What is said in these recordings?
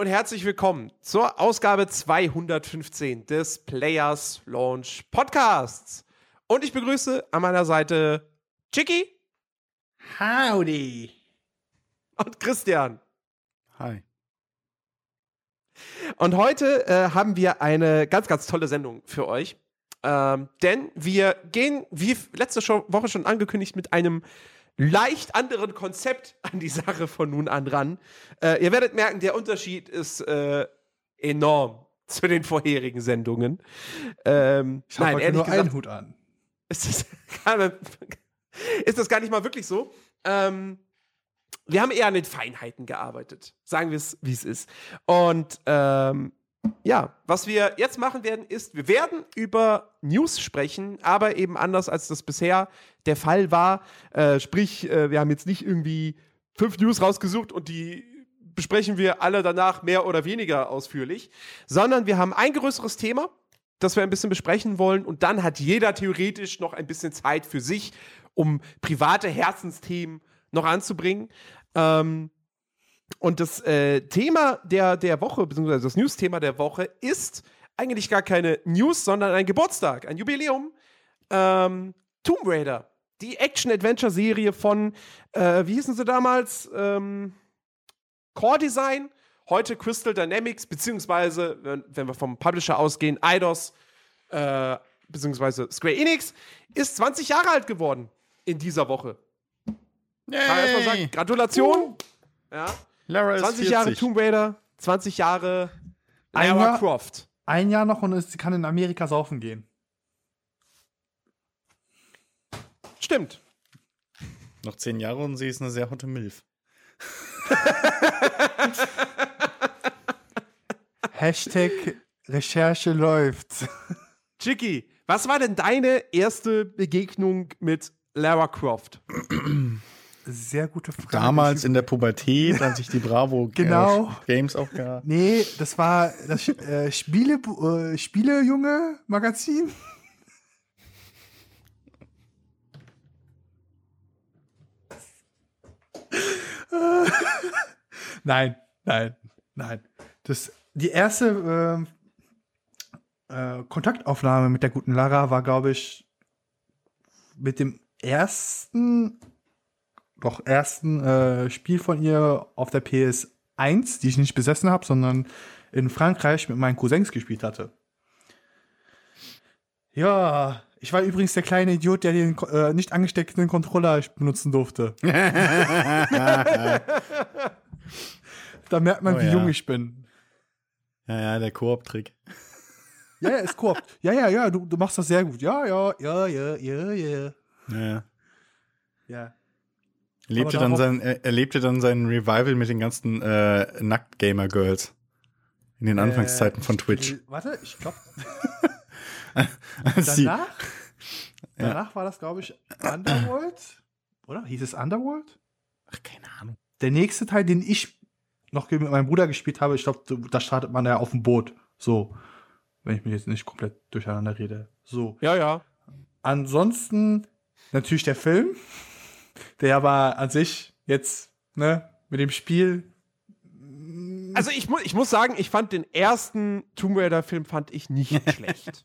und herzlich willkommen zur Ausgabe 215 des Players Launch Podcasts. Und ich begrüße an meiner Seite Chicky. Howdy. Und Christian. Hi. Und heute äh, haben wir eine ganz, ganz tolle Sendung für euch. Ähm, denn wir gehen, wie letzte Woche schon angekündigt, mit einem leicht anderen Konzept an die Sache von nun an ran. Äh, ihr werdet merken, der Unterschied ist äh, enorm zu den vorherigen Sendungen. Ähm, ich habe nur gesagt, einen Hut an. Ist das, ist das gar nicht mal wirklich so? Ähm, wir haben eher an den Feinheiten gearbeitet. Sagen wir es, wie es ist. Und ähm, ja, was wir jetzt machen werden, ist, wir werden über News sprechen, aber eben anders als das bisher der Fall war. Äh, sprich, äh, wir haben jetzt nicht irgendwie fünf News rausgesucht und die besprechen wir alle danach mehr oder weniger ausführlich, sondern wir haben ein größeres Thema, das wir ein bisschen besprechen wollen und dann hat jeder theoretisch noch ein bisschen Zeit für sich, um private Herzensthemen noch anzubringen. Ähm, und das äh, Thema der, der Woche, beziehungsweise das News-Thema der Woche ist eigentlich gar keine News, sondern ein Geburtstag, ein Jubiläum. Ähm, Tomb Raider, die Action-Adventure-Serie von, äh, wie hießen sie damals? Ähm, Core Design, heute Crystal Dynamics, beziehungsweise, wenn, wenn wir vom Publisher ausgehen, Eidos, äh, beziehungsweise Square Enix, ist 20 Jahre alt geworden in dieser Woche. Yay. Kann erstmal sagen, Gratulation. Uh. Ja. Lara 20 Jahre Tomb Raider, 20 Jahre Lara Jahr, Croft. Ein Jahr noch und sie kann in Amerika saufen gehen. Stimmt. Noch zehn Jahre und sie ist eine sehr hotte Milf. Hashtag Recherche läuft. Chicky, was war denn deine erste Begegnung mit Lara Croft? Sehr gute Frage. Damals in der Pubertät, als ich die Bravo genau. Games auch gab. Nee, das war das äh, Spiele, äh, Spielejunge Magazin. nein, nein, nein. Das, die erste äh, äh, Kontaktaufnahme mit der guten Lara war, glaube ich, mit dem ersten doch ersten äh, Spiel von ihr auf der PS1, die ich nicht besessen habe, sondern in Frankreich mit meinen Cousins gespielt hatte. Ja, ich war übrigens der kleine Idiot, der den äh, nicht angesteckten Controller benutzen durfte. da merkt man, oh, wie ja. jung ich bin. Ja, ja, der Koop-Trick. Ja, ja, ist Koop. Ja, ja, ja, du, du machst das sehr gut. Ja, ja, ja, ja, ja, ja. Ja. Ja. Er lebte, dann sein, er, er lebte dann sein Revival mit den ganzen äh, Nackt-Gamer-Girls. In den Anfangszeiten äh, von Twitch. Warte, ich glaube. danach? danach ja. war das, glaube ich, Underworld. Oder? Hieß es Underworld? Ach, keine Ahnung. Der nächste Teil, den ich noch mit meinem Bruder gespielt habe, ich glaube, da startet man ja auf dem Boot. So. Wenn ich mich jetzt nicht komplett durcheinander rede. So. Ja, ja. Ansonsten natürlich der Film. Der aber an sich jetzt, ne, mit dem Spiel. Also ich, mu ich muss sagen, ich fand den ersten Tomb Raider-Film fand ich nicht schlecht.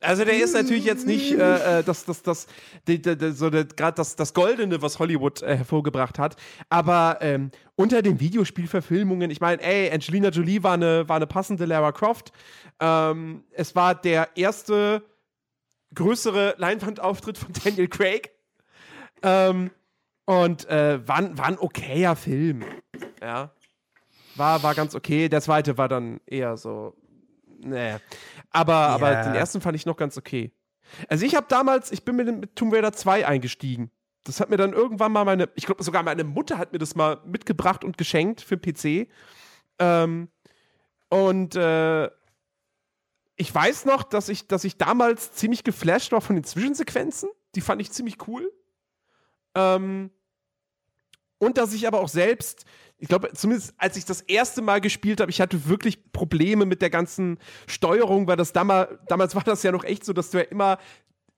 Also der ist natürlich jetzt nicht äh, äh das, das, das, die, die, so gerade das, das Goldene, was Hollywood äh, hervorgebracht hat. Aber ähm, unter den Videospielverfilmungen, ich meine, ey, Angelina Jolie war eine, war eine passende Lara Croft. Ähm, es war der erste größere Leinwandauftritt von Daniel Craig. Ähm, und äh, war, war ein okayer Film. Ja. War, war ganz okay. Der zweite war dann eher so. Nee. Aber, yeah. aber den ersten fand ich noch ganz okay. Also ich habe damals, ich bin mit, mit Tomb Raider 2 eingestiegen. Das hat mir dann irgendwann mal meine, ich glaube sogar meine Mutter hat mir das mal mitgebracht und geschenkt für PC. Ähm, und äh, ich weiß noch, dass ich, dass ich damals ziemlich geflasht war von den Zwischensequenzen. Die fand ich ziemlich cool. Ähm, und dass ich aber auch selbst, ich glaube, zumindest als ich das erste Mal gespielt habe, ich hatte wirklich Probleme mit der ganzen Steuerung, weil das damals, damals war das ja noch echt so, dass du ja immer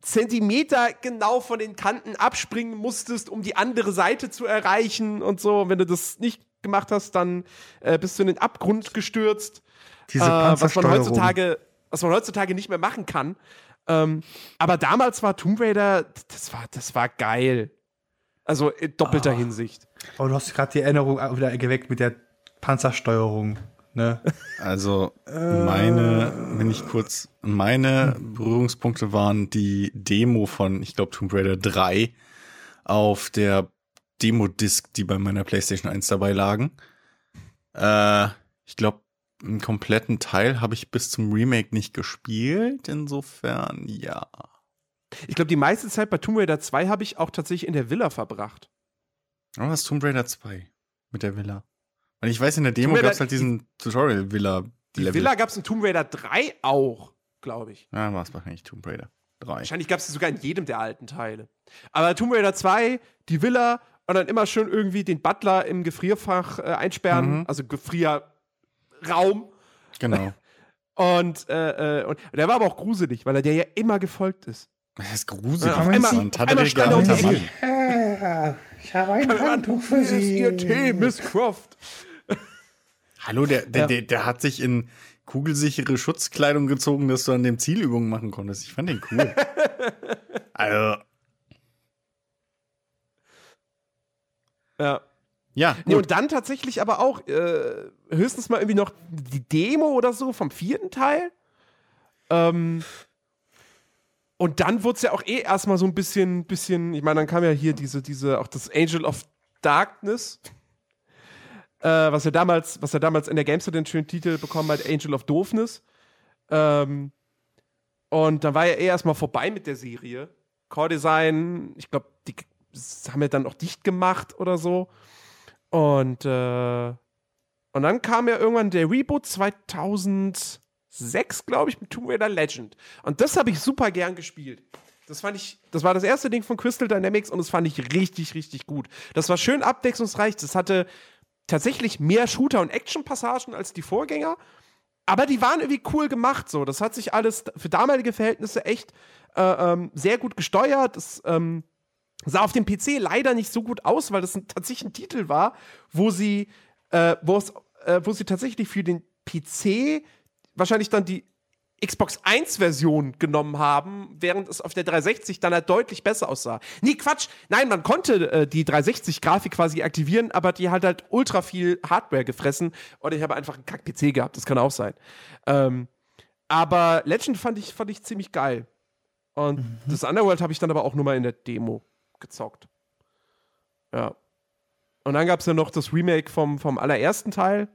Zentimeter genau von den Kanten abspringen musstest, um die andere Seite zu erreichen und so. Und wenn du das nicht gemacht hast, dann äh, bist du in den Abgrund gestürzt. Diese äh, was man heutzutage, was man heutzutage nicht mehr machen kann. Ähm, aber damals war Tomb Raider, das war, das war geil. Also in doppelter Ah. Hinsicht. Aber du hast gerade die Erinnerung wieder geweckt mit der Panzersteuerung. Ne? Also meine, wenn ich kurz, meine Berührungspunkte waren die Demo von, ich glaube, Tomb Raider 3 auf der Demo-Disc, die bei meiner PlayStation 1 dabei lagen. Äh, ich glaube, einen kompletten Teil habe ich bis zum Remake nicht gespielt. Insofern, ja. Ich glaube, die meiste Zeit bei Tomb Raider 2 habe ich auch tatsächlich in der Villa verbracht. Was ist Tomb Raider 2 mit der Villa? Weil ich weiß, in der Demo gab es halt diesen Tutorial-Villa. Die Villa gab es in Tomb Raider 3 auch, glaube ich. Ja, war es wahrscheinlich Tomb Raider 3. Wahrscheinlich gab es sogar in jedem der alten Teile. Aber Tomb Raider 2, die Villa und dann immer schön irgendwie den Butler im Gefrierfach äh, einsperren, Mhm. also Gefrierraum. Genau. Und, äh, äh, und der war aber auch gruselig, weil er dir ja immer gefolgt ist. Das ist gruselig. Ja, auf Das einmal- auf einmal stand er um die Ecke. ich habe ein Handtuch für Hier ist Ihr Tee, Miss Croft. Hallo, der, der, Ja. der, der hat sich in kugelsichere Schutzkleidung gezogen, dass du an dem Zielübungen machen konntest. Ich fand den cool. also, Ja. ja, Nee, und dann tatsächlich aber auch äh, höchstens mal irgendwie noch die Demo oder so vom vierten Teil. Ähm, und dann wurde es ja auch eh erstmal so ein bisschen, bisschen, ich meine, dann kam ja hier diese, diese, auch das Angel of Darkness, äh, was ja damals, was ja damals in der GameStop den schönen Titel bekommen hat, Angel of Doofness. Ähm, und dann war ja eh erstmal vorbei mit der Serie. Core Design, ich glaube, die haben wir dann auch dicht gemacht oder so. Und, äh, und dann kam ja irgendwann der Reboot 2006, glaube ich, mit Tomb Raider Legend. Und das habe ich super gern gespielt. Das fand ich, das war das erste Ding von Crystal Dynamics und das fand ich richtig, richtig gut. Das war schön abwechslungsreich. Das hatte tatsächlich mehr Shooter- und Action-Passagen als die Vorgänger. Aber die waren irgendwie cool gemacht so. Das hat sich alles für damalige Verhältnisse echt äh, ähm, sehr gut gesteuert. Das ähm, sah auf dem PC leider nicht so gut aus, weil das ein, tatsächlich ein Titel war, wo sie, äh, äh, wo sie tatsächlich für den PC wahrscheinlich dann die Xbox 1-Version genommen haben, während es auf der 360 dann halt deutlich besser aussah. Nee, Quatsch. Nein, man konnte äh, die 360-Grafik quasi aktivieren, aber die hat halt ultra viel Hardware gefressen. Oder ich habe einfach einen Kack-PC gehabt, das kann auch sein. Ähm, aber Legend fand ich, fand ich ziemlich geil. Und das Underworld habe ich dann aber auch nur mal in der Demo gezockt. Ja. Und dann gab es ja noch das Remake vom, vom allerersten Teil.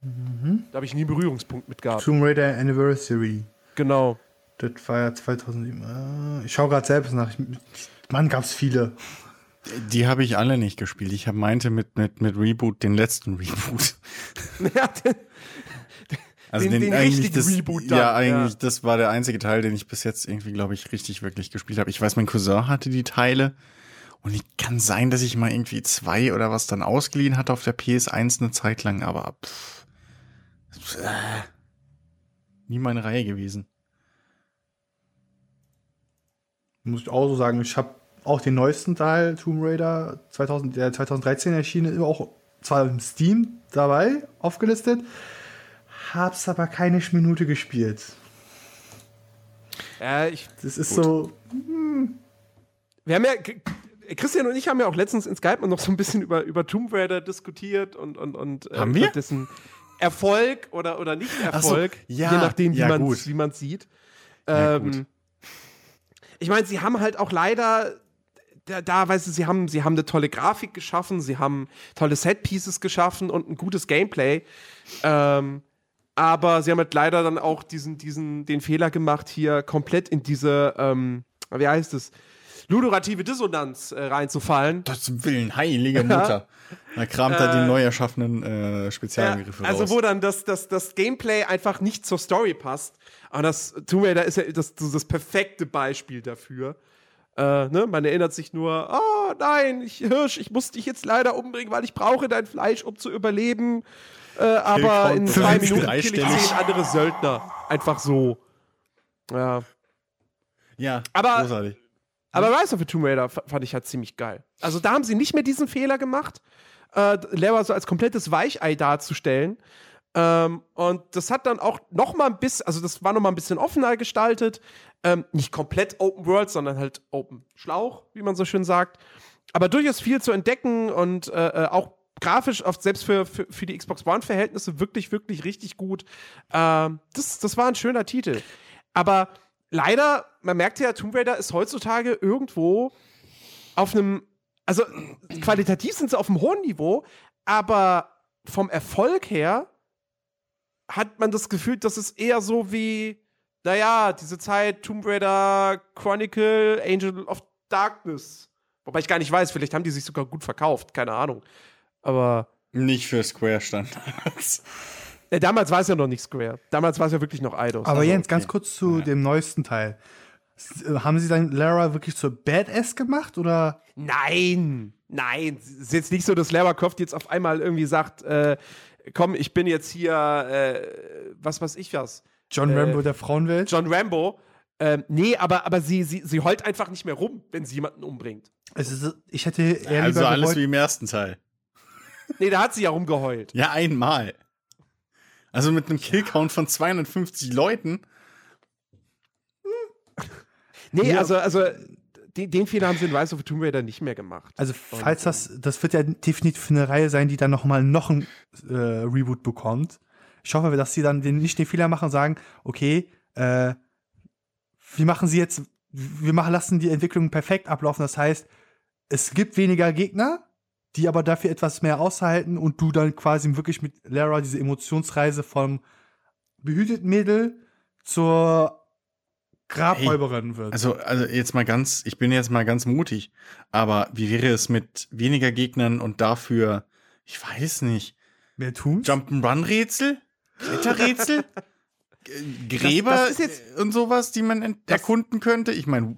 Da habe ich nie einen Berührungspunkt mit gehabt. Tomb Raider Anniversary. Genau. Das war ja 2007. Ah, Ich schaue gerade selbst nach. Mann, gab's viele. Die habe ich alle nicht gespielt. Ich hab, meinte mit, mit, mit Reboot den letzten Reboot. ja, den, Also Den- den eigentlich richtigen das, Reboot dann, Ja, eigentlich, ja. das war der einzige Teil, den ich bis jetzt irgendwie, glaube ich, richtig, wirklich gespielt habe. Ich weiß, mein Cousin hatte die Teile. Und ich kann sein, dass ich mal irgendwie zwei oder was dann ausgeliehen hatte auf der PS1 eine Zeit lang, aber pff, äh, nie meine Reihe gewesen. Muss ich auch so sagen. Ich habe auch den neuesten Teil, Tomb Raider 2000, der 2013 erschienen, auch zwar im Steam dabei aufgelistet, hab's aber keine Minute gespielt. ja, ich, Das ist so. wir haben ja, Christian und ich haben ja auch letztens in Skype noch so ein bisschen über, über Tomb Raider diskutiert und, und, und äh, Haben über wir? dessen Erfolg oder, oder nicht Ach so, Erfolg, ja, je nachdem, wie ja, man man sieht. Ähm, ich meine, sie haben halt auch leider da, da weißt du, sie haben, sie haben eine tolle Grafik geschaffen, sie haben tolle Set-Pieces geschaffen und ein gutes Gameplay. Ähm, aber sie haben halt leider dann auch diesen, diesen, den Fehler gemacht, hier komplett in diese, ähm, wie heißt es, ludorative Dissonanz äh, reinzufallen. Das Willen, heilige Mutter. Da kramt er die neu erschaffenen äh, Spezialangriffe also raus. wo dann das, das, das Gameplay einfach nicht zur Story passt. Aber das Tomb Raider ist ja das, das, perfekte Beispiel dafür. Äh, ne? Man erinnert sich nur, oh nein, ich, Hirsch, ich muss dich jetzt leider umbringen, weil ich brauche dein Fleisch, um zu überleben. Äh, aber in zwei Minuten kill ich zehn andere Söldner. Einfach so. Ja. ja, Aber- großartig. Aber Rise of the Tomb Raider fand ich halt ziemlich geil. Also da haben sie nicht mehr diesen Fehler gemacht. äh, Lara so als komplettes Weichei darzustellen. Ähm, und das hat dann auch noch mal ein bisschen, also das war noch mal ein bisschen offener gestaltet. Ähm, nicht komplett Open World, sondern halt Open Schlauch, wie man so schön sagt. Aber durchaus viel zu entdecken und äh, äh auch grafisch, oft selbst für, für, für die Xbox One-Verhältnisse, wirklich, wirklich richtig gut. Ähm, das, das war ein schöner Titel. Aber leider, man merkt ja, Tomb Raider ist heutzutage irgendwo auf einem, also qualitativ sind sie auf einem hohen Niveau, aber vom Erfolg her hat man das Gefühl, dass es eher so wie, naja, diese Zeit Tomb Raider, Chronicle, Angel of Darkness. Wobei ich gar nicht weiß, vielleicht haben die sich sogar gut verkauft, keine Ahnung. Aber. Nicht für Square Standards. Äh, damals war es ja noch nicht Square. Damals war es ja wirklich noch Eidos. Aber also, Jens, okay. ganz kurz zu ja. dem neuesten Teil. Äh, haben sie dann Lara wirklich zur Badass gemacht oder? Nein, nein. Es ist jetzt nicht so, dass Lara Croft jetzt auf einmal irgendwie sagt, äh, komm, ich bin jetzt hier, äh, was weiß ich was. John äh, Rambo der Frauenwelt? John Rambo. Ähm, nee, aber, aber sie, sie, sie heult einfach nicht mehr rum, wenn sie jemanden umbringt. Also, ich hätte eher Also alles wie im ersten Teil. Nee, da hat sie ja rumgeheult. Ja, einmal. Also mit einem Killcount von 250 Leuten. Nee, ja. also, also den, den, Fehler haben sie in Rise of the Tomb Raider nicht mehr gemacht. Also falls das, das wird ja definitiv eine Reihe sein, die dann noch mal noch ein äh, Reboot bekommt. Ich hoffe, dass sie dann den, nicht den Fehler machen und sagen, okay, äh, wir machen sie jetzt, wir machen, lassen die Entwicklung perfekt ablaufen. Das heißt, es gibt weniger Gegner, die aber dafür etwas mehr aushalten und du dann quasi wirklich mit Lara diese Emotionsreise vom behüteten Mädel zur Grabräuberin wird. Also, also jetzt mal ganz, ich bin jetzt mal ganz mutig, aber wie wäre es mit weniger Gegnern und dafür, ich weiß nicht, mehr tun? Jump'n'Run-Rätsel? Kletterrätsel? Gräber das, das jetzt, und sowas, die man erkunden könnte? Ich meine,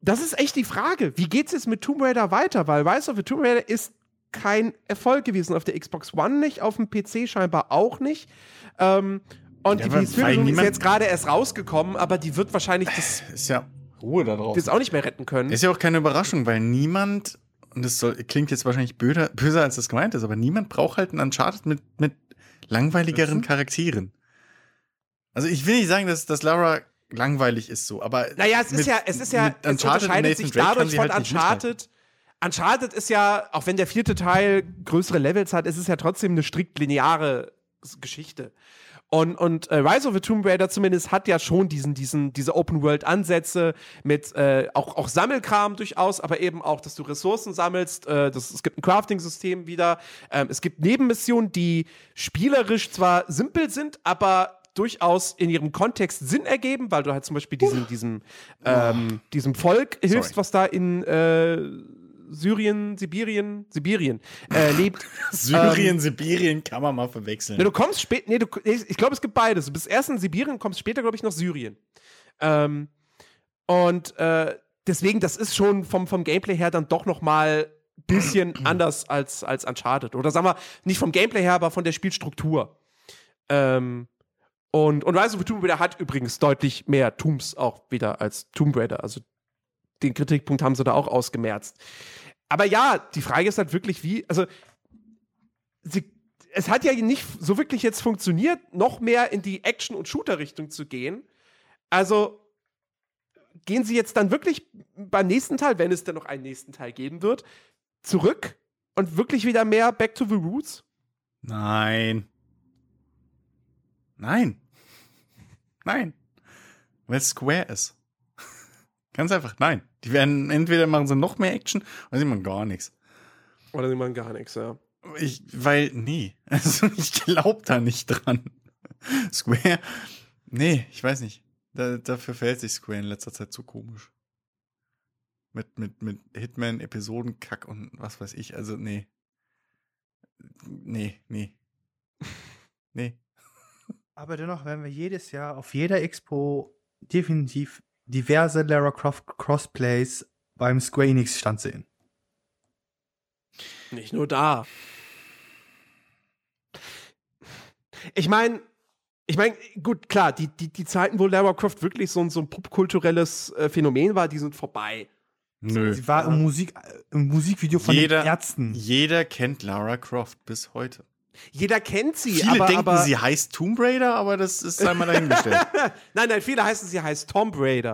das ist echt die Frage. Wie geht's jetzt mit Tomb Raider weiter? Weil Rise of the Tomb Raider ist kein Erfolg gewesen. Auf der Xbox One nicht, auf dem PC scheinbar auch nicht. Ähm, und ja, die PS4 ist jetzt gerade erst rausgekommen, aber die wird wahrscheinlich das. Ist ja Ruhe da drauf. Das auch nicht mehr retten können. Ist ja auch keine Überraschung, weil niemand, und das soll, klingt jetzt wahrscheinlich böser, böser als das gemeint ist, aber niemand braucht halt einen Uncharted mit, mit langweiligeren Charakteren. Also ich will nicht sagen, dass, dass Lara langweilig ist so, aber. Naja, es mit, ist ja, es ist ja, es unterscheidet sich dadurch von halt Uncharted. Uncharted ist ja, auch wenn der vierte Teil größere Levels hat, ist es ja trotzdem eine strikt lineare Geschichte. Und, und äh, Rise of the Tomb Raider zumindest hat ja schon diesen, diesen, diese Open-World-Ansätze mit äh, auch, auch Sammelkram durchaus, aber eben auch, dass du Ressourcen sammelst. Äh, das, es gibt ein Crafting-System wieder. Ähm, es gibt Nebenmissionen, die spielerisch zwar simpel sind, aber durchaus in ihrem Kontext Sinn ergeben, weil du halt zum Beispiel diesem, diesem, ähm, diesem Volk hilfst, Sorry. was da in äh, Syrien, Sibirien, Sibirien äh, lebt. Syrien, ähm, Sibirien kann man mal verwechseln. Ne, du kommst später, nee, du, ich glaube, es gibt beides. Du bist erst in Sibirien, kommst später, glaube ich, nach Syrien. Ähm, und äh, deswegen, das ist schon vom, vom Gameplay her dann doch noch mal bisschen anders als, als Uncharted. Oder sagen wir, nicht vom Gameplay her, aber von der Spielstruktur. Ähm, und, und Rise of the Tomb Raider hat übrigens deutlich mehr Tombs auch wieder als Tomb Raider. Also den Kritikpunkt haben sie da auch ausgemerzt. Aber ja, die Frage ist halt wirklich, wie, also sie, es hat ja nicht so wirklich jetzt funktioniert, noch mehr in die Action- und Shooter-Richtung zu gehen. Also gehen sie jetzt dann wirklich beim nächsten Teil, wenn es denn noch einen nächsten Teil geben wird, zurück und wirklich wieder mehr Back to the Roots? Nein. Nein. Nein. Weil es Square ist. Ganz einfach, nein. Die werden, entweder machen sie noch mehr Action oder sie machen gar nichts. Oder sie machen gar nichts, ja. Ich, weil, nee. Also, ich glaube da nicht dran. Square, nee, ich weiß nicht. Da, dafür verhält sich Square in letzter Zeit zu komisch. Mit, mit, mit Hitman, Episodenkack und was weiß ich. Also, nee. Nee, nee. Nee. Aber dennoch werden wir jedes Jahr auf jeder Expo definitiv diverse Lara Croft Crossplays beim Square Enix Stand sehen. Nicht nur da. Ich meine, ich meine, gut, klar, die, die, die Zeiten, wo Lara Croft wirklich so ein, so ein popkulturelles äh, Phänomen war, die sind vorbei. Nö. Sie war im, Musik, im Musikvideo von Jeder- den Ärzten. Jeder kennt Lara Croft bis heute. Jeder kennt sie, Viele aber, denken, aber sie heißt Tomb Raider, aber das ist einmal dahingestellt. nein, nein, viele heißen sie heißt Tomb Raider.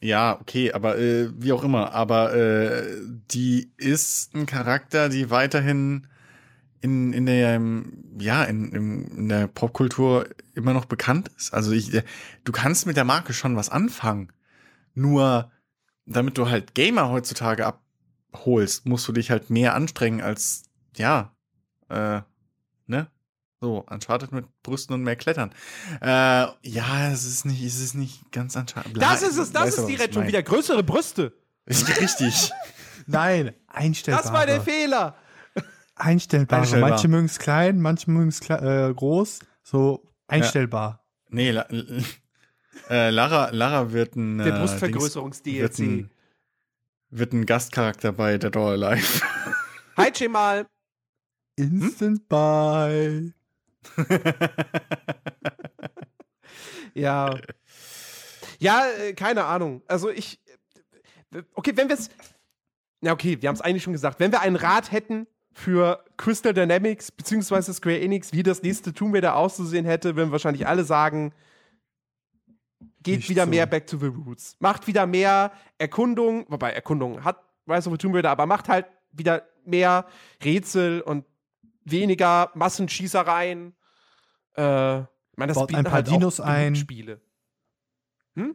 ja, okay, aber äh, wie auch immer. Aber äh, die ist ein Charakter, die weiterhin in, in der, ähm, ja, in, in, der Popkultur immer noch bekannt ist. Also ich, äh, du kannst mit der Marke schon was anfangen. Nur, damit du halt Gamer heutzutage abholst, musst du dich halt mehr anstrengen als, ja, äh, ne? So, Uncharted mit Brüsten und mehr Klettern. Äh, ja, es ist nicht, es ist nicht ganz Uncharted. Das ist es, das Weiß ist die Rettung. Wieder größere Brüste. Ist richtig. Nein, einstellbare. Das war der Fehler. Einstellbare. Einstellbar. Manche mögen es klein, manche mögen es äh, groß. So einstellbar. Nee, La äh, Lara, Lara wird ein. Der äh, wird Brustvergrößerungs-DLC. ein, wird ein Gastcharakter bei Dead or Alive. Hi, Cemal. Instant Buy. Ja. Ja, äh, keine Ahnung. Also ich. äh, Okay, wenn wir es. Ja, okay, wir haben es eigentlich schon gesagt. Wenn wir einen Rat hätten für Crystal Dynamics beziehungsweise Square Enix, wie das nächste Tomb Raider auszusehen hätte, würden wahrscheinlich alle sagen, geht Nicht wieder so. mehr Back to the Roots. Macht wieder mehr Erkundung, wobei Erkundung hat Rise of the Tomb Raider, aber macht halt wieder mehr Rätsel und weniger Massenschießereien. Äh, ich meine, das Baut ein paar halt Dinos ein. Spiele. Hm?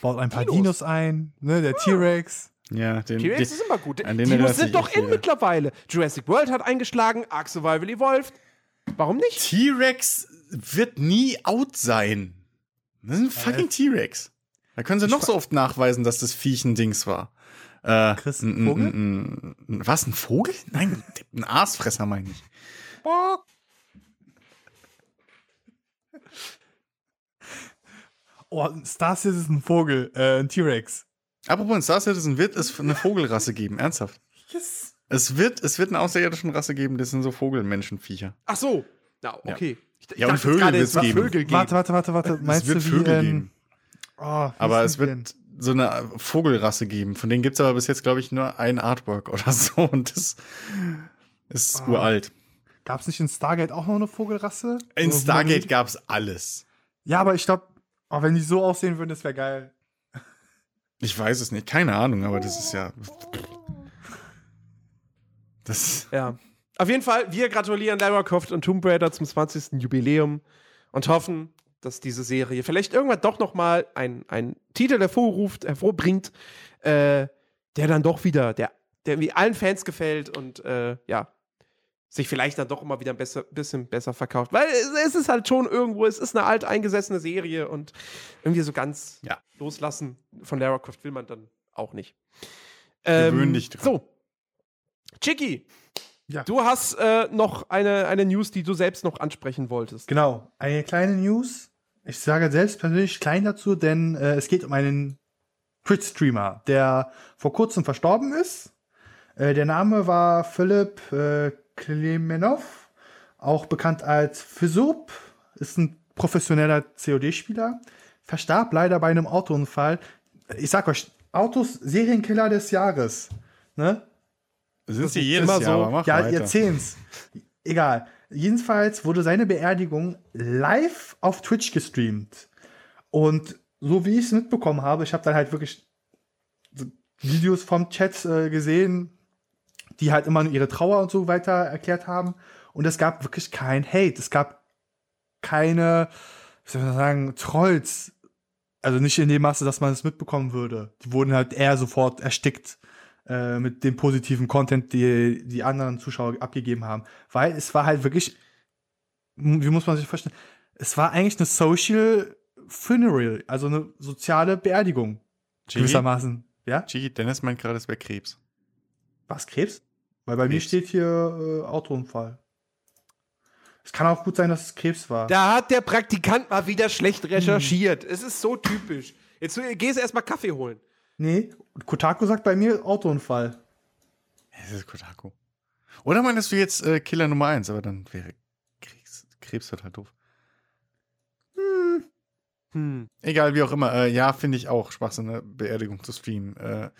Baut ein paar Dinos. Dinos, ein. Ne, der T-Rex. ja, den, T-Rex ist immer gut. Dinos sind doch in mittlerweile. Jurassic World hat eingeschlagen, Ark Survival Evolved. Warum nicht? T-Rex wird nie out sein. Das ist ein fucking T-Rex. Da können sie noch so oft nachweisen, dass das Viech ein Dings war. Äh, Chris, ein Vogel? Was, ein Vogel? Nein, ein Aasfresser meine ich. Oh, Star Citizen ist ein Vogel, äh, ein T-Rex. Apropos in Star Citizen wird es eine Vogelrasse geben, ernsthaft. Yes. Es wird, es wird eine außerirdischen Rasse geben, das sind so Vogelmenschenviecher. Ach so. Na, okay. Ich, Ja, und Vögel wird's es wird geben. Vögel geben. Warte, warte, warte, warte. Meinst es wird du wie, Vögel ähm, geben. Oh, Aber es wird so eine Vogelrasse geben. Von denen gibt es aber bis jetzt, glaube ich, nur ein Artwork oder so. Und das ist Ah. uralt. Gab es nicht in Stargate auch noch eine Vogelrasse? In So, Stargate gab es alles. Ja, aber ich glaube, oh, wenn die so aussehen würden, das wäre geil. Ich weiß es nicht, keine Ahnung, aber das ist ja. Das. Ja. Auf jeden Fall, wir gratulieren Lara Croft und Tomb Raider zum 20. Jubiläum und hoffen, dass diese Serie vielleicht irgendwann doch noch mal einen Titel hervorruft, hervorbringt, äh, der dann doch wieder, der, der irgendwie allen Fans gefällt und äh, ja, sich vielleicht dann doch immer wieder ein besser, bisschen besser verkauft. Weil es, es ist halt schon irgendwo, es ist eine alt eingesessene Serie und irgendwie so ganz Ja. loslassen von Lara Croft will man dann auch nicht. Gewöhn dich dran. So. Chicky, Ja. du hast äh, noch eine, eine News, die du selbst noch ansprechen wolltest. Genau, eine kleine News. Ich sage selbst persönlich klein dazu, denn äh, es geht um einen Twitch-Streamer, der vor kurzem verstorben ist. Äh, der Name war Philipp äh, Klemenov, auch bekannt als Physop, ist ein professioneller COD-Spieler, verstarb leider bei einem Autounfall. Ich sag euch, Autos Serienkiller des Jahres. Ne? Sind Das sie jedes Jahr, so. Ja, weiter. ihr zehnt's. Egal. Jedenfalls wurde seine Beerdigung live auf Twitch gestreamt. Und so wie ich es mitbekommen habe, ich habe dann halt wirklich Videos vom Chat äh, gesehen, die halt immer nur ihre Trauer und so weiter erklärt haben. Und es gab wirklich kein Hate. Es gab keine, wie soll man sagen, Trolls. Also nicht in dem Maße, dass man es mitbekommen würde. Die wurden halt eher sofort erstickt äh, mit dem positiven Content, die die anderen Zuschauer abgegeben haben. Weil es war halt wirklich, wie muss man sich vorstellen, es war eigentlich eine Social Funeral, also eine soziale Beerdigung. Chigi? Gewissermaßen. Ja? Chigi, Dennis meint gerade, es wäre Krebs. Was, Krebs? Weil bei mir Krebs. steht hier äh, Autounfall. Es kann auch gut sein, dass es Krebs war. Da hat der Praktikant mal wieder schlecht recherchiert. Es ist so typisch. Jetzt gehst du erstmal Kaffee holen. Nee, Kotaku sagt bei mir Autounfall. Es ist Kotaku. Oder meinst du jetzt äh, Killer Nummer 1, aber dann wäre Krebs, Krebs wird halt doof. Hm. Egal, wie auch immer. Äh, ja, finde ich auch Spaß, eine Beerdigung zu streamen. Äh,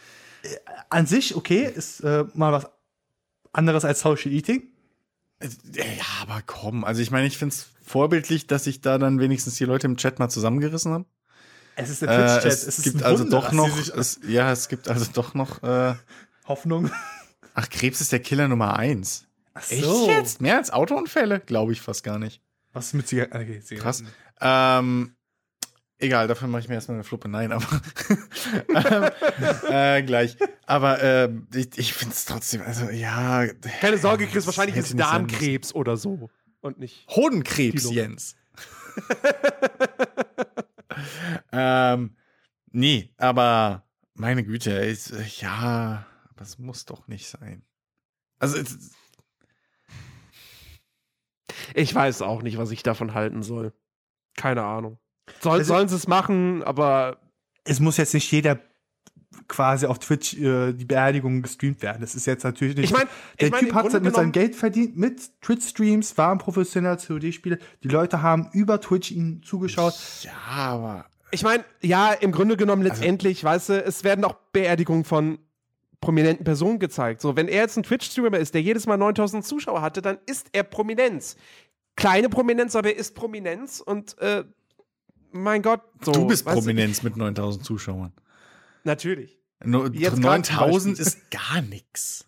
An sich, okay, ist äh, mal was anderes als Social Eating. Äh, ja, aber komm. Also ich meine, ich finde es vorbildlich, dass sich da dann wenigstens die Leute im Chat mal zusammengerissen haben. Es ist der Twitch-Chat. Äh, es, es gibt also Wunder, doch noch, es, ja, es gibt also doch noch äh, Hoffnung. Ach, Krebs ist der Killer Nummer eins. Ach so. Echt jetzt? Mehr als Autounfälle? Glaube ich fast gar nicht. Was ist mit Zigaretten? Okay, Zigaretten. Krass. Ähm, egal, dafür mache ich mir erstmal eine Fluppe. Nein, aber ähm, äh, gleich. Aber äh, ich, ich finde es trotzdem, also ja. Keine Sorge, Chris, wahrscheinlich ist Darmkrebs oder so. Und nicht. Hodenkrebs. Jens. ähm, nee, aber meine Güte, ist, ja, das muss doch nicht sein. Also, ich weiß auch nicht, was ich davon halten soll. Keine Ahnung. Soll, sollen sie es machen, aber. Es muss jetzt nicht jeder quasi auf Twitch äh, die Beerdigung gestreamt werden. Das ist jetzt natürlich nicht. Ich mein, der ich mein, Typ hat mit seinem Geld verdient mit Twitch-Streams, war ein professioneller COD-Spieler. Die Leute haben über Twitch ihn zugeschaut. Ja, aber. Ich meine, ja, im Grunde genommen also letztendlich, also, weißt du, es werden auch Beerdigungen von prominenten Personen gezeigt. So, wenn er jetzt ein Twitch-Streamer ist, der jedes Mal 9000 Zuschauer hatte, dann ist er Prominenz. Kleine Prominenz, aber er ist Prominenz und äh, mein Gott. So, du bist Prominenz ich, mit 9000 Zuschauern. Natürlich. No, 9000 ist gar nichts.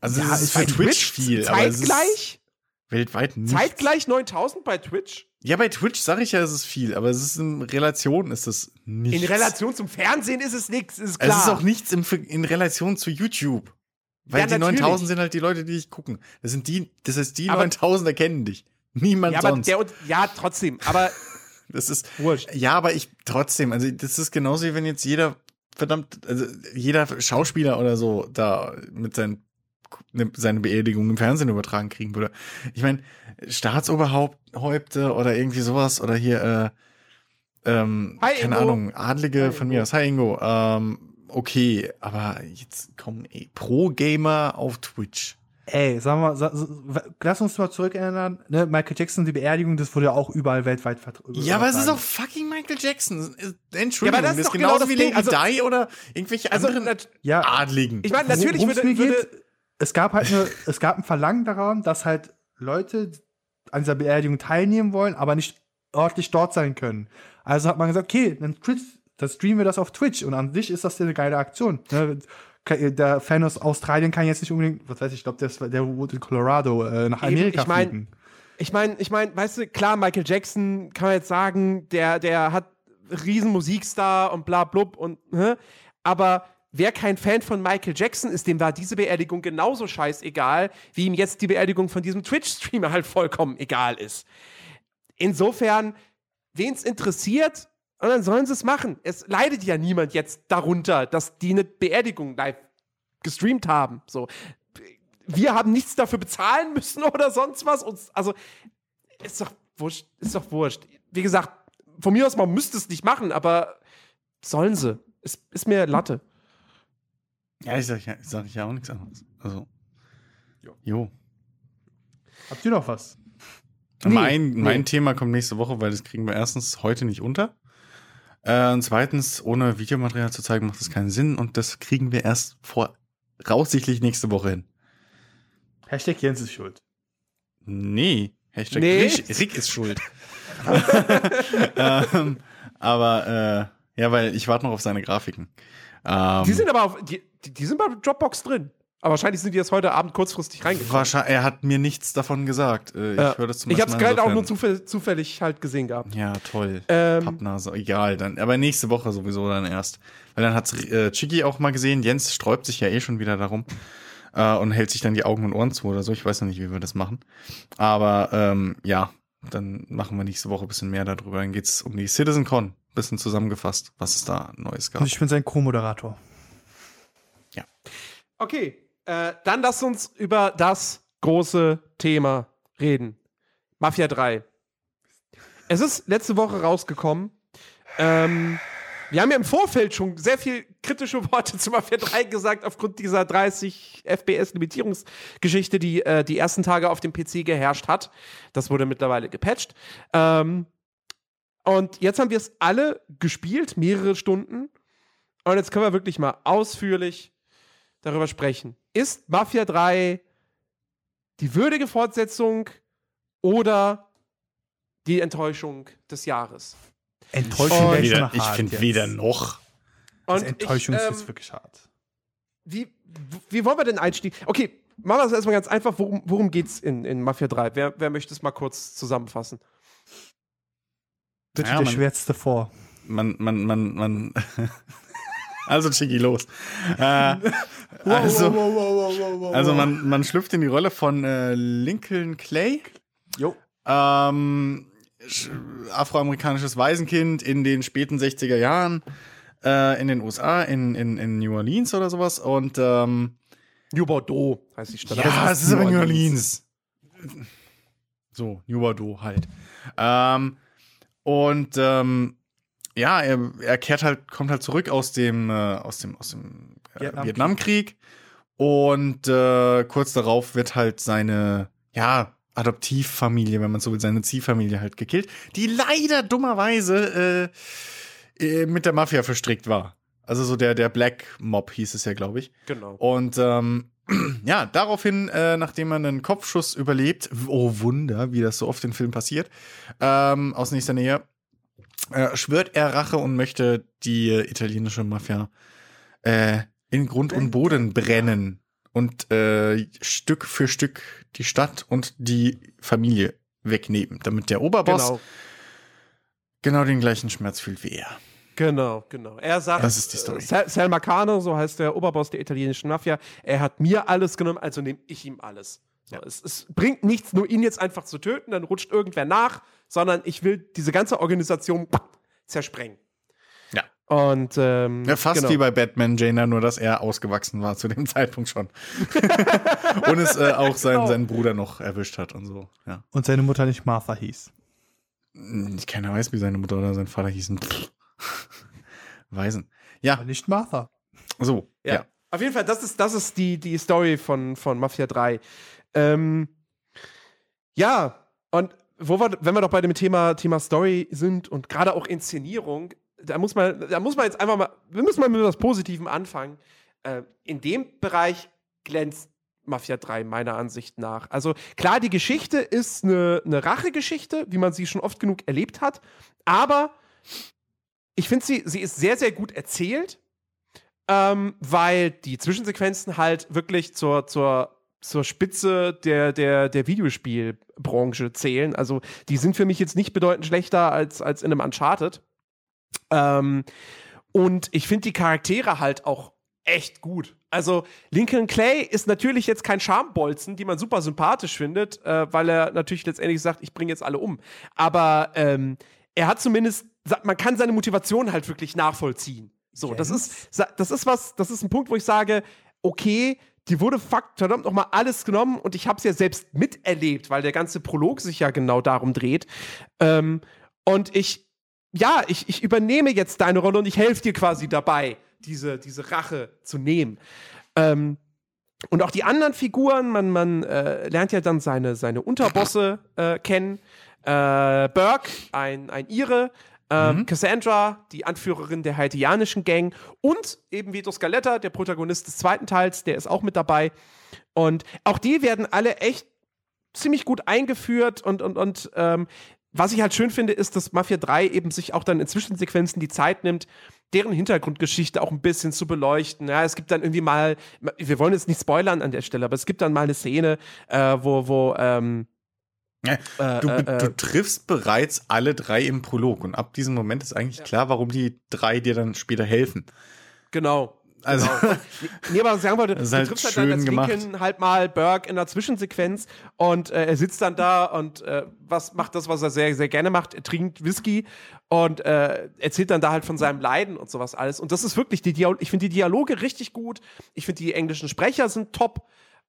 Also, ja, ist für Twitch, Twitch viel. Zeitgleich? weltweit nicht. Zeitgleich 9000 bei Twitch? Ja, bei Twitch sage ich ja, es ist viel, aber es ist in Relation ist es nichts. In Relation zum Fernsehen ist es nichts, ist klar. Es ist auch nichts in, in Relation zu YouTube. Weil ja, die natürlich. 9000 sind halt die Leute, die dich gucken. Das sind die, das heißt, die aber, 9000 kennen dich. Niemand ja, sonst. Der, ja, trotzdem, aber. das ist. Wurscht. Ja, aber ich trotzdem, also das ist genauso wie wenn jetzt jeder, verdammt, also jeder Schauspieler oder so da mit seinen ne, seine Beerdigung im Fernsehen übertragen kriegen würde. Ich meine, Staatsoberhäupte oder irgendwie sowas oder hier, äh, ähm, Hi, keine Ingo. Ahnung, Adlige Hi, von mir aus. Hi Ingo. Ähm, okay, aber jetzt komm, ey, Pro-Gamer auf Twitch. Ey, sagen wir mal, lass uns mal zurückerinnern, ne, Michael Jackson, die Beerdigung, das wurde ja auch überall weltweit vertreten. Ja, aber es ist auch fucking Michael Jackson. Entschuldigung, ja, aber das ist, das ist genauso genau wie Lady also, Di oder irgendwelche also, anderen ja, Adligen. Ich meine, natürlich würde, würde es gab halt eine, es gab ein Verlangen daran, dass halt Leute an dieser Beerdigung teilnehmen wollen, aber nicht örtlich dort sein können. Also hat man gesagt, okay, dann, dann streamen wir das auf Twitch und an sich ist das eine geile Aktion. Ne? Der Fan aus Australien kann jetzt nicht unbedingt, was weiß ich, ich glaube, der, der wohnt in Colorado, äh, nach Amerika ich mein, fliegen. Ich meine, ich meine, weißt du, klar, Michael Jackson kann man jetzt sagen, der, der hat riesen Musikstar und bla blub und, ne? aber wer kein Fan von Michael Jackson ist, dem war diese Beerdigung genauso scheißegal, wie ihm jetzt die Beerdigung von diesem Twitch-Streamer halt vollkommen egal ist. Insofern, wen es interessiert, und dann sollen sie es machen. Es leidet ja niemand jetzt darunter, dass die eine Beerdigung live gestreamt haben. So. Wir haben nichts dafür bezahlen müssen oder sonst was. Und, also, ist doch wurscht. Ist doch wurscht. Wie gesagt, von mir aus, man müsste es nicht machen, aber sollen sie. Ist, ist mir Latte. Ja, ich sag ja, ich sag ja auch nichts anderes. Also. Jo. jo. Habt ihr noch was? Nee, mein, nee. mein Thema kommt nächste Woche, weil das kriegen wir erstens heute nicht unter. Äh, und zweitens, ohne Videomaterial zu zeigen, macht das keinen Sinn. Und das kriegen wir erst vor voraussichtlich nächste Woche hin. Hashtag Jens ist schuld. Nee. Hashtag nee. Rick, Rick ist schuld. ähm, aber äh, ja, weil ich warte noch auf seine Grafiken. Ähm, die sind aber auf, die, die sind bei Dropbox drin. Aber wahrscheinlich sind die jetzt heute Abend kurzfristig reingekommen. Wahrscheinlich, er hat mir nichts davon gesagt. Äh, ich ja. höre das zum Ich habe es gerade auch nur zufällig, zufällig halt gesehen gehabt. Ja, toll. Ähm, Pappnase, egal. Dann, aber nächste Woche sowieso dann erst. Weil dann hat äh, Chiki auch mal gesehen. Jens sträubt sich ja eh schon wieder darum. Äh, und hält sich dann die Augen und Ohren zu oder so. Ich weiß noch nicht, wie wir das machen. Aber ähm, ja, dann machen wir nächste Woche ein bisschen mehr darüber. Dann geht es um die CitizenCon bisschen zusammengefasst, was es da Neues gab. Und ich bin sein Co-Moderator. Ja. Okay, äh, dann lass uns über das große Thema reden. Mafia 3. Es ist letzte Woche rausgekommen. Ähm, wir haben ja im Vorfeld schon sehr viel kritische Worte zu Mafia 3 gesagt, aufgrund dieser 30 FPS-Limitierungsgeschichte, die äh, die ersten Tage auf dem PC geherrscht hat. Das wurde mittlerweile gepatcht. Ähm, Und jetzt haben wir es alle gespielt, mehrere Stunden. Und jetzt können wir wirklich mal ausführlich darüber sprechen. Ist Mafia 3 die würdige Fortsetzung oder die Enttäuschung des Jahres? Enttäuschung finde schon weder, ich hart find jetzt. weder noch. Und Enttäuschung ich, ist ähm, jetzt wirklich hart. wie, wie wollen wir den Einstieg? Okay, machen wir es erstmal ganz einfach. Worum, worum geht's in, in Mafia 3? Wer, wer möchte es mal kurz zusammenfassen? Bitte Ja, der man- schwärzte vor. Man, man, man, man. also, Chigi, los. Äh, also, also man, man schlüpft in die Rolle von äh, Lincoln Clay. Jo. Ähm, sch- afroamerikanisches Waisenkind in den späten 60er Jahren äh, in den USA, in, in, in New Orleans oder sowas. Und ähm, New Bordeaux heißt die Stadt. ja, es ist aber New Orleans. So, New Bordeaux halt. Ähm, und ähm, ja, er, er kehrt halt, kommt halt zurück aus dem, äh, aus dem, aus dem äh, Vietnamkrieg. Vietnamkrieg. Und äh, kurz darauf wird halt seine, ja, Adoptivfamilie, wenn man so will, seine Ziehfamilie halt gekillt, die leider dummerweise äh, äh, mit der Mafia verstrickt war. Also so der, der Black Mob hieß es ja, glaube ich. Genau. Und ähm, ja, daraufhin, äh, nachdem man einen Kopfschuss überlebt, oh Wunder, wie das so oft in Filmen passiert, ähm, aus nächster Nähe, äh, schwört er Rache und möchte die italienische Mafia äh, in Grund und Boden brennen und äh, Stück für Stück die Stadt und die Familie wegnehmen, damit der Oberboss genau, Genau. den gleichen Schmerz fühlt wie er. Genau, genau. Er sagt, Das ist die Story. Sal, Sal Marcano, so heißt der Oberboss der italienischen Mafia, er hat mir alles genommen, also nehme ich ihm alles. So, Ja. es, es bringt nichts, nur ihn jetzt einfach zu töten, dann rutscht irgendwer nach, sondern ich will diese ganze Organisation zersprengen. Ja. Und ähm, Ja, fast genau. wie bei Batman Janer, nur dass er ausgewachsen war zu dem Zeitpunkt schon. und es äh, auch seinen, Genau. seinen Bruder noch erwischt hat und so. Ja. Und seine Mutter nicht Martha hieß. Ich keiner weiß, wie seine Mutter oder sein Vater hießen. Weisen. Ja, Aber nicht Martha. so. Ja. Ja. Auf jeden Fall, das ist, das ist die, die Story von, von Mafia 3. Ähm, ja, und wo wir, wenn wir doch bei dem Thema, Thema Story sind und gerade auch Inszenierung, da muss man, da muss man jetzt einfach mal, wir müssen mal mit was Positivem anfangen. Äh, in dem Bereich glänzt Mafia 3 meiner Ansicht nach. Also klar, die Geschichte ist eine, eine Rachegeschichte, wie man sie schon oft genug erlebt hat, aber ich finde sie, sie ist sehr, sehr gut erzählt ähm, weil die Zwischensequenzen halt wirklich zur, zur, zur Spitze der, der, der Videospielbranche zählen. Also die sind für mich jetzt nicht bedeutend schlechter als, als in einem Uncharted. Ähm, und ich finde die Charaktere halt auch echt gut. Also Lincoln Clay ist natürlich jetzt kein Schambolzen, die man super sympathisch findet, äh, weil er natürlich letztendlich sagt, ich bringe jetzt alle um. Aber ähm, er hat zumindest, man kann seine Motivation halt wirklich nachvollziehen. So, das ist, das ist was, das ist ein Punkt, wo ich sage, okay, die wurde fakt verdammt nochmal alles genommen und ich habe es ja selbst miterlebt, weil der ganze Prolog sich ja genau darum dreht. Ähm, und ich, ja, ich, ich übernehme jetzt deine Rolle und ich helfe dir quasi dabei, diese, diese Rache zu nehmen. Ähm, und auch die anderen Figuren, man, man äh, lernt ja dann seine, seine Unterbosse äh, kennen. Äh, Burke, ein, ein Ire, ähm, Cassandra, die Anführerin der haitianischen Gang und eben Vito Scaletta, der Protagonist des zweiten Teils, der ist auch mit dabei. Und auch die werden alle echt ziemlich gut eingeführt und, und, und ähm, was ich halt schön finde, ist, dass Mafia 3 eben sich auch dann in Zwischensequenzen die Zeit nimmt, deren Hintergrundgeschichte auch ein bisschen zu beleuchten. Ja, es gibt dann irgendwie mal, wir wollen jetzt nicht spoilern an der Stelle, aber es gibt dann mal eine Szene, äh, wo, wo, ähm, Ja, äh, Du, äh, du triffst bereits alle drei im Prolog und ab diesem Moment ist eigentlich klar, warum die drei dir dann später helfen. Genau. Also- genau. nee, aber was ich sagen wollte, ist du halt triffst halt dann schön als gemacht. Lincoln halt mal Burke in einer Zwischensequenz und äh, er sitzt dann da und äh, was macht das, was er sehr, sehr gerne macht, er trinkt Whisky und äh, erzählt dann da halt von seinem Leiden und sowas alles. Und das ist wirklich, die Dial ich finde die Dialoge richtig gut, ich finde die englischen Sprecher sind top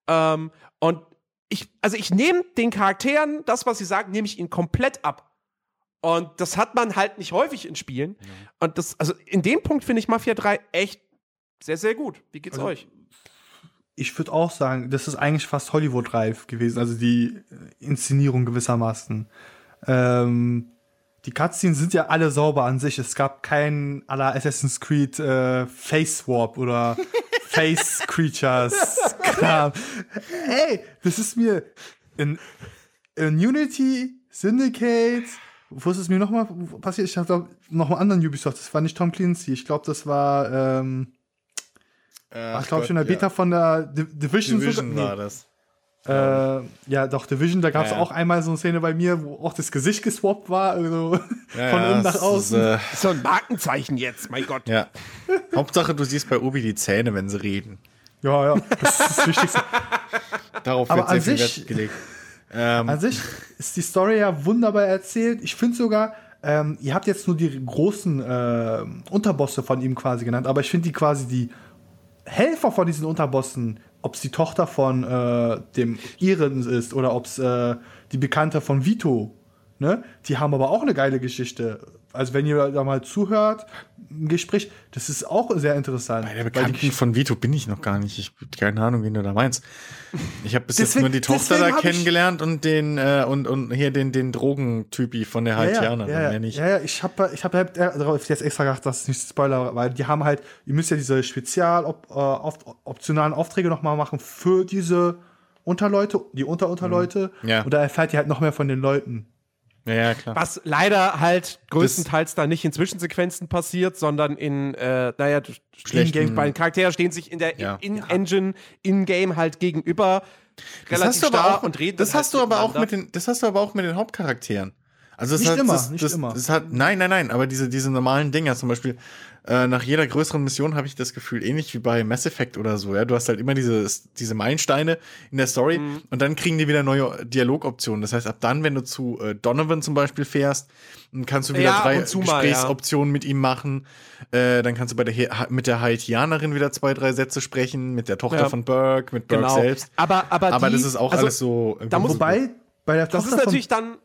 ähm, und ich, also ich nehme den Charakteren, das, was sie sagen, nehme ich ihnen komplett ab. Und das hat man halt nicht häufig in Spielen. Und das, also in dem Punkt finde ich Mafia 3 echt sehr, sehr gut. Wie geht's Also, euch? Ich würde auch sagen, das ist eigentlich fast Hollywood-reif gewesen, also die äh, Inszenierung gewissermaßen. Ähm, die Cutscenes sind ja alle sauber an sich. Es gab kein à la Assassin's Creed äh, Face Swap oder Face Creatures Kram. Ey, das ist mir in, in Unity, Syndicate, wo ist es mir nochmal passiert? Ich habe noch einen anderen Ubisoft, das war nicht Tom Clancy. Ich glaube, das war, ähm, Äh, ich glaube schon in der Beta von der Di Division, Division sogar- war das. Äh, ja, doch, Division, da gab es Ja, ja. auch einmal so eine Szene bei mir, wo auch das Gesicht geswappt war, also Ja, von ja, innen nach das außen. Ist, äh, So ein Markenzeichen jetzt, mein Gott. ja. Hauptsache, du siehst bei Obi die Zähne, wenn sie reden. ja, ja, das ist das Wichtigste. Darauf Aber wird sehr viel sich- Wert gelegt. Ähm, An sich ist die Story ja wunderbar erzählt. Ich finde sogar, ähm, ihr habt jetzt nur die großen äh, Unterbosse von ihm quasi genannt, aber ich finde die quasi die Helfer von diesen Unterbossen, ob es die Tochter von äh, dem Iren ist oder ob es äh, die Bekannte von Vito, ne? Die haben aber auch eine geile Geschichte. Also wenn ihr da mal zuhört, im Gespräch, das ist auch sehr interessant. bei der Bekannten von Vito bin ich noch gar nicht. Ich habe keine Ahnung, wen du da meinst. Ich habe bis jetzt Deswegen- nur die Tochter da kennengelernt und den äh, und, und hier den, den Drogentypi von der ja, ja, ja, ja, ich. ja, ja, ich habe ich hab halt darauf jetzt extra gedacht, dass es nicht Spoiler, weil die haben halt, ihr müsst ja diese spezial op, äh, optionalen Aufträge nochmal machen für diese Unterleute, die Unterunterleute. Mhm. Ja. Und da erfährt ihr halt noch mehr von den Leuten. Ja, ja, klar. Was leider halt größtenteils dann nicht in Zwischensequenzen passiert, sondern in, äh, naja, in-game, bei den Charakteren stehen sich in der Ja. In-Engine, in-game halt gegenüber Das relativ hast du aber auch, und reden das hast halt du aber auch mit den, das hast du aber auch mit den Hauptcharakteren. Also das Nicht hat, immer, das, nicht das, immer. Das hat, nein, nein, nein, aber diese, diese normalen Dinger, zum Beispiel, äh, nach jeder größeren Mission habe ich das Gefühl, ähnlich wie bei Mass Effect oder so, ja, du hast halt immer diese, diese Meilensteine in der Story Mhm. und dann kriegen die wieder neue Dialogoptionen. Das heißt, ab dann, wenn du zu äh, Donovan zum Beispiel fährst, dann kannst du wieder Ja, drei und zu mal, ja. Gesprächsoptionen mit ihm machen. Äh, dann kannst du bei der, mit der Haitianerin wieder zwei, drei Sätze sprechen, mit der Tochter Ja. von Burke, mit Burke Genau. selbst. Aber, aber, Aber die, das ist auch also, alles so. da muss- Wobei, bei der Das Tochter ist natürlich dann,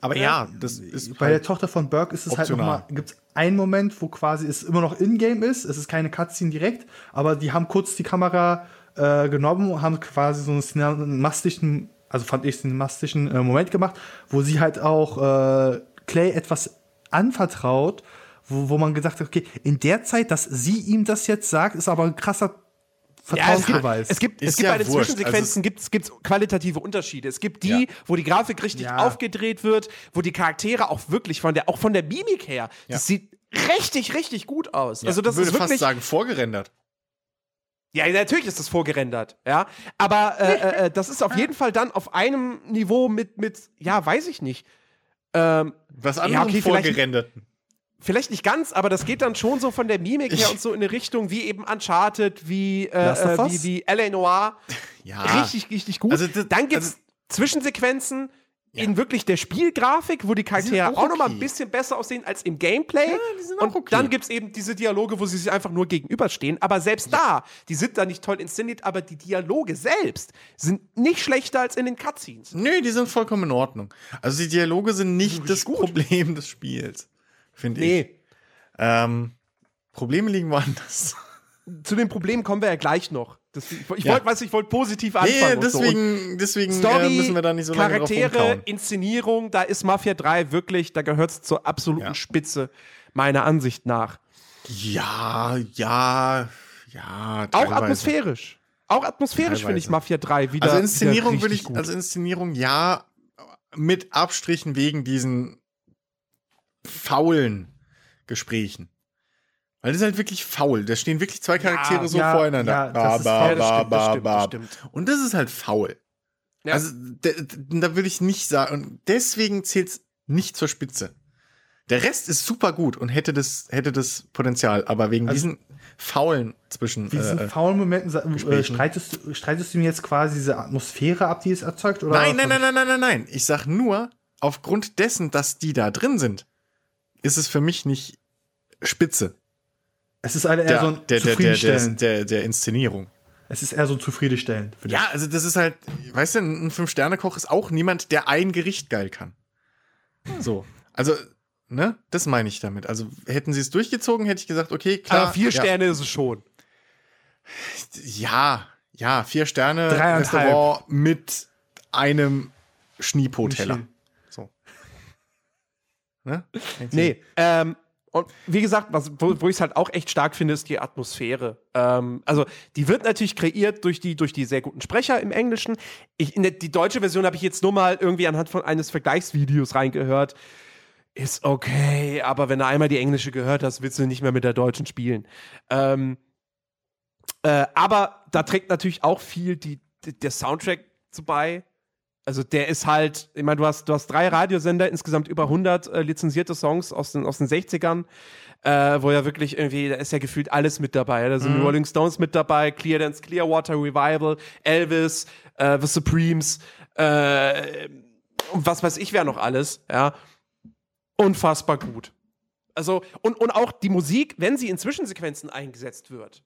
aber ja, das ist von, bei der halt, Tochter von Burke ist es optional. halt nochmal, gibt es einen Moment, wo quasi es immer noch in-game ist, es ist keine Cutscene direkt, aber die haben kurz die Kamera äh, genommen und haben quasi so einen cinemastischen, also fand ich cinemastischen äh, Moment gemacht, wo sie halt auch äh, Clay etwas anvertraut, wo, wo man gesagt hat, okay, in der Zeit, dass sie ihm das jetzt sagt, ist aber ein krasser Ja, es gibt, Vertrauensbeweis. es gibt, es gibt ja bei den wurscht. Zwischensequenzen Also es- gibt's, gibt's qualitative Unterschiede. Es gibt die, Ja. wo die Grafik richtig Ja. aufgedreht wird, wo die Charaktere auch wirklich von der, auch von der Mimik her, das sieht richtig, richtig gut aus. also das ich würde ist wirklich, fast sagen, vorgerendert. ja, natürlich ist das vorgerendert, ja. Aber äh, äh, äh, das ist auf jeden Fall dann auf einem Niveau mit, mit, ja, weiß ich nicht. Ähm, Was Ja, anderes okay, vorgerenderten. Vielleicht nicht ganz, aber das geht dann schon so von der Mimik her Ich- und so in eine Richtung wie eben Uncharted, wie, äh, äh, wie, wie L.A. Noir. Ja. Richtig, richtig gut. Also das- dann gibt's also- Zwischensequenzen in wirklich der Spielgrafik, wo die Charaktere auch auch, noch mal ein okay. bisschen besser aussehen als im Gameplay. die sind auch und okay. dann gibt's eben diese Dialoge, wo sie sich einfach nur gegenüberstehen. Aber selbst da, die sind da nicht toll inszeniert, aber die Dialoge selbst sind nicht schlechter als in den Cutscenes. Nö, die sind vollkommen in Ordnung. Also die Dialoge sind nicht das Problem des Spiels, finde ich. Nee. Ähm, Probleme liegen woanders. Zu den Problemen kommen wir ja gleich noch. Das, ich ich Ja. wollte, was ich wollte positiv anfangen. ja, und so. Deswegen, deswegen Story, äh, müssen wir da nicht so lange drauf Charaktere, rumkauen. Inszenierung, da ist Mafia 3 wirklich, da gehört es zur absoluten Ja. Spitze, meiner Ansicht nach. Ja, ja, ja. Auch teilweise. atmosphärisch. Auch atmosphärisch finde ich. Mafia 3 wieder. Also Inszenierung würde ich, gut. also Inszenierung ja, mit Abstrichen wegen diesen faulen Gesprächen. Weil das ist halt wirklich faul. Da stehen wirklich zwei Charaktere so ja, voreinander. ja, Ba, ja, ba. Und das ist halt faul. Ja. Also da, da würde ich nicht sagen. Und deswegen zählt es nicht zur Spitze. Der Rest ist super gut und hätte das, hätte das Potenzial, aber wegen Also- diesen faulen zwischen. diesen Äh, äh, faulen Momenten äh, streitest, du- streitest du mir jetzt quasi diese Atmosphäre ab, die es erzeugt? Oder nein, nein, nein, nein, nein, nein, nein. Ich sag nur, aufgrund dessen, dass die da drin sind, ist es für mich nicht spitze. Es ist eher Der, so ein der, der, der, der, zufriedenstellend. der, der Inszenierung. es ist eher so zufriedenstellend. Ja, also das ist halt, weißt du, ein Fünf-Sterne-Koch ist auch niemand, der ein Gericht geil kann. So. Also, ne, das meine ich damit. Also hätten sie es durchgezogen, hätte ich gesagt, okay, klar. aber vier ja, Sterne ist es schon. Ja, ja, vier Sterne. Restaurant mit einem Schniepo-Teller. Ne? Nee, ähm, und wie gesagt, was, wo, wo ich es halt auch echt stark finde, ist die Atmosphäre. Ähm, also, die wird natürlich kreiert durch die, durch die sehr guten Sprecher im Englischen. Ich, in der, die deutsche Version habe ich jetzt nur mal irgendwie anhand von eines Vergleichsvideos reingehört. Ist okay, aber wenn du einmal die englische gehört hast, willst du nicht mehr mit der deutschen spielen. Ähm, äh, aber da trägt natürlich auch viel die, die, der Soundtrack zu bei. Also der ist halt, ich meine, du hast, du hast drei Radiosender, insgesamt über 100 äh, lizenzierte Songs aus den, aus den 60ern, äh, wo ja wirklich irgendwie, da ist ja gefühlt alles mit dabei. Da sind Mhm. Rolling Stones mit dabei, Clear Dance, Clearwater Revival, Elvis, äh, The Supremes, äh, und was weiß ich wer noch alles, ja. Unfassbar gut. Also, und, und auch die Musik, wenn sie in Zwischensequenzen eingesetzt wird,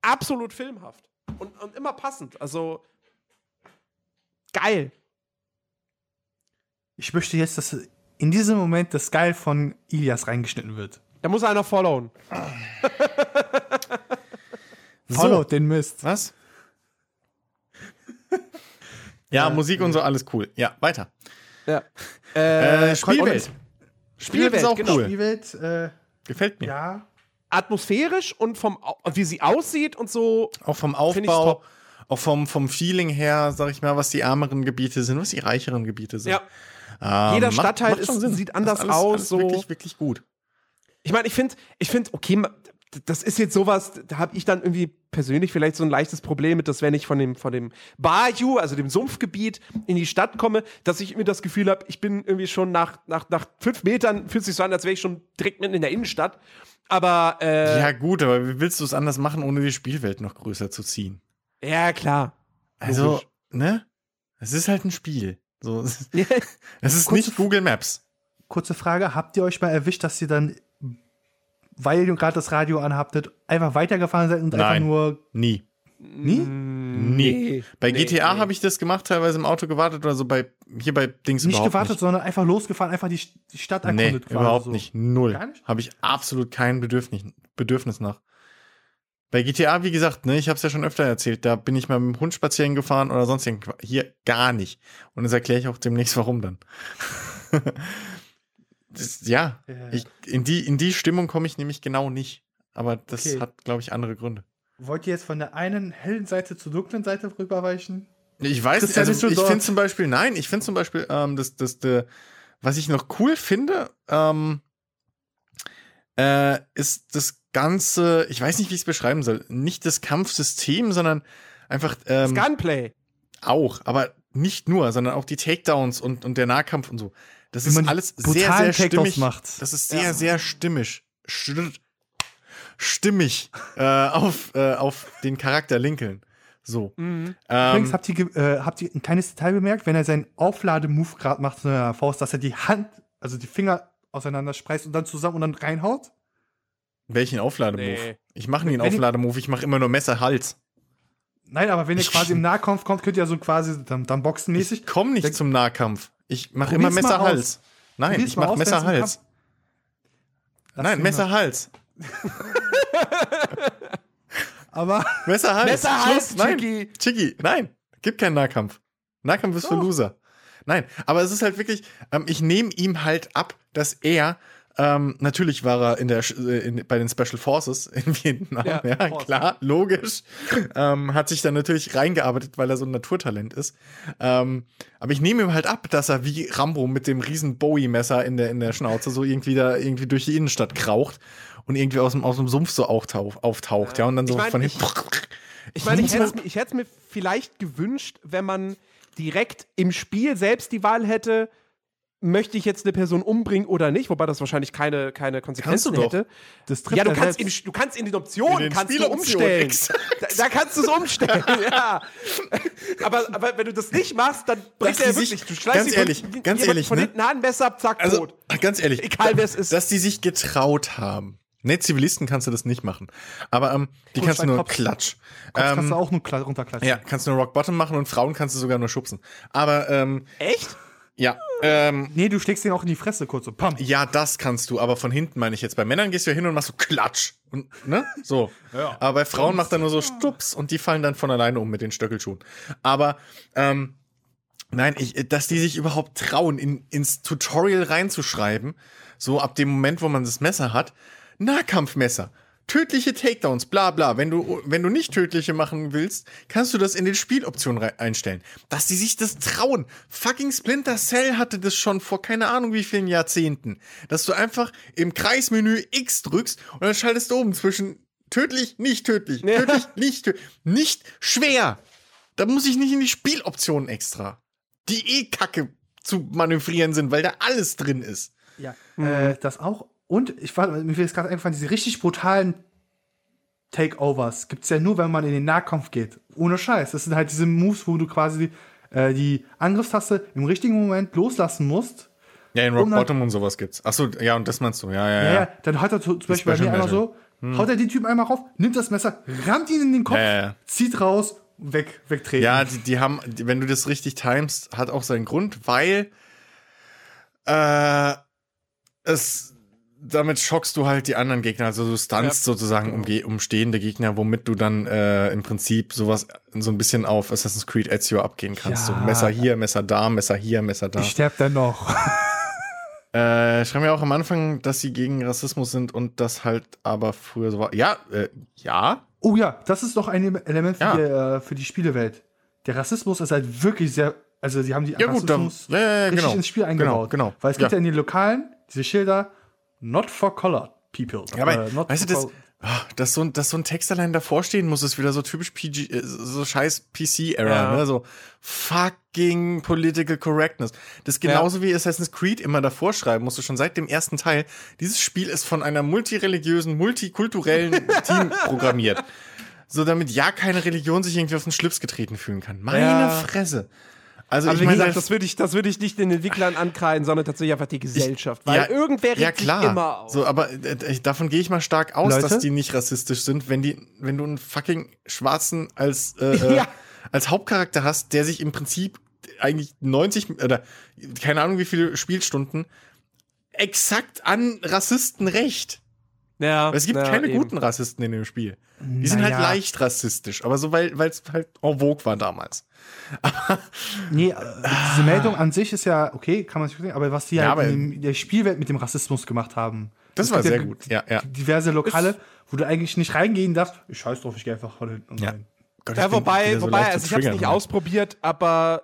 absolut filmhaft. Und, und immer passend. Also, geil. Ich möchte jetzt, dass in diesem Moment das Geil von Ilias reingeschnitten wird. Da muss einer followen. Follow den Mist. Was? ja, Musik und so, alles cool. Ja, weiter. Ja. Äh, Spielwelt. und- Spielwelt ist auch genau. cool. Die Welt, äh, Gefällt mir. ja. Atmosphärisch und vom, wie sie aussieht und so. Auch vom Aufbau, auch vom, vom Feeling her, sag ich mal, was die ärmeren Gebiete sind, was die reicheren Gebiete sind. Ja. Ähm, Jeder Stadtteil macht ist- sieht anders alles, aus, Alles so. wirklich, wirklich gut. Ich meine, ich finde, ich finde, okay, das ist jetzt sowas, da habe ich dann irgendwie persönlich vielleicht so ein leichtes Problem mit, dass wenn ich von dem, von dem Bayou, also dem Sumpfgebiet, in die Stadt komme, dass ich irgendwie das Gefühl habe, ich bin irgendwie schon nach, nach, nach fünf Metern, fühlt sich so an, als wäre ich schon direkt mitten in der Innenstadt. Aber, äh, Ja, gut, aber wie willst du es anders machen, ohne die Spielwelt noch größer zu ziehen? ja, klar. Also, Logisch. ne? Es ist halt ein Spiel. So, es ist, Kurze nicht Google Maps. Kurze Frage, habt ihr euch mal erwischt, dass ihr dann, weil ihr gerade das Radio anhabtet, einfach weitergefahren seid und einfach Nein. nur. Nie. Nie? Nie. Bei Nee, GTA nee. habe ich das gemacht, teilweise im Auto gewartet oder so. Bei, hier bei Dings Nicht gewartet, nicht. sondern einfach losgefahren, einfach die, die Stadt Nee, erkundet quasi überhaupt so. nicht. Null. Habe ich absolut kein Bedürfnis, Bedürfnis nach. Bei GTA, wie gesagt, ne, ich habe es ja schon öfter erzählt, da bin ich mal mit dem Hund spazieren gefahren oder sonst irgendwas. Hier gar nicht. Und das erkläre ich auch demnächst, warum dann. das, ja, Ja. ich, in, die, in die Stimmung komme ich nämlich genau nicht. Aber das Okay. hat, glaube ich, andere Gründe. Wollt ihr jetzt von der einen hellen Seite zur dunklen Seite rüberweichen? Ich weiß, Christian, also ich finde zum Beispiel, nein, ich finde zum Beispiel, ähm, das, das, das, was ich noch cool finde, ähm, äh, ist das Ganze, ich weiß nicht, wie ich es beschreiben soll, nicht das Kampfsystem, sondern einfach Das ähm, Gunplay. auch, aber nicht nur, sondern auch die Takedowns und, und der Nahkampf und so. Das Wie ist alles sehr, sehr stimmig. macht. Das ist sehr, Ja. sehr stimmig. St stimmig äh, auf, äh, auf den Charakter Lincoln. So. Mhm. Ähm, Übrigens, habt ihr, äh, habt ihr ein kleines Detail bemerkt, wenn er seinen Auflademove gerade macht mit seiner Faust, dass er die Hand, also die Finger auseinander spreißt und dann zusammen und dann reinhaut? Welchen Auflademove? Nee. Ich mache nie einen Auflademove, ich mache immer nur Messer-Hals. Nein, aber wenn ihr quasi im Nahkampf kommt, könnt ihr ja so quasi dann, dann boxenmäßig. Ich komme nicht zum Nahkampf. Ich mache immer mal Messer-Hals. Nein, Probier's ich mache. Kampf- Lass Nein, ihn Messer-Hals. mal. Aber Messer-Hals. Messer-Hals, Schluss. Nein, Chicky. Chicky, nein. Gibt keinen Nahkampf. Nahkampf ist für Doch. Loser. Nein, aber es ist halt wirklich, ähm, ich nehme ihm halt ab, dass er, ähm, natürlich war er in der, äh, in, bei den Special Forces in Vietnam, ja, Ja, klar, logisch. ähm, hat sich dann natürlich reingearbeitet, weil er so ein Naturtalent ist. Ähm, aber ich nehme ihm halt ab, dass er wie Rambo mit dem riesen Bowie-Messer in der, in der Schnauze so irgendwie da irgendwie durch die Innenstadt kraucht und irgendwie aus dem, aus dem Sumpf so auftaucht, auftaucht ja, und dann Ich so mein, von ich- hinten. Ich meine, ich hätte es mir- ich hätte es mir vielleicht gewünscht, wenn man direkt im Spiel selbst die Wahl hätte, möchte ich jetzt eine Person umbringen oder nicht, wobei das wahrscheinlich keine, keine Konsequenzen Kannst du doch. hätte. das trifft Ja, du kannst, in, selbst. du kannst in den Optionen In den kannst du umstellen. Da, da kannst du es umstellen, ja. Aber, aber wenn du das nicht machst, dann bringt die er sich- wirklich. Du schleichst ganz ehrlich, von, ganz ehrlich, von ne? hinten an, Messer, zack, Also, tot. ganz ehrlich, Egal, wer es ist. dass die sich getraut haben. Ne, Zivilisten kannst du das nicht machen. Aber ähm, die kannst du nur Cops- klatsch. Kopf kannst Ähm, du auch nur runterklatschen. ja, kannst du nur Rock Bottom machen und Frauen kannst du sogar nur schubsen. Aber ähm, Echt? Ja, ähm, Nee, du schlägst den auch in die Fresse kurz so. Pam. ja, das kannst du, aber von hinten meine ich jetzt. Bei Männern gehst du ja hin und machst so Klatsch. Und, ne? So. Aber bei Frauen macht er nur so Stups und die fallen dann von alleine um mit den Stöckelschuhen. Aber ähm, Nein, ich, dass die sich überhaupt trauen, in, ins Tutorial reinzuschreiben, so ab dem Moment, wo man das Messer hat, Nahkampfmesser, tödliche Takedowns, bla bla. Wenn du, wenn du nicht tödliche machen willst, kannst du das in den Spieloptionen einstellen. Dass die sich das trauen. Fucking Splinter Cell hatte das schon vor keine Ahnung wie vielen Jahrzehnten. Dass du einfach im Kreismenü X drückst und dann schaltest du oben zwischen tödlich, nicht tödlich, Ja. tödlich, nicht tödlich. Nicht schwer. Da muss ich nicht in die Spieloptionen extra. Die eh kacke zu manövrieren sind, weil da alles drin ist. Ja. Mhm. Äh, das auch. Und ich war, mir ist gerade eingefallen, diese richtig brutalen Takeovers gibt es ja nur, wenn man in den Nahkampf geht. Ohne Scheiß. Das sind halt diese Moves, wo du quasi äh, die Angriffstaste im richtigen Moment loslassen musst. Ja, in Rock Um Bottom und sowas gibt's. Ach so, ja, und das meinst du. Ja, ja, Ja, ja. Dann hat er zum Beispiel bei mir einmal so, haut er den Typen einmal rauf, nimmt das Messer, rammt ihn in den Kopf, ja, ja. zieht raus, weg, wegtreten. Ja, die, die haben, die, wenn du das richtig timest, hat auch seinen Grund, weil äh, es damit schockst du halt die anderen Gegner, also du stunst sozusagen umge umstehende Gegner, womit du dann äh, im Prinzip sowas so ein bisschen auf Assassin's Creed Ezio abgehen kannst. Ja. So Messer hier, Messer da, Messer hier, Messer da. Ich sterb dann noch. Äh, schreiben ja auch am Anfang, dass sie gegen Rassismus sind und das halt aber früher so war. Ja, äh, ja, Oh ja, das ist doch ein Element für, Ja. die, äh, für die Spielewelt. Der Rassismus ist halt wirklich sehr, also sie haben die Ja, gut, dann- Rassismus ja, ja, ja, richtig genau. ins Spiel eingebaut. Genau, genau. Weil es gibt Ja. ja in den Lokalen diese Schilder, not for colored people. Ja, aber Äh, weißt du, das, ah, dass, so ein, dass so ein Text allein davor stehen muss, ist wieder so typisch PG, äh, so scheiß PC-Era, Ja. ne? So fucking political correctness. Das genauso wie Assassin's Creed immer davor schreiben musst du schon seit dem ersten Teil. Dieses Spiel ist von einer multireligiösen, multikulturellen Team programmiert. So damit ja keine Religion sich irgendwie auf den Schlips getreten fühlen kann. Meine Ja. Fresse. Also Aber ich wie meine, gesagt, das würde ich, das würde ich nicht den Entwicklern ankreiden, sondern tatsächlich einfach die Gesellschaft. Weil ja, irgendwer regt ja, klar. sich immer auf. So, aber äh, äh, davon gehe ich mal stark aus, Leute? dass die nicht rassistisch sind, wenn die, wenn du einen fucking Schwarzen als äh, äh, Ja. als Hauptcharakter hast, der sich im Prinzip eigentlich 90 oder keine Ahnung wie viele Spielstunden exakt an Rassisten rächt. Ja, es gibt ja, keine eben. guten Rassisten in dem Spiel. Die sind halt leicht rassistisch, aber so weil es halt en vogue war damals. Nee, äh, diese Meldung an sich ist ja okay, kann man sich sehen, aber was die Ja, halt aber- in, der Spielwelt mit dem Rassismus gemacht haben. Das war sehr gut. Ja, ja. Diverse Lokale, wo du eigentlich nicht reingehen darfst. Ich scheiß drauf, ich gehe einfach von hinten Ja. rein. Gott, Ja, wobei, so wobei also ich habe es nicht ausprobiert, aber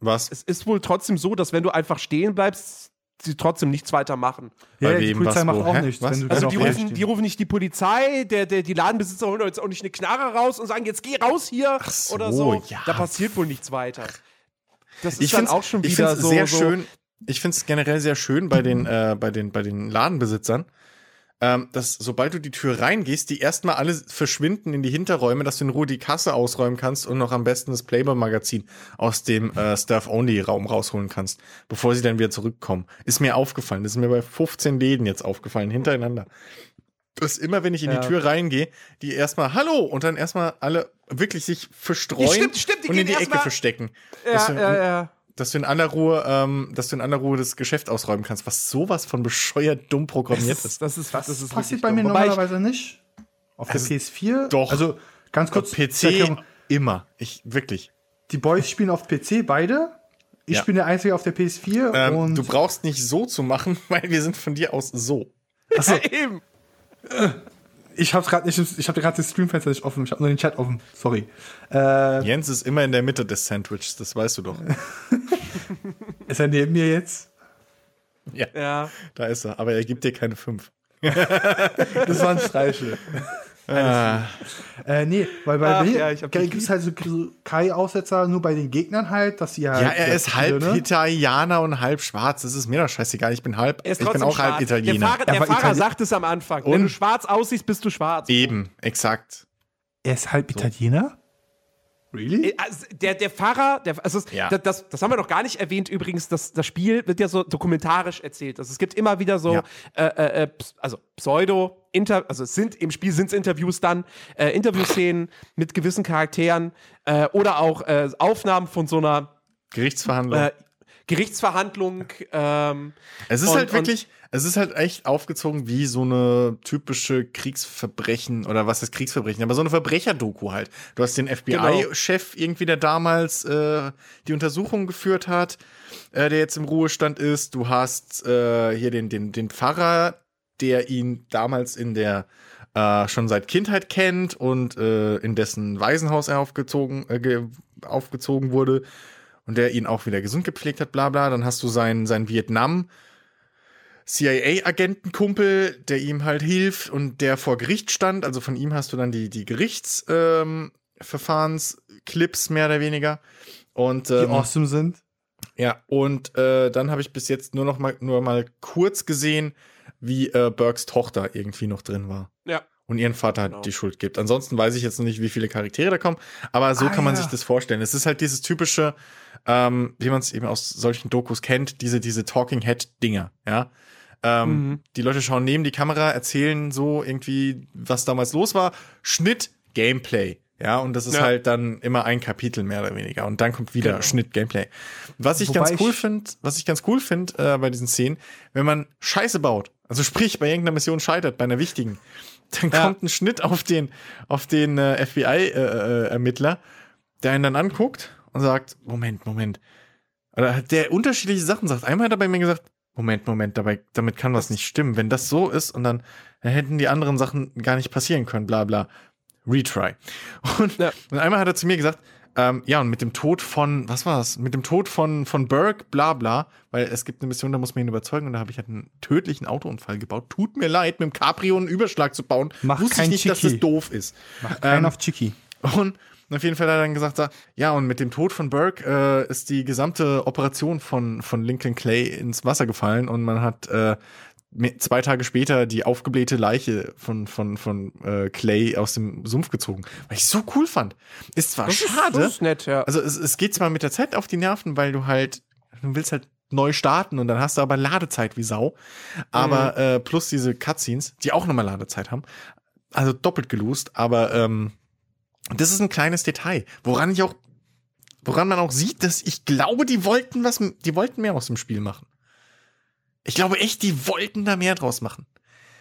Was? es ist wohl trotzdem so, dass wenn du einfach stehen bleibst, sie trotzdem nichts weiter machen. Ja, die Polizei macht wo? auch Hä? nichts. Was? Wenn du Also die rufen, die rufen nicht die Polizei, der, der, die Ladenbesitzer holen jetzt auch nicht eine Knarre raus und sagen, jetzt geh raus hier so, oder so. ja. Da passiert wohl nichts weiter. Das ist ich dann auch schon wieder so, sehr so schön. Ich finde es generell sehr schön bei den, äh, bei den, bei den Ladenbesitzern, ähm, dass sobald du die Tür reingehst, die erstmal alle verschwinden in die Hinterräume, dass du in Ruhe die Kasse ausräumen kannst und noch am besten das Playboy-Magazin aus dem äh, Staff-Only-Raum rausholen kannst, bevor sie dann wieder zurückkommen. Ist mir aufgefallen. Das ist mir bei 15 Läden jetzt aufgefallen, hintereinander. Dass immer, wenn ich in Ja. die Tür reingehe, die erstmal Hallo und dann erstmal alle wirklich sich verstreuen Ja, stimmt, stimmt, und in die Ecke verstecken. Ja, du, ja, ja. Dass du in aller Ruhe, ähm, dass du in aller Ruhe das Geschäft ausräumen kannst, was sowas von bescheuert dumm programmiert Das ist. das ist, das ist Passiert bei mir dumm. Wobei ich- normalerweise nicht. Auf der Also, PS4? doch. Also ganz kurz. zur PC Erklärung. immer. Ich wirklich. Die Boys spielen auf PC beide. Ich Ja. bin der Einzige auf der PS4 Ähm, und du brauchst nicht so zu machen, weil wir sind von dir aus so. Achso, Eben. Ich hab's gerade nicht, ich habe gerade das Streamfenster nicht offen, ich habe nur den Chat offen. Sorry. Äh, Jens ist immer in der Mitte des Sandwiches, das weißt du doch. ist er neben mir jetzt? ja, Ja. da ist er. Aber er gibt dir keine fünf. Das war ein Streichel. Ah, Äh, nee, weil bei Ach mir ja, gibt es halt so so Kai-Aussetzer nur bei den Gegnern halt, dass sie halt. ja, er ist halb ne? Italiener und halb schwarz. Das ist mir doch scheißegal. Ich bin halb, Er ist ich bin auch halb schwarz. Italiener. Der Fahrer, der Er Fahrer Itali- sagt es am Anfang. Wenn Und? du schwarz aussiehst, bist du schwarz. Eben, exakt. Er ist halb Italiener? Really? Äh, also Der, der Fahrer, der, also Ja. das, das, das haben wir noch gar nicht erwähnt übrigens, das, das Spiel wird ja so dokumentarisch erzählt. Also es gibt immer wieder so, Ja. äh, äh, äh, also Pseudo, Inter also sind im Spiel sind es Interviews dann, äh, Interviewszenen mit gewissen Charakteren äh, oder auch äh, Aufnahmen von so einer Gerichtsverhandlung. äh, Gerichtsverhandlung. Ähm, Es ist und- halt wirklich, es ist halt echt aufgezogen wie so eine typische Kriegsverbrechen oder was ist Kriegsverbrechen, aber so eine Verbrecherdoku halt. Du hast den FBI-Chef irgendwie, der damals äh, die Untersuchung geführt hat, äh, der jetzt im Ruhestand ist. Du hast äh, hier den, den, den Pfarrer, der ihn damals in der äh, schon seit Kindheit kennt und äh, in dessen Waisenhaus er aufgezogen, äh, ge- aufgezogen wurde und der ihn auch wieder gesund gepflegt hat, bla bla. Dann hast du seinen, seinen Vietnam. CIA-Agentenkumpel, der ihm halt hilft und der vor Gericht stand. Also von ihm hast du dann die, die Gerichtsverfahrensclips ähm, mehr oder weniger. Und Die ähm, awesome sind. ja, und äh, dann habe ich bis jetzt nur noch mal, nur mal kurz gesehen, wie äh, Burks Tochter irgendwie noch drin war. ja. Und ihren Vater Genau. die Schuld gibt. Ansonsten weiß ich jetzt noch nicht, wie viele Charaktere da kommen, aber so Ah, kann man ja. sich das vorstellen. Es ist halt dieses typische, ähm, wie man es eben aus solchen Dokus kennt, diese, diese Talking Head-Dinger, ja. Ähm, Mhm. Die Leute schauen neben die Kamera, erzählen so irgendwie, was damals los war. Schnitt, Gameplay. Ja, und das ist Ja. halt dann immer ein Kapitel mehr oder weniger. Und dann kommt wieder Genau. Schnitt, Gameplay. Was ich Wobei ganz cool finde, was ich ganz cool finde äh, bei diesen Szenen, wenn man Scheiße baut, also sprich bei irgendeiner Mission scheitert, bei einer wichtigen, dann Ja. kommt ein Schnitt auf den, auf den äh, FBI-Ermittler, der ihn dann anguckt und sagt, Moment, Moment. Oder der unterschiedliche Sachen sagt. Einmal hat er bei mir gesagt, Moment, Moment, dabei, damit kann was nicht stimmen. Wenn das so ist und dann, dann hätten die anderen Sachen gar nicht passieren können, bla bla. Retry. Und, Ja. und einmal hat er zu mir gesagt, ähm, ja, und mit dem Tod von, was war das? Mit dem Tod von, von Burke, bla bla, weil es gibt eine Mission, da muss man ihn überzeugen und da habe ich halt einen tödlichen Autounfall gebaut. Tut mir leid, mit dem Cabrio einen Überschlag zu bauen. Mach Wusste ich nicht, dass Chicky. das doof ist. Macht keinen Ähm, auf Chicky. Und auf jeden Fall hat er dann gesagt, ja, und mit dem Tod von Burke äh, ist die gesamte Operation von, von Lincoln Clay ins Wasser gefallen und man hat äh, zwei Tage später die aufgeblähte Leiche von, von, von äh, Clay aus dem Sumpf gezogen. Was ich so cool fand. Ist zwar Das ist, schade, das ist nett, ja. also es, es geht zwar mit der Zeit auf die Nerven, weil du halt, du willst halt neu starten und dann hast du aber Ladezeit wie Sau. Aber äh, plus diese Cutscenes, die auch nochmal Ladezeit haben. Also doppelt gelost, aber ähm, das ist ein kleines Detail, woran ich auch, woran man auch sieht, dass ich glaube, die wollten was, die wollten mehr aus dem Spiel machen. Ich glaube echt, die wollten da mehr draus machen.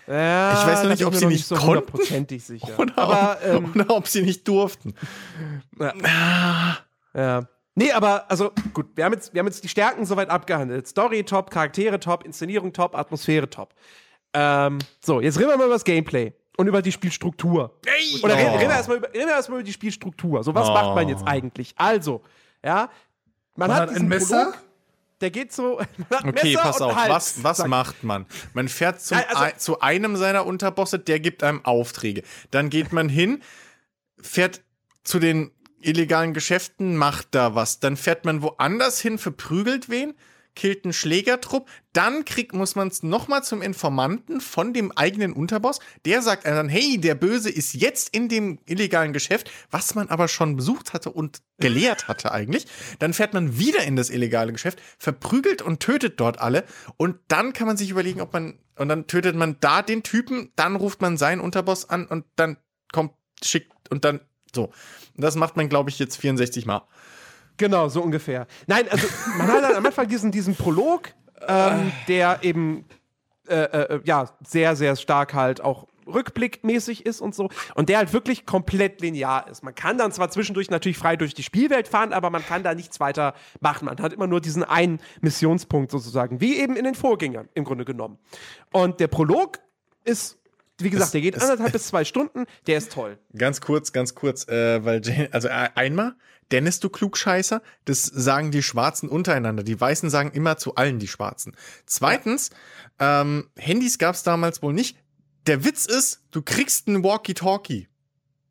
ja, ich weiß da nicht, ob sie noch nicht so konnten. hundertprozentig sicher. Oder, aber, ob, ähm, oder ob sie nicht durften. Ah, Ja. Nee, aber also gut, wir haben jetzt, wir haben jetzt die Stärken soweit abgehandelt. Story top, Charaktere top, Inszenierung top, Atmosphäre top. Ähm, so, jetzt reden wir mal über das Gameplay und über die Spielstruktur. Ey! Oder reden, Oh. reden wir erstmal über, reden wir erstmal über die Spielstruktur. So, was Oh. macht man jetzt eigentlich? Also, ja, man, hat, diesen Prolog, der geht so. Man hat Okay, Messer pass auf. Hals, was was macht man? Man fährt zum, also- ein, zu einem seiner Unterbosse, der gibt einem Aufträge. Dann geht man hin, fährt zu den illegalen Geschäften, macht da was. Dann fährt man woanders hin, verprügelt wen, killt einen Schlägertrupp. Dann kriegt, muss man es nochmal zum Informanten von dem eigenen Unterboss. Der sagt dann, hey, der Böse ist jetzt in dem illegalen Geschäft, was man aber schon besucht hatte und gelehrt hatte eigentlich. Dann fährt man wieder in das illegale Geschäft, verprügelt und tötet dort alle. Und dann kann man sich überlegen, ob man, und dann tötet man da den Typen, dann ruft man seinen Unterboss an und dann kommt, schickt und dann so. Und das macht man, glaube ich, jetzt 64 Mal. Genau, so ungefähr. Nein, also man hat dann am Anfang diesen, diesen Prolog, ähm, der eben äh, äh, ja sehr, sehr stark halt auch rückblickmäßig ist und so. Und der halt wirklich komplett linear ist. Man kann dann zwar zwischendurch natürlich frei durch die Spielwelt fahren, aber man kann da nichts weiter machen. Man hat immer nur diesen einen Missionspunkt sozusagen, wie eben in den Vorgängern im Grunde genommen. Und der Prolog ist, wie gesagt, Es- der geht es- anderthalb bis zwei Stunden, der ist toll. Ganz kurz, ganz kurz, äh, weil, Jane- also äh, einmal, Dennis, du Klugscheißer, das sagen die Schwarzen untereinander. Die Weißen sagen immer zu allen die Schwarzen. Zweitens, ähm, Handys gab es damals wohl nicht. Der Witz ist, du kriegst ein Walkie-Talkie.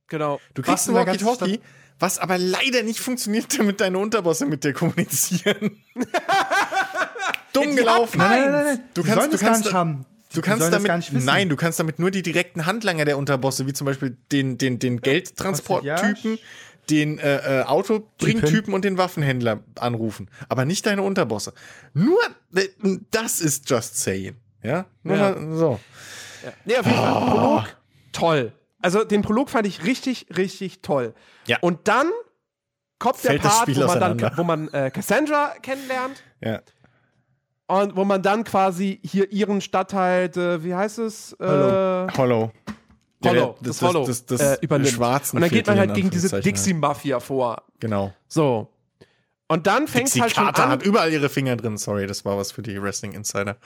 Genau. Du kriegst in ein der ganzen Walkie-Talkie, was aber leider nicht funktioniert, damit deine Unterbosse mit dir kommunizieren. Dumm gelaufen. Nein, nein, nein, nein. Du Die kannst, du kannst, nicht haben. Du kannst damit, nein, du kannst damit nur die direkten Handlanger der Unterbosse, wie zum Beispiel den, den, den Geldtransporttypen, den äh, äh, Autobringtypen und den Waffenhändler anrufen. Aber nicht deine Unterbosse. Nur, äh, das ist just saying. Ja? Nur Ja. Mal, so. Nee, auf jeden Fall. Prolog, toll. Also den Prolog fand ich richtig, richtig toll. Ja. Und dann kommt der Fällt das Part, wo man, dann, wo man äh, Cassandra kennenlernt Ja. und wo man dann quasi hier ihren Stadtteil, äh, wie heißt es? Äh, Hollow. Hollow. Hollow, das, das, Hollow das, das, äh, übernimmt. schwarzen und dann geht man halt gegen diese Dixie-Mafia vor. ja. Genau. So. Und dann fängt Dixie halt schon Carter an. hat überall ihre Finger drin. Sorry, das war was für die Wrestling Insider.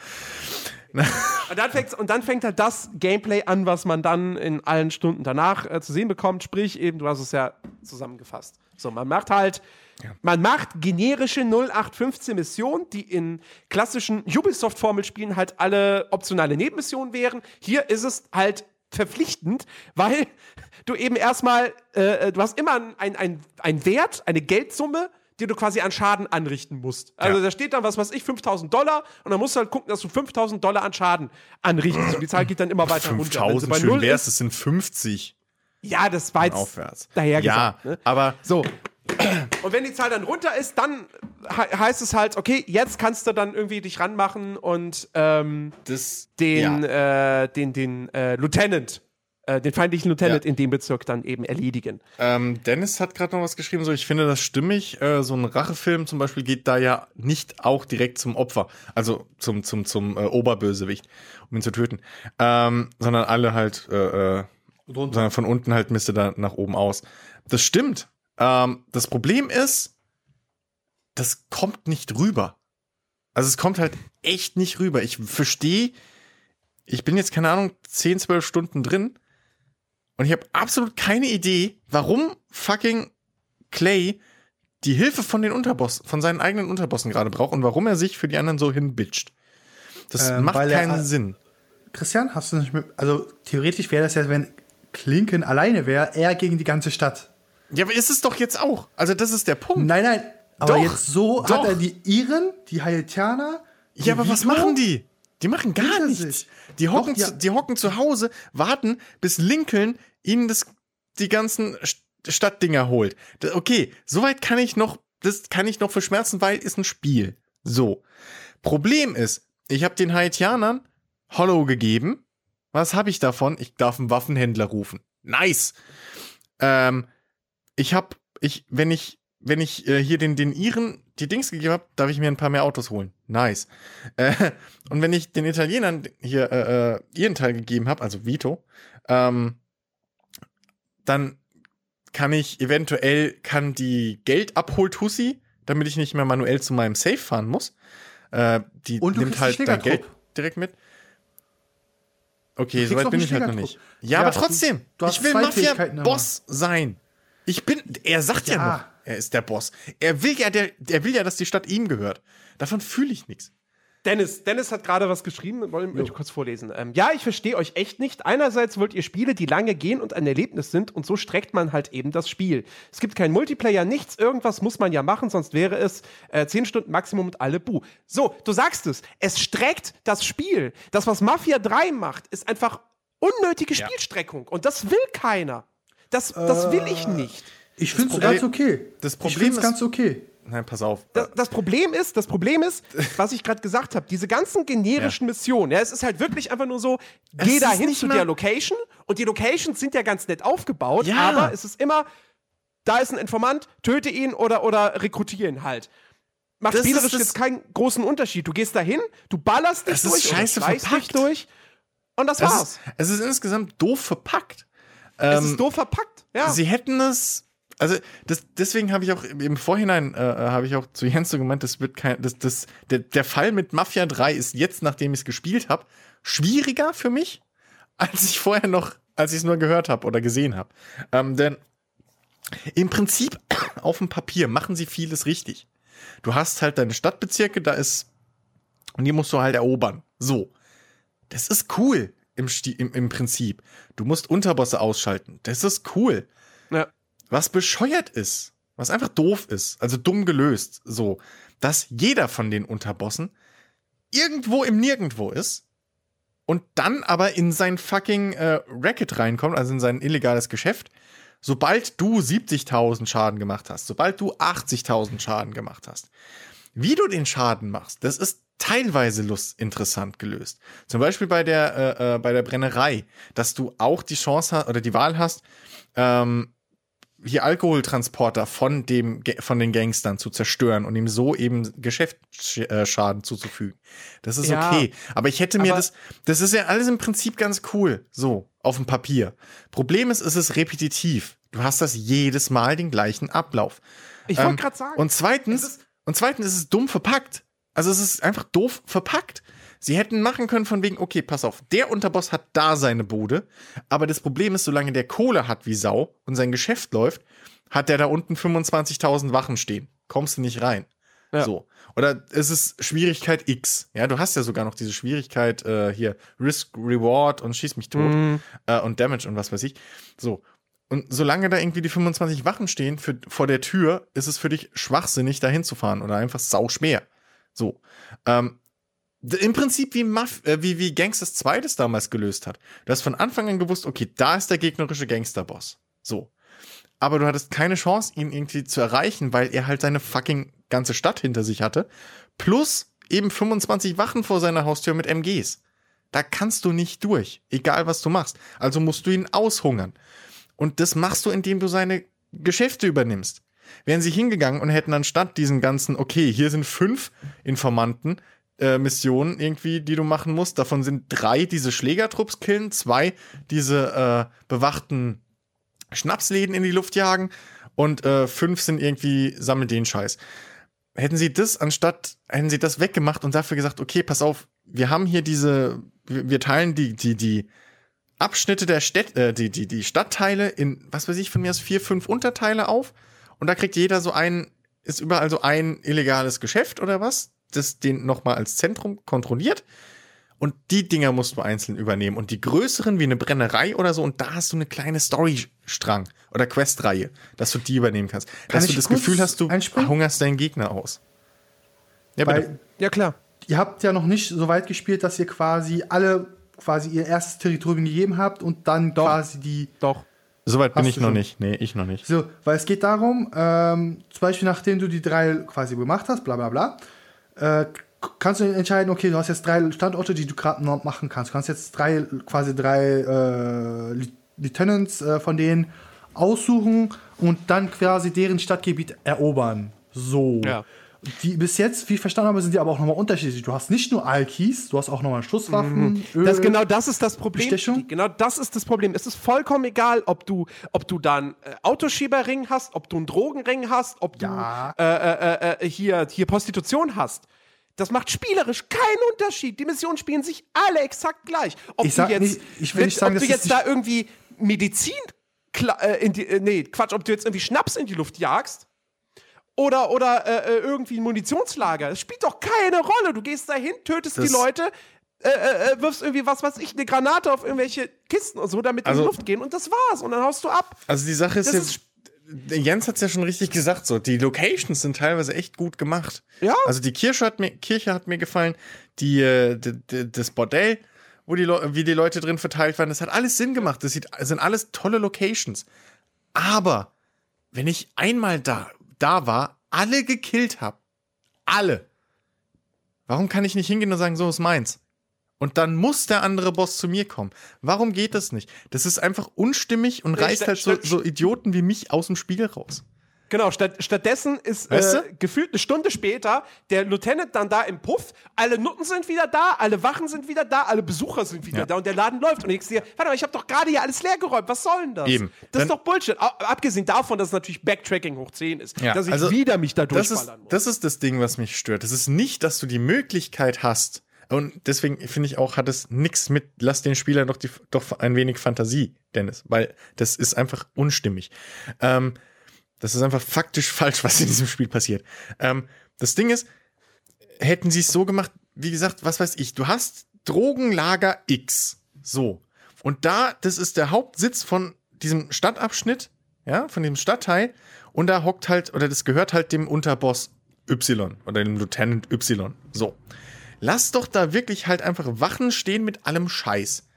Und dann, fängt's, und dann fängt halt das Gameplay an, was man dann in allen Stunden danach äh, zu sehen bekommt. Sprich, eben, du hast es ja zusammengefasst. So, man macht halt, man macht generische 0815 Missionen, die in klassischen Ubisoft-Formelspielen halt alle optionale Nebenmissionen wären. Hier ist es halt verpflichtend, weil du eben erstmal, äh, du hast immer ein, ein, ein Wert, eine Geldsumme, die du quasi an Schaden anrichten musst. Also Ja. da steht dann, was weiß ich, 5000 Dollar und dann musst du halt gucken, dass du 5000 Dollar an Schaden anrichtest. Und die Zahl geht dann immer weiter runter. Wenn sie 5000, bei schön wär's, es sind 50 ja, das war jetzt aufwärts. daher ja, gesagt. Ne? aber So. Und wenn die Zahl dann runter ist, dann he heißt es halt, okay, jetzt kannst du dann irgendwie dich ranmachen und ähm, das den, ja. äh, den, den äh, Lieutenant, äh, den feindlichen Lieutenant in dem Bezirk dann eben erledigen. Ähm, Dennis hat gerade noch was geschrieben, so ich finde das stimmig. Äh, so ein Rachefilm zum Beispiel geht da ja nicht auch direkt zum Opfer, also zum, zum, zum äh, Oberbösewicht, um ihn zu töten, ähm, sondern alle halt, äh, äh, sondern von unten halt misst er da nach oben aus. Das stimmt. Ähm, das Problem ist, das kommt nicht rüber. Also es kommt halt echt nicht rüber. Ich verstehe, ich bin jetzt keine Ahnung 10, 12 Stunden drin und ich habe absolut keine Idee, warum fucking Clay die Hilfe von den Unterbossen, von seinen eigenen Unterbossen gerade braucht und warum er sich für die anderen so hinbitcht. Das Ähm, macht weil er- keinen Sinn. Christian, hast du nicht mit. Also, theoretisch wäre das ja, wenn Klinken alleine wäre, er gegen die ganze Stadt. Ja, aber ist es doch jetzt auch. Also das ist der Punkt. Nein, nein. Aber Doch, jetzt so doch. hat er die Iren, die Haitianer. die Ja, aber was Vito. machen die? Die machen gar nichts. sich. Die hocken, Doch, ja. zu, die hocken zu Hause, warten, bis Lincoln ihnen das, die ganzen St- Stadtdinger holt. Da- Okay, soweit kann ich noch, das kann ich noch verschmerzen, weil ist ein Spiel. So. Problem ist, ich habe den Haitianern Hollow gegeben. Was habe ich davon? Ich darf einen Waffenhändler rufen. Nice. Ähm, ich habe, ich, wenn ich, wenn ich äh, hier den, den Iren die Dings gegeben habe, darf ich mir ein paar mehr Autos holen. Nice. Äh, und wenn ich den Italienern hier äh, äh, ihren Teil gegeben habe, also Vito, ähm, dann kann ich eventuell kann die Geld abholt Tussi, damit ich nicht mehr manuell zu meinem Safe fahren muss. Äh, die Und du nimmt halt dein. Geld direkt mit. Okay, soweit bin ich halt noch nicht. Ja, Ja, aber trotzdem, du hast ich will. Mafia-Boss sein. Ich bin, er sagt ja. Ja. noch, er ist der Boss. Er will ja, der, er will ja, dass die Stadt ihm gehört. Davon fühle ich nichts. Dennis, Dennis hat gerade was geschrieben, wollen wir kurz vorlesen. Ähm, ja, ich verstehe euch echt nicht. Einerseits wollt ihr Spiele, die lange gehen und ein Erlebnis sind und so streckt man halt eben das Spiel. Es gibt keinen Multiplayer, nichts, irgendwas muss man ja machen, sonst wäre es äh, 10 Stunden Maximum und alle Bu. So, du sagst es, es streckt das Spiel. Das, was Mafia 3 macht, ist einfach unnötige Spielstreckung und das will keiner. Das, das will ich nicht. Ich finde es ganz okay. das ich Problem find's ist- ganz okay. Nein, pass auf. Das, das Problem ist, das Problem ist, was ich gerade gesagt habe, diese ganzen generischen Missionen, ja, es ist halt wirklich einfach nur so, geh ist da hin zu der Location und die Locations sind ja ganz nett aufgebaut, Ja. aber es ist immer, da ist ein Informant, töte ihn oder, oder rekrutiere ihn halt. Macht Das ist spielerisch das- jetzt keinen großen Unterschied. Du gehst da hin, du ballerst dich Es ist durch, oder scheiße dich verpackt. durch und das Es war's. ist, es ist insgesamt doof verpackt. Es Ähm, ist doof verpackt, ja. Sie hätten es. Also das, deswegen habe ich auch im Vorhinein äh, habe ich auch zu Jens so gemeint, das wird kein, das, das, der, der Fall mit Mafia 3 ist jetzt, nachdem ich es gespielt habe, schwieriger für mich, als ich vorher noch, als ich es nur gehört habe oder gesehen habe. Ähm, denn im Prinzip auf dem Papier machen sie vieles richtig. Du hast halt deine Stadtbezirke, da ist und die musst du halt erobern. So, das ist cool im, Sti im, im Prinzip. Du musst Unterbosse ausschalten. Das ist cool ja. was bescheuert ist, was einfach doof ist, also dumm gelöst, so, dass jeder von den Unterbossen irgendwo im Nirgendwo ist und dann aber in sein fucking äh, Racket reinkommt, also in sein illegales Geschäft, sobald du 70.000 Schaden gemacht hast, sobald du 80.000 Schaden gemacht hast. Wie du den Schaden machst, das ist teilweise lust interessant gelöst. Zum Beispiel bei der, äh, äh, bei der Brennerei, dass du auch die Chance hast oder die Wahl hast, ähm, hier Alkoholtransporter von dem von den Gangstern zu zerstören und ihm so eben Geschäftsschaden zuzufügen. Das ist Ja, okay. Aber ich hätte mir das, das ist ja alles im Prinzip ganz cool, so auf dem Papier. Problem ist, es ist repetitiv. Du hast das jedes Mal den gleichen Ablauf. Ich wollte Ähm, gerade sagen. Und zweitens, und zweitens ist es dumm verpackt. Also es ist einfach doof verpackt. Sie hätten machen können von wegen, okay, pass auf, der Unterboss hat da seine Bude, aber das Problem ist, solange der Kohle hat wie Sau und sein Geschäft läuft, hat der da unten 25.000 Wachen stehen. Kommst du nicht rein. Ja. So. Oder es ist Schwierigkeit X. Ja, du hast ja sogar noch diese Schwierigkeit äh, hier Risk, Reward und schieß mich tot Mhm. äh, und Damage und was weiß ich. So. Und solange da irgendwie die 25 Wachen stehen für, vor der Tür, ist es für dich schwachsinnig, da hinzufahren oder einfach sauschwer. So. Ähm, Im Prinzip wie, Maf äh, wie, wie Gangsters 2 das damals gelöst hat. Du hast von Anfang an gewusst, okay, da ist der gegnerische Gangsterboss. So. Aber du hattest keine Chance, ihn irgendwie zu erreichen, weil er halt seine fucking ganze Stadt hinter sich hatte. Plus eben 25 Wachen vor seiner Haustür mit MGs. Da kannst du nicht durch, egal was du machst. Also musst du ihn aushungern. Und das machst du, indem du seine Geschäfte übernimmst. Wären sie hingegangen und hätten anstatt diesen ganzen, okay, hier sind fünf Informanten, äh, Missionen irgendwie, die du machen musst. Davon sind drei diese Schlägertrupps killen, zwei diese äh, bewachten Schnapsläden in die Luft jagen und äh, fünf sind irgendwie, sammel den Scheiß. Hätten sie das anstatt, hätten sie das weggemacht und dafür gesagt, okay, pass auf, wir haben hier diese, wir, wir teilen die, die, die Abschnitte der Städte, äh, die, die, die Stadtteile in, was weiß ich, von mir aus vier, fünf Unterteile auf und da kriegt jeder so ein, ist überall so ein illegales Geschäft oder was, das den nochmal als Zentrum kontrolliert. Und die Dinger musst du einzeln übernehmen. Und die größeren, wie eine Brennerei oder so, und da hast du eine kleine Storystrang oder Questreihe, dass du die übernehmen kannst. dass ich du das Gefühl hast, du einspringen? hungerst deinen Gegner aus. Ja. Weil Ja, klar. ihr habt ja noch nicht so weit gespielt, dass ihr quasi alle quasi ihr erstes Territorium gegeben habt und dann quasi die. Doch. Soweit bin ich noch schon. nicht. Nee, ich noch nicht. So, weil es geht darum, ähm, zum Beispiel nachdem du die drei quasi gemacht hast, bla bla bla, äh, kannst du entscheiden, okay, du hast jetzt drei Standorte, die du gerade noch machen kannst. Du kannst jetzt drei, quasi drei äh, Li- Lieutenants äh, von denen aussuchen und dann quasi deren Stadtgebiet erobern. So. Ja. Die bis jetzt, wie ich verstanden habe, sind die aber auch nochmal unterschiedlich. Du hast nicht nur Alkis, du hast auch nochmal Schusswaffen, Öl. Das, genau das ist das Problem. Bestechung? Genau das ist das Problem. Es ist vollkommen egal, ob du, ob du dann äh, Autoschieberring hast, ob du einen Drogenring hast, ob Ja. du äh, äh, äh, hier, hier Prostitution hast. Das macht spielerisch keinen Unterschied. Die Missionen spielen sich alle exakt gleich. Ob Ich sag du jetzt, nicht- ich will nicht sagen, ob du jetzt da irgendwie Medizin, äh, in die, äh, nee, Quatsch, ob du jetzt irgendwie Schnaps in die Luft jagst oder, oder äh, äh, irgendwie ein Munitionslager. Das spielt doch keine Rolle. Du gehst dahin, tötest die Das- Leute, äh, äh, äh, wirfst irgendwie was weiß ich, eine Granate auf irgendwelche Kisten und so, damit die in Also- die Luft gehen und das war's. Und dann haust du ab. Also die Sache ist Das jetzt, der Jens hat es ja schon richtig gesagt, so die Locations sind teilweise echt gut gemacht. Ja. Also die Kirche hat mir, Kirche hat mir gefallen, die, äh, d- d- das Bordell, wo die wie die Leute drin verteilt waren, das hat alles Sinn gemacht. Das sieht, das sind alles tolle Locations. Aber wenn ich einmal da, da war, alle gekillt habe, alle, warum kann ich nicht hingehen und sagen, so ist meins? Und dann muss der andere Boss zu mir kommen. Warum geht das nicht? Das ist einfach unstimmig und reißt halt so, so Idioten wie mich aus dem Spiel raus. Genau, statt, stattdessen ist Weißt äh, gefühlt eine Stunde später der Lieutenant dann da im Puff, alle Nutten sind wieder da, alle Wachen sind wieder da, alle Besucher sind wieder Ja. da und der Laden läuft. Und ich dir, warte mal, ich habe doch gerade hier alles leergeräumt, was soll denn das? Eben. Das ist Dann- doch Bullshit. Ab- Abgesehen davon, dass es natürlich Backtracking hoch 10 ist, Ja, dass ich also wieder mich da Das ist, durchballern muss. das ist das Ding, was mich stört. Das ist nicht, dass du die Möglichkeit hast. Und deswegen finde ich auch, hat es nichts mit, lass den Spieler doch, die, doch ein wenig Fantasie, Dennis, weil das ist einfach unstimmig. Ähm, das ist einfach faktisch falsch, was in diesem Spiel passiert. Ähm, das Ding ist, hätten sie es so gemacht, wie gesagt, was weiß ich, du hast Drogenlager X. So. Und da, das ist der Hauptsitz von diesem Stadtabschnitt, ja, von dem Stadtteil. Und da hockt halt, oder das gehört halt dem Unterboss Y oder dem Lieutenant Y. So. Lass doch da wirklich halt einfach Wachen stehen mit allem Scheiß.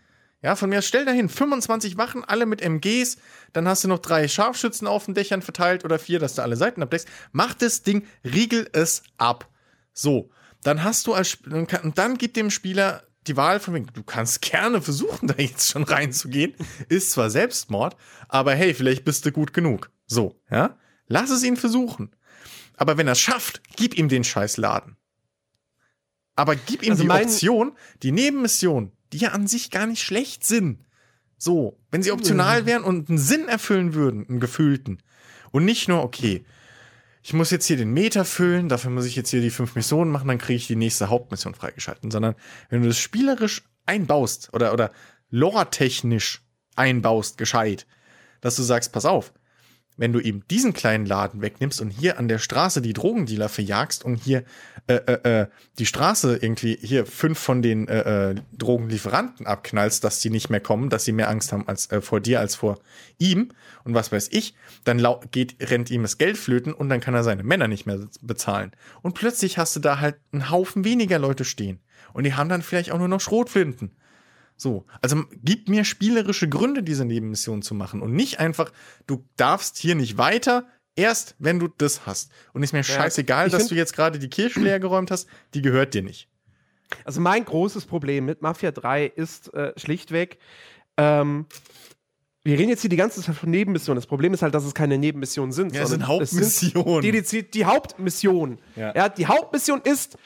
Ja, von mir stell dahin 25 Wachen, alle mit MGs, dann hast du noch drei Scharfschützen auf den Dächern verteilt oder vier, dass du alle Seiten abdeckst. Mach das Ding, riegel es ab. So, dann hast du als und dann gibt dem Spieler die Wahl von wegen, du kannst gerne versuchen, da jetzt schon reinzugehen. Ist zwar Selbstmord, aber hey, vielleicht bist du gut genug. So, ja? Lass es ihn versuchen. Aber wenn er es schafft, gib ihm den Scheißladen. Aber gib ihm Also die Option, die Nebenmissionen, die ja an sich gar nicht schlecht sind. So, wenn sie optional wären und einen Sinn erfüllen würden, einen gefühlten. Und nicht nur, okay, ich muss jetzt hier den Meter füllen, dafür muss ich jetzt hier die fünf Missionen machen, dann kriege ich die nächste Hauptmission freigeschalten. Sondern wenn du das spielerisch einbaust oder, oder lore-technisch einbaust, gescheit, dass du sagst, pass auf, wenn du ihm diesen kleinen Laden wegnimmst und hier an der Straße die Drogendealer verjagst und hier äh, äh, äh, die Straße irgendwie hier fünf von den äh, äh, Drogenlieferanten abknallst, dass die nicht mehr kommen, dass sie mehr Angst haben als äh, vor dir als vor ihm und was weiß ich, dann geht rennt ihm das Geld flöten und dann kann er seine Männer nicht mehr bezahlen und plötzlich hast du da halt einen Haufen weniger Leute stehen und die haben dann vielleicht auch nur noch Schrotflinten. So, also gib mir spielerische Gründe, diese Nebenmission zu machen und nicht einfach, du darfst hier nicht weiter, erst wenn du das hast. Und ist mir scheißegal, ich dass du jetzt gerade die Kirche leer geräumt hast, die gehört dir nicht. Also mein großes Problem mit Mafia 3 ist äh, schlichtweg, ähm, wir reden jetzt hier die ganze Zeit von Nebenmissionen. Das Problem ist halt, dass es keine Nebenmissionen sind. Ja, es sind Hauptmissionen. dediziert die Hauptmission. Ja. Ja. die Hauptmission ist,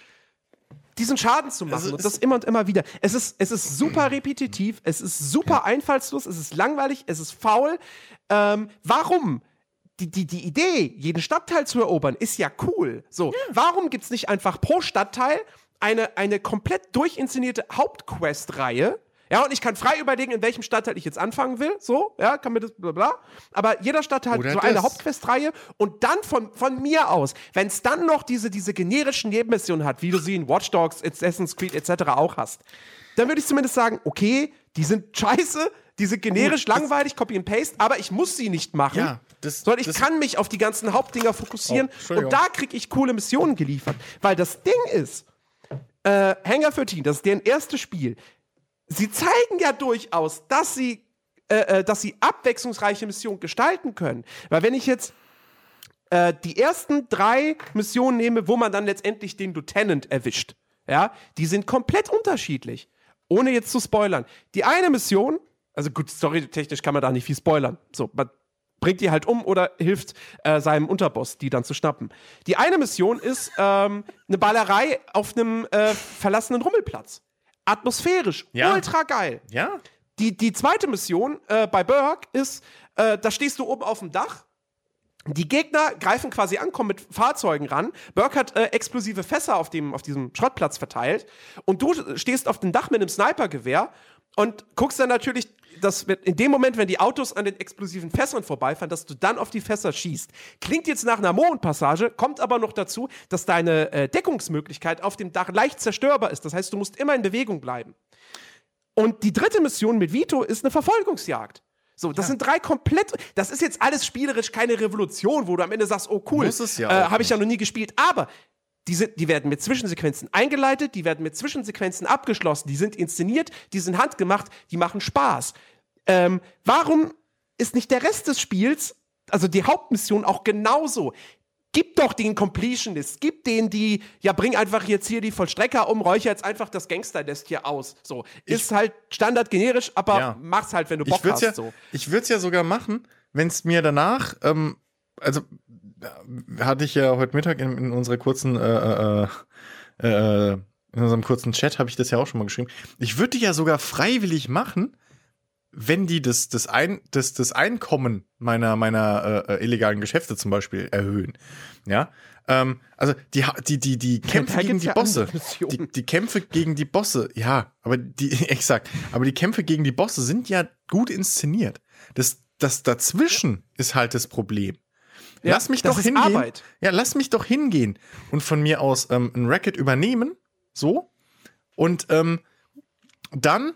diesen Schaden zu machen. Also und das immer und immer wieder. Es ist, es ist super repetitiv, es ist super einfallslos, es ist langweilig, es ist faul. Ähm, warum? Die, die, die Idee, jeden Stadtteil zu erobern, ist ja cool. So, warum gibt es nicht einfach pro Stadtteil eine, eine komplett durchinszenierte Hauptquest-Reihe? Ja, und ich kann frei überlegen, in welchem Stadtteil ich jetzt anfangen will. So, ja, kann mir das bla bla. Aber jeder Stadtteil hat Oder so eine. Hauptquest-Reihe und dann von, von mir aus, wenn es dann noch diese, diese generischen Nebenmissionen hat, wie du sie in Watch Dogs, Assassin's Creed etc. auch hast, dann würde ich zumindest sagen, okay, die sind scheiße, die sind generisch, Gut, langweilig, Copy and Paste, aber ich muss sie nicht machen. Ja, das- sondern ich das- kann mich auf die ganzen Hauptdinger fokussieren Oh, und da kriege ich coole Missionen geliefert. Weil das Ding ist, äh, Hangar 13, das ist deren erstes Spiel. Sie zeigen ja durchaus, dass sie, äh, äh, dass sie abwechslungsreiche Missionen gestalten können. Weil wenn ich jetzt äh, die ersten drei Missionen nehme, wo man dann letztendlich den Lieutenant erwischt, ja, die sind komplett unterschiedlich. Ohne jetzt zu spoilern. Die eine Mission, also gut, storytechnisch kann man da nicht viel spoilern. So, man bringt die halt um oder hilft äh, seinem Unterboss, die dann zu schnappen. Die eine Mission ist ähm, eine Ballerei auf einem äh, verlassenen Rummelplatz. Atmosphärisch, Ja. ultra geil. Ja? Die, die zweite Mission äh, bei Burke ist, äh, da stehst du oben auf dem Dach. Die Gegner greifen quasi an, kommen mit Fahrzeugen ran. Burke hat äh, explosive Fässer auf, dem, auf diesem Schrottplatz verteilt. Und du stehst auf dem Dach mit einem Snipergewehr und guckst dann natürlich, dass in dem Moment, wenn die Autos an den explosiven Fässern vorbeifahren, dass du dann auf die Fässer schießt. Klingt jetzt nach einer Mondpassage, kommt aber noch dazu, dass deine äh, Deckungsmöglichkeit auf dem Dach leicht zerstörbar ist. Das heißt, du musst immer in Bewegung bleiben. Und die dritte Mission mit Vito ist eine Verfolgungsjagd. So, das sind drei komplett. Das ist jetzt alles spielerisch keine Revolution, wo du am Ende sagst, oh cool, ja äh, habe ich ja noch nie gespielt. Aber die, sind, die werden mit Zwischensequenzen eingeleitet, die werden mit Zwischensequenzen abgeschlossen, die sind inszeniert, die sind handgemacht, die machen Spaß. Ähm, warum ist nicht der Rest des Spiels, also die Hauptmission, auch genauso? Gib doch den Completionist, gib denen die, ja, bring einfach jetzt hier die Vollstrecker um, räucher jetzt einfach das Gangsternest hier aus. So, ist halt standard generisch, aber Ja. mach's halt, wenn du Bock Ich würde hast. es ja, so. ich würd's ja sogar machen, wenn es mir danach, ähm, also hatte ich ja heute Mittag in, in unserer kurzen, äh, äh, äh, in unserem kurzen Chat habe ich das ja auch schon mal geschrieben. Ich würde die ja sogar freiwillig machen, wenn die das, das, Ein, das, das Einkommen meiner, meiner äh, äh, illegalen Geschäfte zum Beispiel erhöhen. Ja. Ähm, also die, die, die, die Kämpfe da gegen die ja Bosse. Die, die Kämpfe gegen die Bosse, ja, aber die, exakt, aber die Kämpfe gegen die Bosse sind ja gut inszeniert. Das, das dazwischen ist halt das Problem. Ja, lass mich doch hingehen. Arbeit. Ja, lass mich doch hingehen und von mir aus ähm, ein Racket übernehmen, so und ähm, dann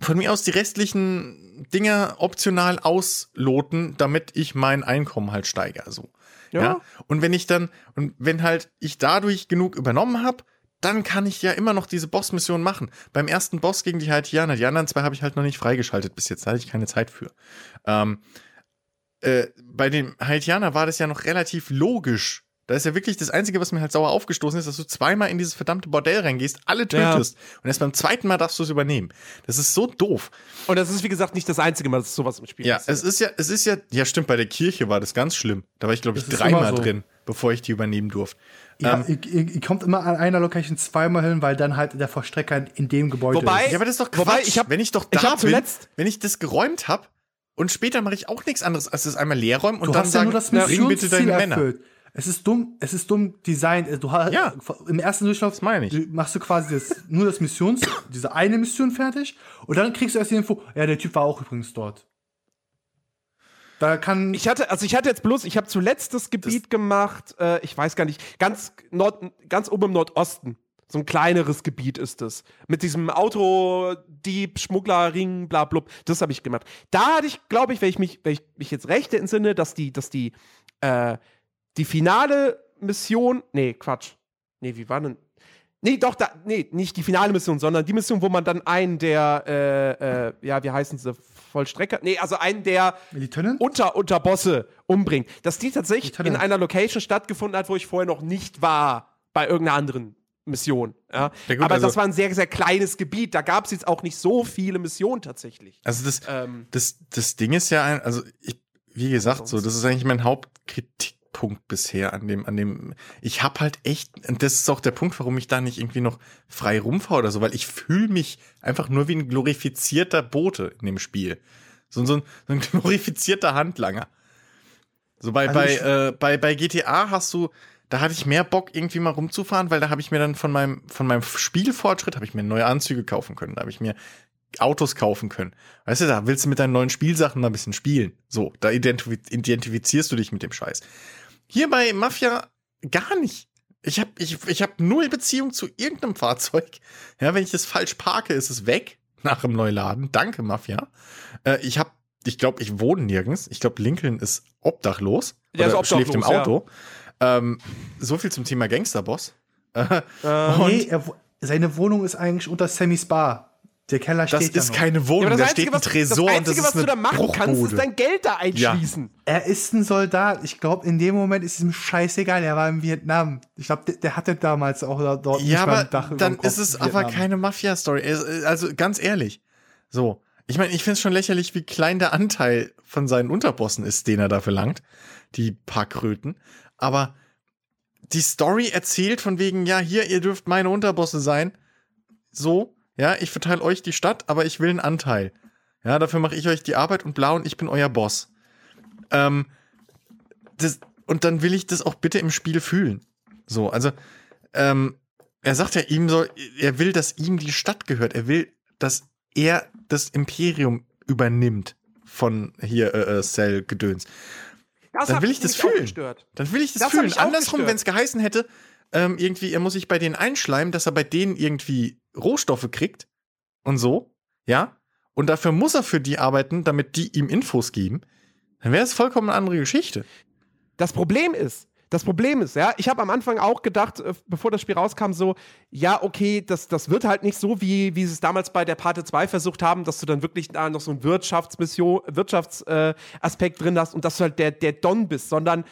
von mir aus die restlichen Dinge optional ausloten, damit ich mein Einkommen halt steigere, so. Ja. Ja. Und wenn ich dann, und wenn halt ich dadurch genug übernommen habe, dann kann ich ja immer noch diese Boss-Mission machen. Beim ersten Boss gegen die Haitianer, die anderen zwei habe ich halt noch nicht freigeschaltet bis jetzt, da hatte ich keine Zeit für. Ähm, äh, bei dem Haitianer war das ja noch relativ logisch, Da ist ja wirklich das Einzige, was mir halt sauer aufgestoßen ist, dass du zweimal in dieses verdammte Bordell reingehst, alle tötest und erst beim zweiten Mal darfst du es übernehmen. Das ist so doof. Und das ist, wie gesagt, nicht das einzige Mal, dass sowas im Spiel Ja, passiert. es ist ja, es ist ja, ja stimmt, bei der Kirche war das ganz schlimm. Da war ich, glaube ich, ist dreimal so. drin, bevor ich die übernehmen durfte. Ja, Ähm, ihr, ihr, kommt immer an einer Location zweimal hin, weil dann halt der Vollstrecker in dem Gebäude Wobei- ist. ja, aber das ist doch Quatsch. Wobei, ich hab- wenn ich doch ich da hab bin, zuletzt- wenn ich das geräumt habe und später mache ich auch nichts anderes, als das einmal leer räumen und du dann hast ja sagen, nur das bring bitte deine Männer. erfüllt. Es ist dumm, es ist dumm designt. Du hast Ja. im ersten Durchlauf Das meine ich. du- machst du quasi das, nur das Missions, diese eine Mission fertig und dann kriegst du erst die Info, ja, der Typ war auch übrigens dort. Da kann Ich hatte, also ich hatte jetzt bloß, ich habe zuletzt das Gebiet gemacht, äh, ich weiß gar nicht, ganz, Nord, ganz oben im Nordosten. So ein kleineres Gebiet ist es. Mit diesem Autodieb, Schmugglerring, bla blub. Das habe ich gemacht. Da hatte ich, glaube ich, wenn ich mich, wenn ich mich jetzt recht entsinne, dass die, dass die, äh, die finale Mission. Nee, Quatsch. Nee, wie war denn. Nee, doch, da, nee, nicht die finale Mission, sondern die Mission, wo man dann einen der, äh, äh, ja, wie heißen sie, Vollstrecker? Nee, also einen der unter Unterbosse umbringt. Dass die tatsächlich in einer Location stattgefunden hat, wo ich vorher noch nicht war, bei irgendeiner anderen Mission. Ja. Ja, gut, Aber also- das war ein sehr, sehr kleines Gebiet. Da gab es jetzt auch nicht so viele Missionen tatsächlich. Also das, Ähm, das, das Ding ist ja ein, also ich, wie gesagt, so, das ist eigentlich mein Hauptkritikpunkt bisher an dem, an dem, ich hab halt echt, und das ist auch der Punkt, warum ich da nicht irgendwie noch frei rumfahre oder so, weil ich fühle mich einfach nur wie ein glorifizierter Bote in dem Spiel. So, so, ein, so ein glorifizierter Handlanger. So bei, Also bei, ich- äh, bei, bei GTA hast du, da hatte ich mehr Bock, irgendwie mal rumzufahren, weil da habe ich mir dann von meinem, von meinem Spielfortschritt, habe ich mir neue Anzüge kaufen können. Da habe ich mir Autos kaufen können. Weißt du, da willst du mit deinen neuen Spielsachen mal ein bisschen spielen. So, da identif identifizierst du dich mit dem Scheiß. Hier bei Mafia gar nicht. Ich habe ich, ich hab null Beziehung zu irgendeinem Fahrzeug. Ja, wenn ich das falsch parke, ist es weg nach dem Neuladen. Danke, Mafia. Äh, ich habe, ich glaube, ich wohne nirgends. Ich glaube, Lincoln ist obdachlos. Der ist oder schläft im obdachlos, Auto. Ähm, so viel zum Thema Gangsterboss. Äh, äh, nee, er, seine Wohnung ist eigentlich unter Sammys Bar. Der Keller das steht ja ist noch. keine Wohnung, ja, da das steht Einzige, ein was, Tresor das und das Einzige, ist was du eine da machen kannst, ist Bruchbude. dein Geld da einschließen. Er ist ein Soldat. Ich glaube, in dem Moment ist es ihm scheißegal. Er war in Vietnam. Ich glaube, der, der hatte damals auch dort Ja, nicht mal aber ein Dach dann Kopf ist es aber keine Mafia-Story. Also ganz ehrlich. So. Ich meine, ich finde es schon lächerlich, wie klein der Anteil von seinen Unterbossen ist, den er da verlangt. Die paar Kröten. Aber die Story erzählt von wegen, ja, hier, ihr dürft meine Unterbosse sein. So, ja, ich verteile euch die Stadt, aber ich will einen Anteil. Ja, dafür mache ich euch die Arbeit und blau und ich bin euer Boss. Ähm, das, und dann will ich das auch bitte im Spiel fühlen. So, also, ähm, er sagt ja, ihm soll, er will, dass ihm die Stadt gehört. Er will, dass er das Imperium übernimmt von hier äh, äh, Cell Gedöns. Das Dann will ich das fühlen. gestört. Dann will ich das, Das fühlen. Andersrum, wenn es geheißen hätte, ähm, irgendwie, er muss sich bei denen einschleimen, dass er bei denen irgendwie Rohstoffe kriegt und so, ja. Und dafür muss er für die arbeiten, damit die ihm Infos geben. Dann wäre es vollkommen eine andere Geschichte. Das Problem ist, das Problem ist, ja, ich habe am Anfang auch gedacht, äh, bevor das Spiel rauskam, so, ja, okay, das, das wird halt nicht so, wie, wie sie es damals bei der Parte 2 versucht haben, dass du dann wirklich da noch so einen Wirtschaftsmission, Wirtschaftsaspekt äh, drin hast und dass du halt der, der Don bist, sondern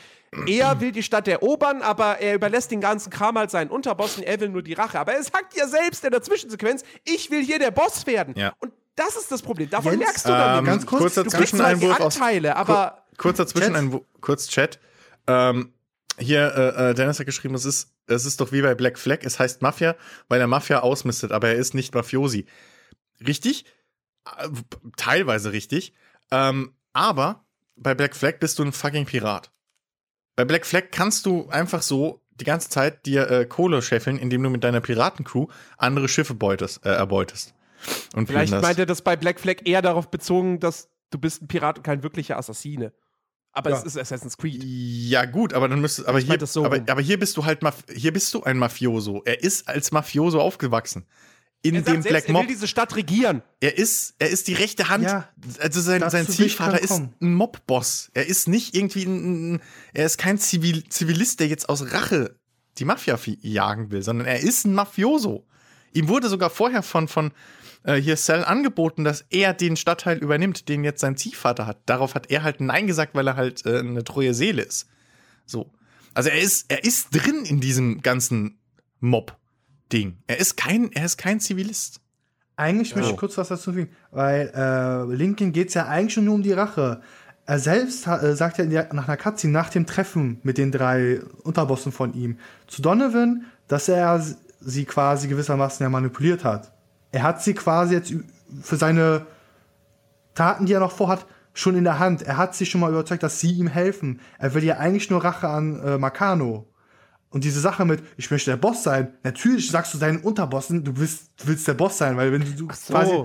er will die Stadt erobern, aber er überlässt den ganzen Kram halt seinen Unterbossen, er will nur die Rache. Aber er sagt ja selbst in der Zwischensequenz, ich will hier der Boss werden. Ja. Und das ist das Problem. Davon Jens, merkst du dann Ähm, ganz kurz, kurzer du kriegst zwar die Zwischeneinwurf aus Anteile, aber Kurzer. Zwischeneinwurf, kurz Chat. Ähm, hier, äh, äh, Dennis hat geschrieben, es ist, es ist doch wie bei Black Flag, es heißt Mafia, weil er Mafia ausmistet, aber er ist nicht Mafiosi. Richtig? Äh, Teilweise richtig. Ähm, aber bei Black Flag bist du ein fucking Pirat. Bei Black Flag kannst du einfach so die ganze Zeit dir äh, Kohle scheffeln, indem du mit deiner Piratencrew andere Schiffe beutest, äh, erbeutest. Und Vielleicht meint er das bei Black Flag eher darauf bezogen, dass du bist ein Pirat und kein wirklicher Assassine. Aber Ja. es ist Assassin's Creed. Ja, gut, aber dann müsstest aber Ich hier, so aber, aber hier bist du halt Maf hier bist du ein Mafioso. Er ist als Mafioso aufgewachsen. In Er dem sagt selbst, Black er Mob. will diese Stadt regieren. Er ist, er ist die rechte Hand. Ja, also sein, sein dann ist ein Mobboss. Er ist nicht irgendwie ein, er ist kein Zivil, Zivilist, der jetzt aus Rache die Mafia fi- jagen will, sondern er ist ein Mafioso. Ihm wurde sogar vorher von, von äh, hier Cell angeboten, dass er den Stadtteil übernimmt, den jetzt sein Ziehvater hat. Darauf hat er halt Nein gesagt, weil er halt äh, eine treue Seele ist. So. Also er ist, er ist drin in diesem ganzen Mob-Ding. Er ist kein, er ist kein Zivilist. Eigentlich möchte Oh. ich kurz was dazu sagen, weil äh, Lincoln geht es ja eigentlich schon nur um die Rache. Er selbst äh, sagt ja in der, nach einer Cutscene, nach dem Treffen mit den drei Unterbossen von ihm, zu Donovan, dass er sie quasi gewissermaßen ja manipuliert hat. Er hat sie quasi jetzt für seine Taten, die er noch vorhat, schon in der Hand. Er hat sich schon mal überzeugt, dass sie ihm helfen. Er will ja eigentlich nur Rache an äh, Makano. Und diese Sache mit, ich möchte der Boss sein, natürlich sagst du deinen Unterbossen, du willst, du willst der Boss sein, weil wenn du, du so. quasi,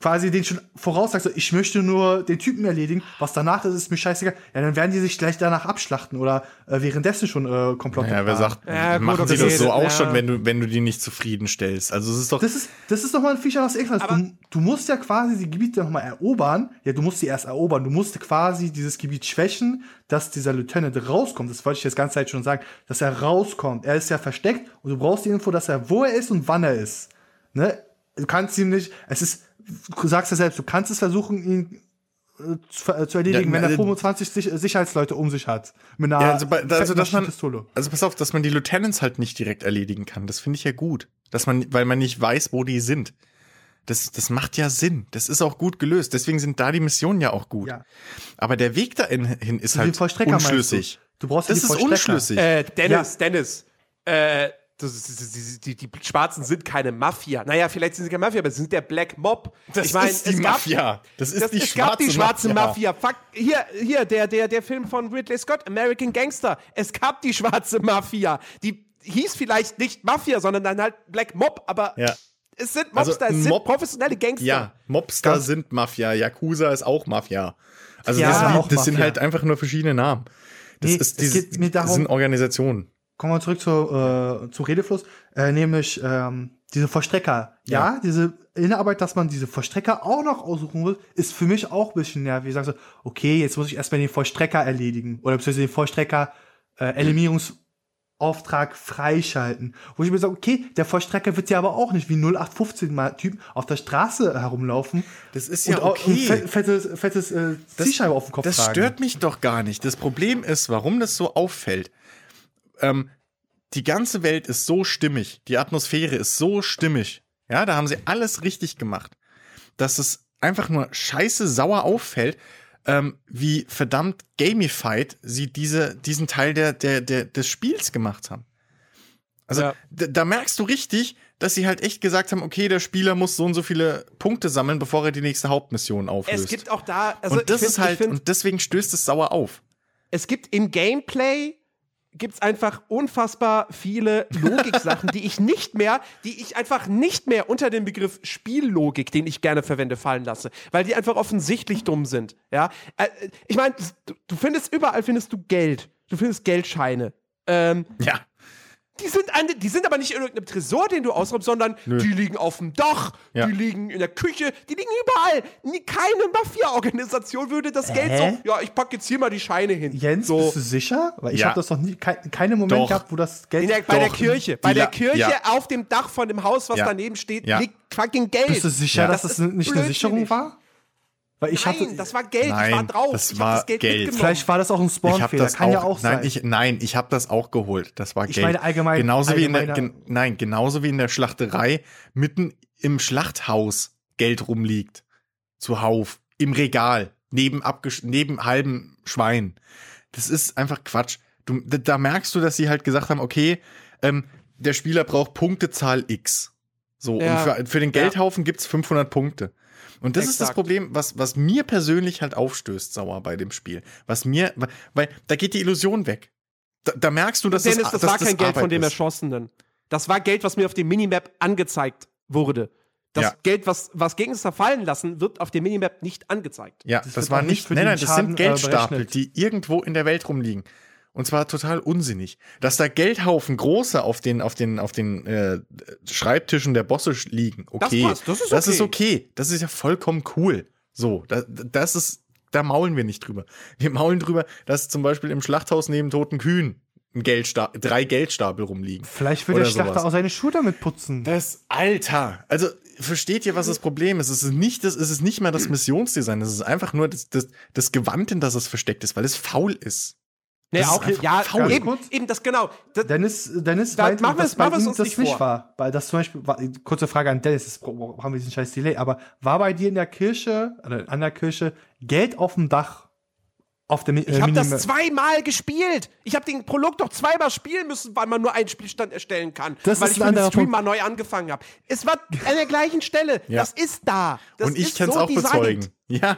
quasi den schon voraus sagst, so, ich möchte nur den Typen erledigen, was danach ist, ist mir scheißegal, ja, dann werden die sich gleich danach abschlachten oder äh, währenddessen schon äh, Komplott Ja, wer sagt, Ja, gut, machen sie das so auch ja. schon, wenn du, wenn du die nicht zufriedenstellst. Also es ist doch. Das ist, das ist nochmal ein Feature, was extra ist. Du, du musst ja quasi die Gebiete nochmal erobern. Ja, du musst sie erst erobern. Du musst quasi dieses Gebiet schwächen, dass dieser Lieutenant rauskommt. Das wollte ich jetzt ganze Zeit schon sagen, dass er rauskommt. Er ist ja versteckt und du brauchst die Info, dass er, wo er ist und wann er ist. Ne? Du kannst ihm nicht, es ist, du sagst ja selbst, du kannst es versuchen, ihn äh, zu, äh, zu erledigen, Ja, wenn er äh, 25 Sich Sicherheitsleute um sich hat. Mit einer Ja, also, bei- also dass man, also pass auf, dass man die Lieutenants halt nicht direkt erledigen kann. Das finde ich ja gut. Dass man, weil man nicht weiß, wo die sind. Das, das macht ja Sinn. Das ist auch gut gelöst. Deswegen sind da die Missionen ja auch gut. Ja. Aber der Weg dahin hin ist den halt meinst du? unschlüssig. Du brauchst Das die ist unschlüssig. Äh, Dennis, Dennis. Äh, ist, die, die, die Schwarzen sind keine Mafia. Naja, vielleicht sind sie keine Mafia, aber sie sind der Black Mob. Das ich mein, ist die es gab- Mafia. Das ist Das, die es gab die schwarze schwarze Mafia. Mafia. Fuck, hier, hier, der, der, der Film von Ridley Scott, American Gangster. Es gab die schwarze Mafia. Die hieß vielleicht nicht Mafia, sondern dann halt Black Mob, aber Ja. es sind Also Mobster, ein es sind Mob- professionelle Gangster. Ja, Mobster Ganz- sind Mafia, Yakuza ist auch Mafia. Also Ja, das, das sind Mafia. halt einfach nur verschiedene Namen. Das, Nee, ist, die, darum- sind Organisationen. Kommen wir zurück zu, äh, zu Redefluss, äh, nämlich ähm, diese Vollstrecker. Ja. Ja. diese Innenarbeit, dass man diese Vollstrecker auch noch aussuchen will, ist für mich auch ein bisschen nervig. Ich sage so, okay, jetzt muss ich erstmal den Vollstrecker erledigen oder beziehungsweise den Vollstrecker äh, Eliminierungsauftrag freischalten. Wo ich mir sage, okay, der Vollstrecker wird ja aber auch nicht wie 0815 mal Typ auf der Straße herumlaufen. Das ist ja auch- okay. Und fe- fettes, fettes äh, Zielscheibe auf dem Kopf Das tragen. stört mich doch gar nicht. Das Problem ist, warum das so auffällt. Ähm, die ganze Welt ist so stimmig, die Atmosphäre ist so stimmig. Ja, da haben sie alles richtig gemacht, dass es einfach nur scheiße sauer auffällt, ähm, wie verdammt gamified sie diese, diesen Teil der, der, der, des Spiels gemacht haben. Also Ja. da, merkst du richtig, dass sie halt echt gesagt haben, okay, der Spieler muss so und so viele Punkte sammeln, bevor er die nächste Hauptmission auflöst. Es gibt auch da, also und das find, ist halt, find, und deswegen stößt es sauer auf. es gibt im Gameplay gibt's einfach unfassbar viele Logiksachen, die ich nicht mehr, die ich einfach nicht mehr unter den Begriff Spiellogik, den ich gerne verwende, fallen lasse, weil die einfach offensichtlich dumm sind. Ja, Äh, ich meine, du, du findest überall findest du Geld, du findest Geldscheine. Ähm, Ja. Die sind, an, die sind aber nicht in irgendeinem Tresor, den du ausräumst, sondern Nö. die liegen auf dem Dach, Ja. die liegen in der Küche, die liegen überall. Nie, keine Mafia-Organisation würde das Geld Hä? so, ja, ich pack jetzt hier mal die Scheine hin. Jens, so. bist du sicher? Weil ich Ja. habe das noch nie, kein, keinen Moment Doch. gehabt, wo das Geld. In der, bei der Kirche, die bei der Kirche ja. auf dem Dach von dem Haus, was Ja. daneben steht, Ja. liegt fucking Geld. Bist du sicher, Ja. dass Das das, nicht eine. Sicherung war? Weil ich Nein, hatte. das war Geld, ich Nein, war drauf. das ich war hab das Geld, Geld. mitgenommen. vielleicht war das auch ein Ich Spawnfehler. das Kann auch, ja auch nein, sein. Ich, nein, ich habe das auch geholt. Das war Ich Geld. meine allgemein- Genauso wie in der, gen, nein, genauso wie in der Schlachterei mitten im Schlachthaus Geld rumliegt. Zuhauf. Im Regal. Neben, abgesch neben halbem Schwein. Das ist einfach Quatsch. Du, da, merkst du, dass sie halt gesagt haben, okay, ähm, der Spieler braucht Punktezahl X. So, Ja. und für, für den Geldhaufen gibt's 500 Punkte. Und das ist das Exakt. Problem, was, was mir persönlich halt aufstößt, sauer bei dem Spiel. Was mir, weil da geht die Illusion weg. Da, da merkst du, dass Dennis, das, das war kein Geld Arbeit von dem. Erschossenen. Das war Geld, was mir auf dem Minimap angezeigt wurde. Das Ja. Geld, was, was gegen es zerfallen lassen, wird auf dem Minimap nicht angezeigt. Ja, Das das, war nicht nein, nein, das Schaden, sind äh, Geldstapel, berechnet. die irgendwo in der Welt rumliegen. Und zwar total unsinnig. Dass da Geldhaufen große auf den, auf den, auf den äh, Schreibtischen der Bosse liegen. Okay. passt, das ist Das okay. ist okay. Das ist ja vollkommen cool. So, das, das ist, da maulen wir nicht drüber. Wir maulen drüber, dass zum Beispiel im Schlachthaus neben toten Kühen ein Geldsta drei Geldstapel rumliegen. Vielleicht will der Schlachter sowas. auch seine Schuhe damit putzen. Das Alter. Also versteht ihr, was das Problem ist? Es ist nicht das, es ist nicht mal das Missionsdesign. Es ist einfach nur das, das, das Gewand, in das es versteckt ist, weil es faul ist. Nee, Das auch, ja, faul. eben, Kurz. eben das genau. Das, Dennis, Dennis Da- meinte, machen wir es- bei machen wir es ihm uns das nicht nicht vor. war. Weil das zum Beispiel, war, kurze Frage an Dennis, das bra- haben wir diesen scheiß Delay, aber war bei dir in der Kirche, oder an der Kirche, Geld auf dem Dach auf dem ich habe das zweimal gespielt. Ich habe den Prolog doch zweimal spielen müssen, weil man nur einen Spielstand erstellen kann. Das weil ist ich den Stream Punkt. mal neu angefangen habe. Es war an der gleichen Stelle. Ja. Das ist da. Das und ich kann es so auch designt. bezeugen. Ja.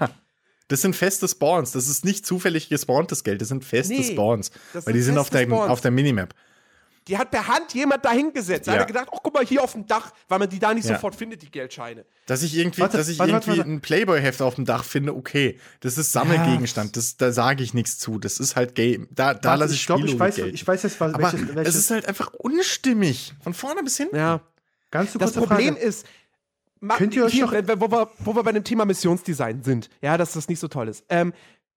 Das sind feste Spawns. Das ist nicht zufällig gespawntes Geld. Das sind feste Nee, Spawns. das Weil sind die sind auf der, Spawns. auf der Minimap. Die hat per Hand jemand da hingesetzt. Da Ja. hat er gedacht, oh, guck mal hier auf dem Dach, weil man die da nicht Ja. sofort findet, die Geldscheine. Dass ich irgendwie, Warte, dass ich warte, irgendwie warte, warte. ein Playboy-Heft auf dem Dach finde, okay. Das ist Sammelgegenstand. Das, da sage ich nichts zu. Das ist halt Game. Da, da lasse ich ich glaube, ich weiß, gelten. ich weiß jetzt, was, Aber welches, es welches ist halt einfach unstimmig. Von vorne bis hinten. Ja. ganz Das kurze Problem Frage. ist, ma- Könnt ihr euch hier, wo, wir, wo wir bei dem Thema Missionsdesign sind, ja, dass das nicht so toll ist. Ähm,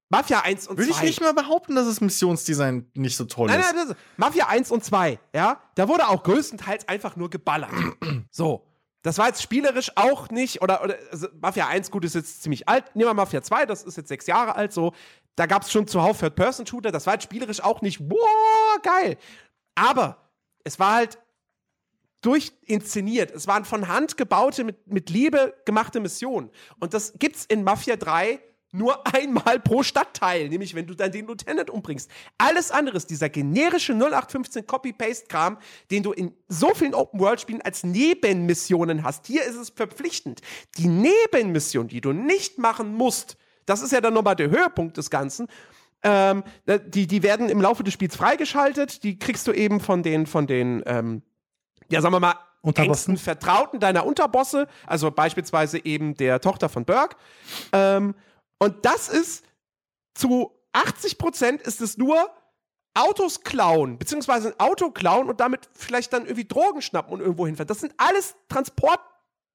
Mafia 1 und 2. Würde ich nicht mal behaupten, dass das Missionsdesign nicht so toll Nein, ist. nein, das, Mafia 1 und 2, ja, da wurde auch größtenteils einfach nur geballert. so. Das war jetzt spielerisch auch nicht, oder, oder also Mafia 1, gut, ist jetzt ziemlich alt. Nehmen wir Mafia 2, das ist jetzt sechs Jahre alt, so. Da gab es schon zuhauf Third-Person-Shooter, das war jetzt spielerisch auch nicht, wow, geil. Aber es war halt durchinszeniert. Es waren von Hand gebaute, mit, mit Liebe gemachte Missionen. Und das gibt's in Mafia 3 nur einmal pro Stadtteil, nämlich wenn du dann den Lieutenant umbringst. Alles andere ist dieser generische 0815 Copy-Paste-Kram, den du in so vielen Open-World-Spielen als Nebenmissionen hast. Hier ist es verpflichtend. Die Nebenmission, die du nicht machen musst, das ist ja dann nochmal der Höhepunkt des Ganzen, ähm, die, die werden im Laufe des Spiels freigeschaltet. Die kriegst du eben von den, von den, ähm, ja, sagen wir mal, engsten Vertrauten deiner Unterbosse, also beispielsweise eben der Tochter von Burke. Ähm, und das ist zu 80 Prozent ist es nur Autos klauen, beziehungsweise ein Auto klauen und damit vielleicht dann irgendwie Drogen schnappen und irgendwo hinfahren. Das sind alles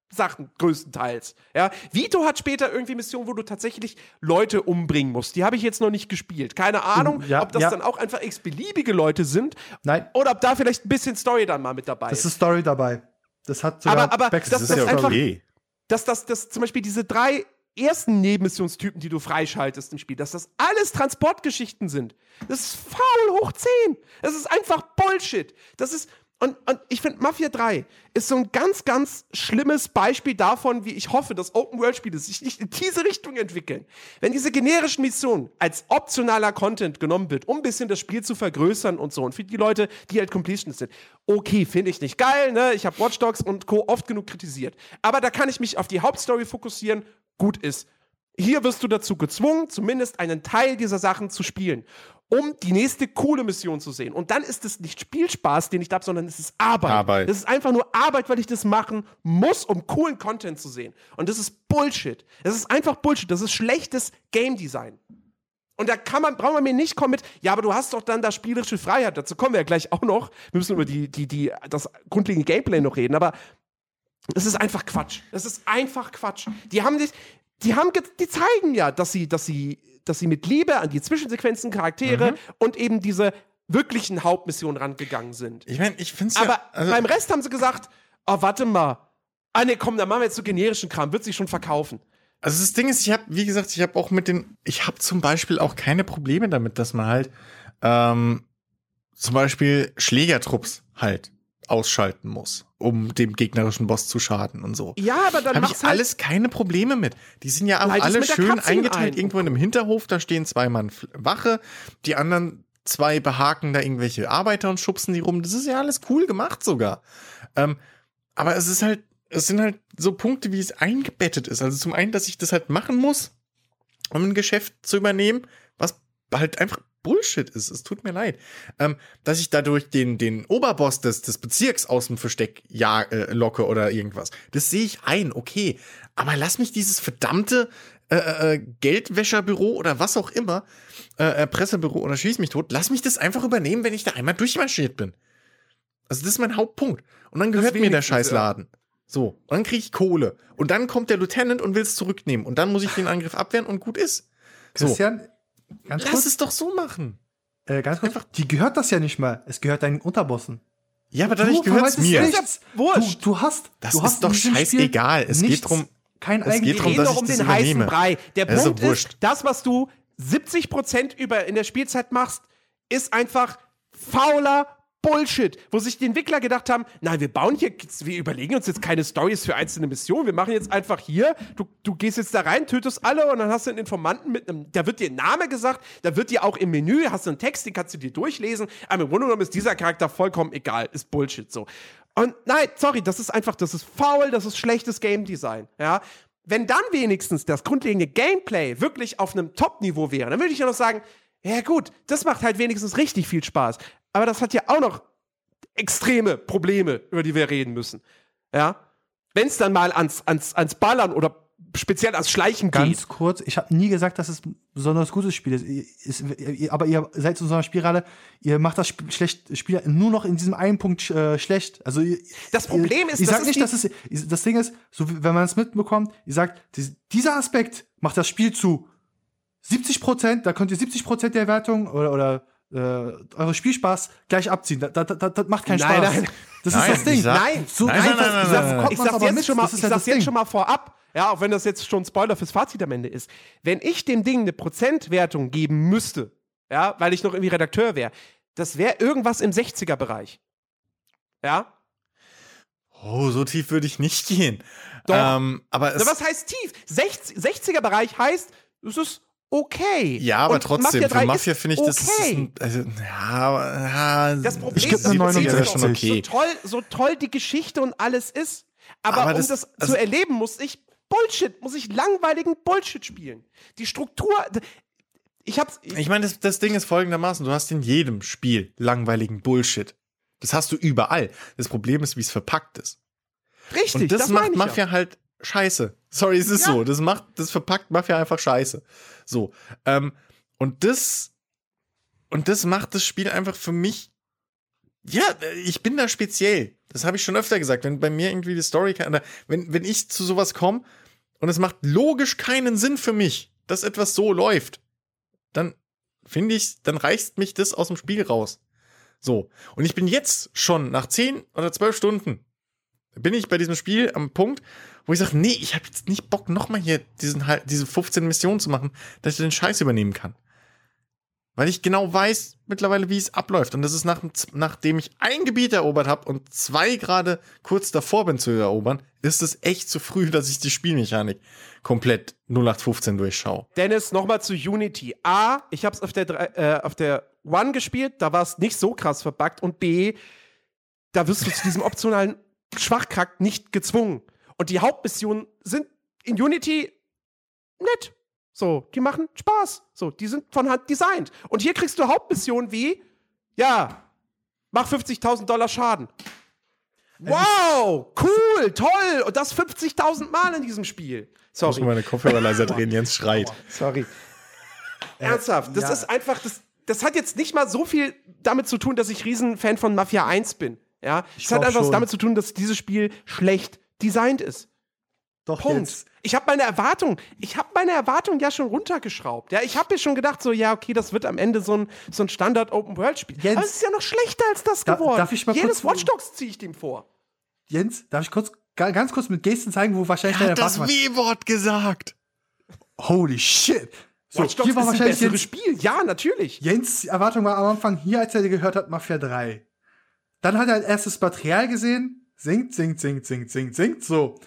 Transportsachen größtenteils. Ja, Vito hat später irgendwie Missionen, wo du tatsächlich Leute umbringen musst. Die habe ich jetzt noch nicht gespielt. Keine Ahnung, Ja, ob das ja. dann auch einfach x-beliebige Leute sind Nein, oder ob da vielleicht ein bisschen Story dann mal mit dabei das ist. ist Story dabei. Das hat sogar Aber- aber Das, das ist ja einfach- okay. dass das, das zum Beispiel diese drei ersten Nebenmissionstypen, die du freischaltest im Spiel, dass das alles Transportgeschichten sind. Das ist faul hoch 10. Das ist einfach Bullshit. Das ist, und, und ich finde, Mafia 3 ist so ein ganz, ganz schlimmes Beispiel davon, wie ich hoffe, dass Open-World-Spiele sich nicht in diese Richtung entwickeln. Wenn diese generischen Missionen als optionaler Content genommen wird, um ein bisschen das Spiel zu vergrößern und so, und für die Leute, die halt Completionists sind, okay, finde ich nicht geil, ne? Ich habe Watch Dogs und Co. oft genug kritisiert. Aber da kann ich mich auf die Hauptstory fokussieren, gut ist. Hier wirst du dazu gezwungen, zumindest einen Teil dieser Sachen zu spielen, um die nächste coole Mission zu sehen. Und dann ist es nicht Spielspaß, den ich habe, sondern es ist Arbeit. Arbeit. Das ist einfach nur Arbeit, weil ich das machen muss, um coolen Content zu sehen. Und das ist Bullshit. Das ist einfach Bullshit. Das ist schlechtes Game Design. Und da kann man, braucht man mir nicht kommen mit, ja, aber du hast doch dann da spielerische Freiheit. Dazu kommen wir ja gleich auch noch. Wir müssen über die, die, die, das grundlegende Gameplay noch reden, aber es ist einfach Quatsch. Es ist einfach Quatsch. Die haben dich, die haben, die zeigen ja, dass sie, dass sie, dass sie mit Liebe an die Zwischensequenzen, Charaktere und eben diese wirklichen Hauptmissionen rangegangen sind. Ich meine, ich finde es Aber ja. Also, beim Rest haben sie gesagt, oh, warte mal. Ah, ne, komm, dann machen wir jetzt so generischen Kram, wird sich schon verkaufen. Also das Ding ist, ich habe, wie gesagt, ich habe auch mit den, ich habe zum Beispiel auch keine Probleme damit, dass man halt ähm, zum Beispiel Schlägertrupps halt ausschalten muss, um dem gegnerischen Boss zu schaden und so. Ja, aber dann ich halt alles keine Probleme mit. Die sind ja auch alle schön eingeteilt ein. irgendwo in einem Hinterhof. Da stehen zwei Mann Wache, die anderen zwei behaken da irgendwelche Arbeiter und schubsen die rum. Das ist ja alles cool gemacht sogar. Ähm, aber es ist halt, es sind halt so Punkte, wie es eingebettet ist. Also zum einen, dass ich das halt machen muss, um ein Geschäft zu übernehmen, was halt einfach Bullshit ist. Es tut mir leid. Ähm, dass ich dadurch den, den Oberboss des, des Bezirks aus dem Versteck ja, äh, locke oder irgendwas. Das sehe ich ein, okay. Aber lass mich dieses verdammte äh, äh, Geldwäscherbüro oder was auch immer, äh, äh, Pressebüro oder schieß mich tot, lass mich das einfach übernehmen, wenn ich da einmal durchmarschiert bin. Also das ist mein Hauptpunkt. Und dann gehört mir der Scheißladen. So, und dann kriege ich Kohle. Und dann kommt der Lieutenant und will es zurücknehmen. Und dann muss ich den Angriff abwehren und gut ist. So, Christian, ganz lass kurz, es doch so machen. äh, ganz kurz, die gehört das ja nicht mal. Es gehört deinen Unterbossen. Ja, aber dadurch gehört es mir. nichts. Wurscht. Du, du hast, Das du ist hast doch scheißegal. Es geht nichts, drum- kein es geht drum, dass doch ich um das den heißen übernehme. Brei. Der ist Punkt wurscht. ist, das, was du 70% über in der Spielzeit machst, ist einfach fauler Bullshit, wo sich die Entwickler gedacht haben, nein, wir bauen hier, wir überlegen uns jetzt keine Stories für einzelne Missionen, wir machen jetzt einfach hier, du, du gehst jetzt da rein, tötest alle und dann hast du einen Informanten mit einem, da wird dir ein Name gesagt, da wird dir auch im Menü, hast du einen Text, den kannst du dir durchlesen, aber im Grunde genommen ist dieser Charakter vollkommen egal, ist Bullshit so. Und nein, sorry, das ist einfach, das ist faul, das ist schlechtes Game Design, ja. Wenn dann wenigstens das grundlegende Gameplay wirklich auf einem Top-Niveau wäre, dann würde ich ja noch sagen, ja gut, das macht halt wenigstens richtig viel Spaß. Aber das hat ja auch noch extreme Probleme, über die wir reden müssen. Ja. Wenn es dann mal ans, ans, ans Ballern oder speziell ans Schleichen Ganz geht. kurz, ich habe nie gesagt, dass es ein besonders gutes Spiel ist. ist ihr, aber ihr seid zu so einer Spirale, ihr macht das Sp schlecht, Spiel nur noch in diesem einen Punkt äh, schlecht. Also ihr, Das Problem ist, ich das sag ist nicht, dass es das Ding ist, so wenn man es mitbekommt, ihr sagt, dies- dieser Aspekt macht das Spiel zu 70 Prozent, da könnt ihr 70 Prozent der Wertung oder, oder äh, eure Spielspaß gleich abziehen. Das, das, das, macht keinen Nein, Spaß. nein. Das Nein, ist das Ding. sag- Nein, so Nein, nein, einfach- nein, nein, nein, nein. kommt ich sag's aber jetzt mit, schon mal, ich ja sag's das jetzt Ding. schon mal vorab, ja, auch wenn das jetzt schon Spoiler fürs Fazit am Ende ist. Wenn ich dem Ding eine Prozentwertung geben müsste, ja, weil ich noch irgendwie Redakteur wäre, das wäre irgendwas im 60er-Bereich. Ja? Oh, so tief würde ich nicht gehen. Doch. Ähm, aber es, Na, was heißt tief? 60, 60er-Bereich heißt, es ist okay. ja, aber Und trotzdem, Mafia für 3 Mafia ist finde ich, das ist okay. ein, also, ja, ja, Das Problem ist, eine so 69. schon okay. toll, so toll die Geschichte und alles ist, aber, Aber um das- das, also- zu erleben, muss ich Bullshit, muss ich langweiligen Bullshit spielen. Die Struktur, ich hab's, ich, Ich meine, das, das Ding ist folgendermaßen: Du hast in jedem Spiel langweiligen Bullshit. Das hast du überall. Das Problem ist, wie es verpackt ist. richtig, Und das, meine macht Mafia ja. halt scheiße. Sorry, es ist Ja. so. Das macht, das verpackt Mafia einfach scheiße. So. Ähm, und das, und das macht das Spiel einfach für mich. Ja, ich bin da speziell. Das habe ich schon öfter gesagt. Wenn bei mir irgendwie die Story, kann- oder wenn, wenn ich zu sowas komme und es macht logisch keinen Sinn für mich, dass etwas so läuft, dann finde ich, dann reißt mich das aus dem Spiel raus. So. Und ich bin jetzt schon nach 10 oder 12 Stunden bin ich bei diesem Spiel am Punkt, wo ich sage, nee, ich habe jetzt nicht Bock, nochmal hier diesen, diese 15 Missionen zu machen, dass ich den Scheiß übernehmen kann. Weil ich genau weiß mittlerweile, wie es abläuft. Und das ist nach, nachdem ich ein Gebiet erobert habe und zwei gerade kurz davor bin zu erobern, ist es echt zu früh, dass ich die Spielmechanik komplett 0815 durchschaue. Dennis, nochmal zu Unity. A, ich hab's auf der, äh, auf der One gespielt, da war es nicht so krass verbuggt. Und B, da wirst du zu diesem optionalen Schwachkrack nicht gezwungen. Und die Hauptmissionen sind in Unity nett. So, die machen Spaß. So, die sind von Hand designt. Und hier kriegst du Hauptmissionen wie, ja, mach 50.000 Dollar Schaden. Wow, cool, toll. Und das 50.000 Mal in diesem Spiel. Sorry. meine Kopfhörer leiser drehen, Jens schreit. Sorry. Ernsthaft, das ja. ist einfach, das, das hat jetzt nicht mal so viel damit zu tun, dass ich Riesenfan von Mafia 1 bin. Ja, es hat einfach was schon. damit zu tun, dass dieses Spiel schlecht designt ist. Doch, Punkt. jetzt. Ich habe meine Erwartung, ich habe meine Erwartung ja schon runtergeschraubt. Ja, ich habe mir schon gedacht, so ja, okay, das wird am Ende so ein, so ein Standard Open World Spiel. Jens. Aber es ist ja noch schlechter als das Da- geworden. darf ich mal Jedes kurz- Watch Dogs ziehe ich dem vor. Jens, darf ich kurz, ga- ganz kurz mit Gesten zeigen, wo wahrscheinlich Er deine hat das? W-Wort gesagt. Holy shit. So, Watch Dogs hier war ist ein wahrscheinlich besseres Jens, Spiel. Ja, natürlich. Jens Erwartung war am Anfang hier, als er gehört hat, Mafia 3. Dann hat er als erstes Material gesehen, singt, singt, singt, singt, singt, singt, so.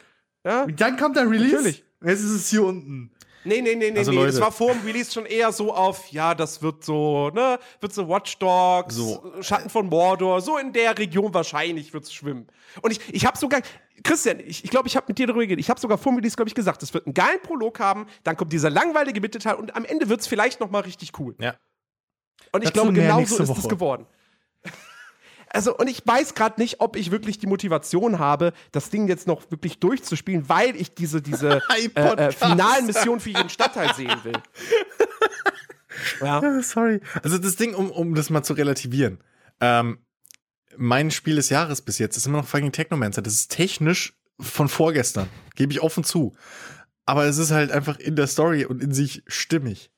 Ja. Und dann kommt der Release. Natürlich. Und Jetzt ist es hier unten. Nee, nee, nee, nee, Also, nee. Leute. Es war vor dem Release schon eher so auf, ja, das wird so, ne, wird so Watch Dogs, So. Schatten von Mordor, so in der Region wahrscheinlich wird's schwimmen. Und ich, ich habe sogar, Christian, ich glaube, ich, glaub, ich habe mit dir darüber geredet. Ich habe sogar vor dem Release, glaube ich, gesagt, es wird einen geilen Prolog haben, dann kommt dieser langweilige Mittelteil und am Ende wird's vielleicht noch mal richtig cool. Ja. Und ich Dazu glaube, genau so ist es geworden. Also, und ich weiß gerade nicht, ob ich wirklich die Motivation habe, das Ding jetzt noch wirklich durchzuspielen, weil ich diese, diese äh, äh, finalen Missionen für jeden Stadtteil sehen will. ja. Ja, sorry. Also das Ding, um, um das mal zu relativieren. Ähm, mein Spiel des Jahres bis jetzt ist immer noch fucking Technomancer. Das ist technisch von vorgestern. Gebe ich offen zu. Aber es ist halt einfach in der Story und in sich stimmig.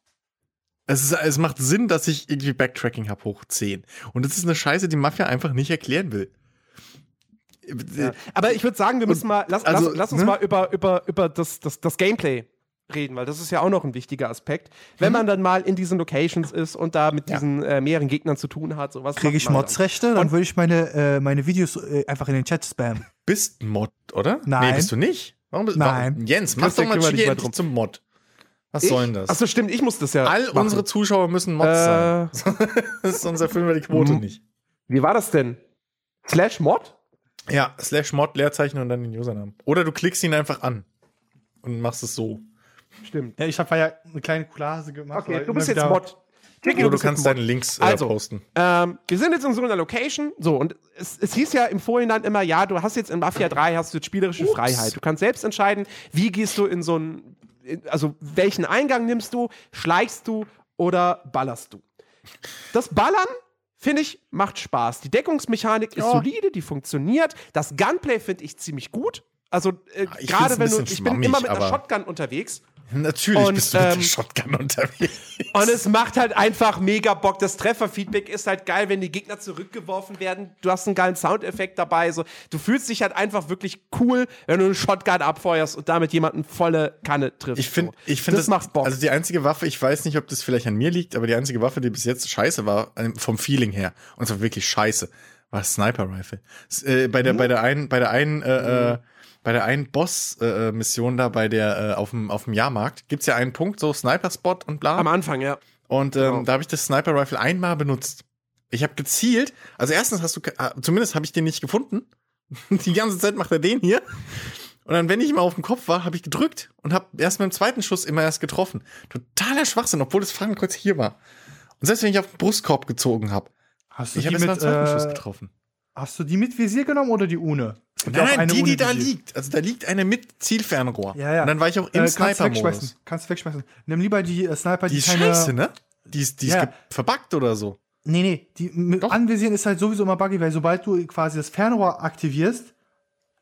Es, ist, es macht Sinn, dass ich irgendwie Backtracking habe hoch 10. Und das ist eine Scheiße, die Mafia einfach nicht erklären will. Ja. Aber ich würde sagen, wir müssen mal, lass, also, lass, lass uns ne? mal über, über, über das, das, das Gameplay reden, weil das ist ja auch noch ein wichtiger Aspekt. Wenn man dann mal in diesen Locations ist und da mit Ja. diesen äh, mehreren Gegnern zu tun hat, sowas Kriege ich man dann. Modsrechte, dann würde ich meine, äh, meine Videos äh, einfach in den Chat spammen. Bist Mod, oder? Nein. Nee, bist du nicht? Warum bist Nein. Warum? Jens, mach doch mal Chili zum Mod. Was Ich? soll denn das? Achso, stimmt, ich muss das ja. All machen. unsere Zuschauer müssen Mods sein. Äh, Das ist sonst erfüllen wir die Quote nicht. wie war das denn? Slash Mod? Ja, slash Mod, Leerzeichen und dann den Usernamen. Oder du klickst ihn einfach an und machst es so. Stimmt. Ja, ich habe ja eine kleine Collage gemacht. Okay, du bist jetzt Mod. Oder du bist jetzt kannst deine Links äh, Also, posten. Ähm, wir sind jetzt in so einer Location. So, und es, es hieß ja im Vorhinein immer, ja, du hast jetzt in Mafia 3 hast du jetzt spielerische Ups. Freiheit. Du kannst selbst entscheiden, wie gehst du in so ein, in- also welchen Eingang nimmst du, schleichst du oder ballerst du. Das Ballern, finde ich, macht Spaß. Die Deckungsmechanik ist Ja. solide, die funktioniert. Das Gunplay finde ich ziemlich gut. Also äh, ich gerade wenn du, ich bin immer mit einer Shotgun unterwegs Natürlich und, bist du mit ähm, der Shotgun unterwegs. und es macht halt einfach mega Bock. Das Trefferfeedback ist halt geil, wenn die Gegner zurückgeworfen werden. Du hast einen geilen Soundeffekt dabei. So. Du fühlst dich halt einfach wirklich cool, wenn du einen Shotgun abfeuerst und damit jemanden volle Kanne triffst. Ich finde, ich finde das, macht Bock. Also die einzige Waffe, ich weiß nicht, ob das vielleicht an mir liegt, aber die einzige Waffe, die bis jetzt scheiße war, ähm, vom Feeling her, und zwar wirklich scheiße, war Sniper Rifle. Äh, bei der, bei der einen, bei der einen, äh, äh, bei der einen Boss-Mission da, bei der äh, auf dem auf dem Jahrmarkt, gibt's ja einen Punkt, so Sniper-Spot und bla. Am Anfang, ja. Und ähm, Genau. da habe ich das Sniper Rifle einmal benutzt. Ich habe gezielt, also erstens hast du, ah, zumindest habe ich den nicht gefunden. Die ganze Zeit macht er den hier. Und dann, wenn ich mal auf dem Kopf war, habe ich gedrückt und habe erst mit dem zweiten Schuss immer erst getroffen. Totaler Schwachsinn, obwohl das Fadenkreuz hier war. Und selbst wenn ich auf den Brustkorb gezogen habe, Hast du, ich die habe erst mal mit, den zweiten Schuss äh, getroffen. Hast du die mit Visier genommen oder die ohne? Nein, eine die, die da Visier. liegt. Also da liegt eine mit Zielfernrohr. Ja, ja. Und dann war ich auch Äh, im kannst du Sniper-Modus. wegschmeißen. Kannst du wegschmeißen. Nimm lieber die äh, Sniper, Die die, ist keine. scheiße, ne? Die ist, die ist Ja. verbuggt oder so. Nee, nee, die mit Doch. Anvisieren ist halt sowieso immer buggy, weil sobald du quasi das Fernrohr aktivierst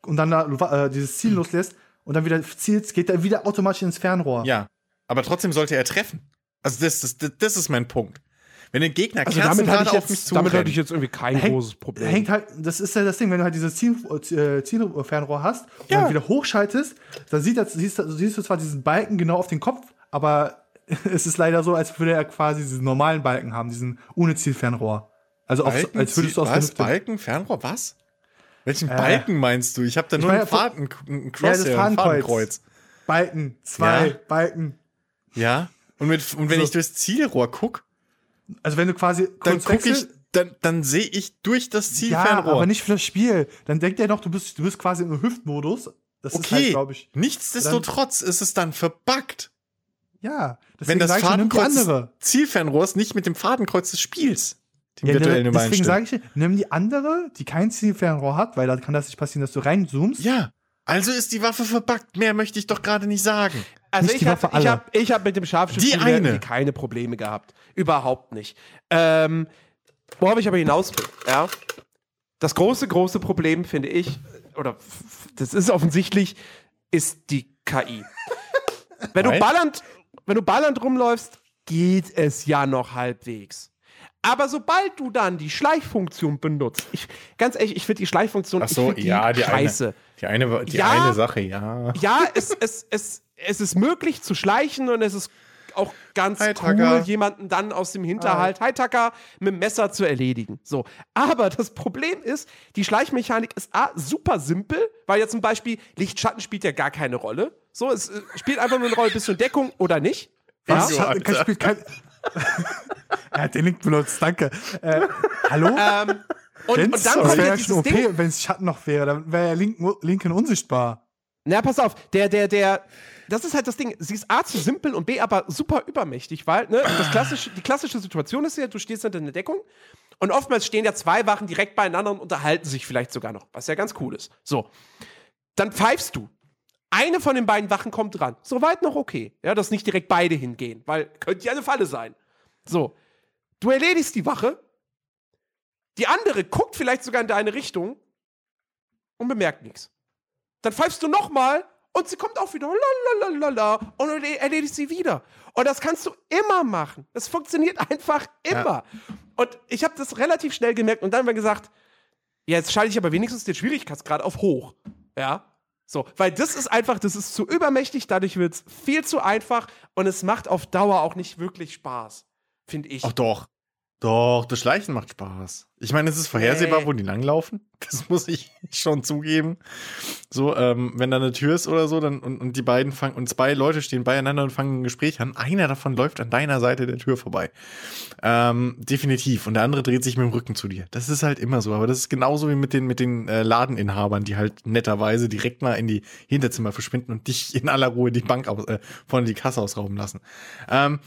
und dann da, äh, dieses Ziel loslässt und dann wieder zielst, geht er wieder automatisch ins Fernrohr. Ja, aber trotzdem sollte er treffen. Also das, das, das, das ist mein Punkt. Wenn ein Gegner Also damit hatte, ich auf mich jetzt, damit hatte ich jetzt irgendwie kein Hängt- großes Problem. Hängt halt, das ist ja das Ding, wenn du halt dieses Ziel, äh, Zielfernrohr hast und Ja. dann wieder hochschaltest, dann sieht das, siehst, du- siehst du zwar diesen Balken genau auf den Kopf, aber es ist leider so, als würde er quasi diesen normalen Balken haben, diesen ohne Zielfernrohr. Also auf, Balken, als würdest du aus der was? Balken, Fernrohr, was? Welchen Äh, Balken meinst du? Ich habe da nur meine, einen Faden, Ja, Crosshair, Fadenkreuz. Fadenkreuz. Balken, zwei Ja. Balken. Ja. Und, mit, und wenn So. ich durchs Zielrohr guck, Also wenn du quasi dann guck ich, dann, dann sehe ich durch das ja, Zielfernrohr. aber nicht für das Spiel. Dann denkt er noch, du bist, du bist quasi im Hüftmodus. Das ist halt, okay, glaube ich. nichtsdestotrotz ist es dann verbuggt. Ja, Wenn das Fadenkreuz des Zielfernrohrs nicht mit dem Fadenkreuz des Spiels den Ja, virtuellen ne, deswegen sage ich, nimm die andere, die kein Zielfernrohr hat, weil dann kann das nicht passieren, dass du reinzoomst. Ja, also ist die Waffe verbuggt. Mehr möchte ich doch gerade nicht sagen. Also Nicht ich habe ich hab, ich hab mit dem Scharfschützen keine Probleme gehabt. Überhaupt nicht. Ähm, worauf ich aber hinaus will, ja. Das große, große Problem, finde ich, oder das ist offensichtlich, ist die KI. wenn, du ballernd, wenn du ballernd rumläufst, geht es ja noch halbwegs. Aber sobald du dann die Schleichfunktion benutzt, ich, ganz ehrlich, ich finde die Schleichfunktion Ach ich so, die ja, die scheiße. eine, die eine, die Ja. eine Sache, ja. Ja, es, es, es, es ist möglich zu schleichen und es ist auch ganz Hi, cool, Tucker. jemanden dann aus dem Hinterhalt, hi Tucker, mit dem Messer zu erledigen. So. Aber das Problem ist, die Schleichmechanik ist A, super simpel, weil ja zum Beispiel Lichtschatten spielt ja gar keine Rolle. So, es äh, spielt einfach nur eine Rolle, bist du in Deckung oder nicht. Was? Ja, kein Spiel, kein er hat den Link benutzt, danke. Äh, hallo? Ähm, und, und dann das kommt wäre ja schon Ding. okay, wenn es Schatten noch wäre, dann wäre ja Linken, Linken unsichtbar. Na, pass auf, der, der, der, das ist halt das Ding. Sie ist A zu simpel und B aber super übermächtig, weil, ne, das klassische, die klassische Situation ist ja, du stehst hinter einer Deckung und oftmals stehen ja zwei Wachen direkt beieinander und unterhalten sich vielleicht sogar noch, was ja ganz cool ist. So. Dann pfeifst du. Eine von den beiden Wachen kommt dran. Soweit noch okay. Ja, dass nicht direkt beide hingehen, weil könnte ja eine Falle sein. So. Du erledigst die Wache. Die andere guckt vielleicht sogar in deine Richtung und bemerkt nichts. Dann pfeifst du nochmal und sie kommt auch wieder. Lalalala, und du erledigst sie wieder. Und das kannst du immer machen. Das funktioniert einfach immer. Und ich habe das relativ schnell gemerkt und dann haben wir gesagt, ja, jetzt schalte ich aber wenigstens den Schwierigkeitsgrad auf hoch. Ja. So, weil das ist einfach, das ist zu übermächtig, dadurch wird es viel zu einfach und es macht auf Dauer auch nicht wirklich Spaß, finde ich. Ach doch. Doch, das Schleichen macht Spaß. Ich meine, es ist vorhersehbar, Nee. wo die langlaufen. Das muss ich schon zugeben. So, ähm, wenn da eine Tür ist oder so, dann und, und die beiden fangen und zwei Leute stehen beieinander und fangen ein Gespräch an. Einer davon läuft an deiner Seite der Tür vorbei. Ähm, definitiv. Und der andere dreht sich mit dem Rücken zu dir. Das ist halt immer so. Aber das ist genauso wie mit den, mit den äh, Ladeninhabern, die halt netterweise direkt mal in die Hinterzimmer verschwinden und dich in aller Ruhe die Bank aus, äh, vorne die Kasse ausrauben lassen. Ähm,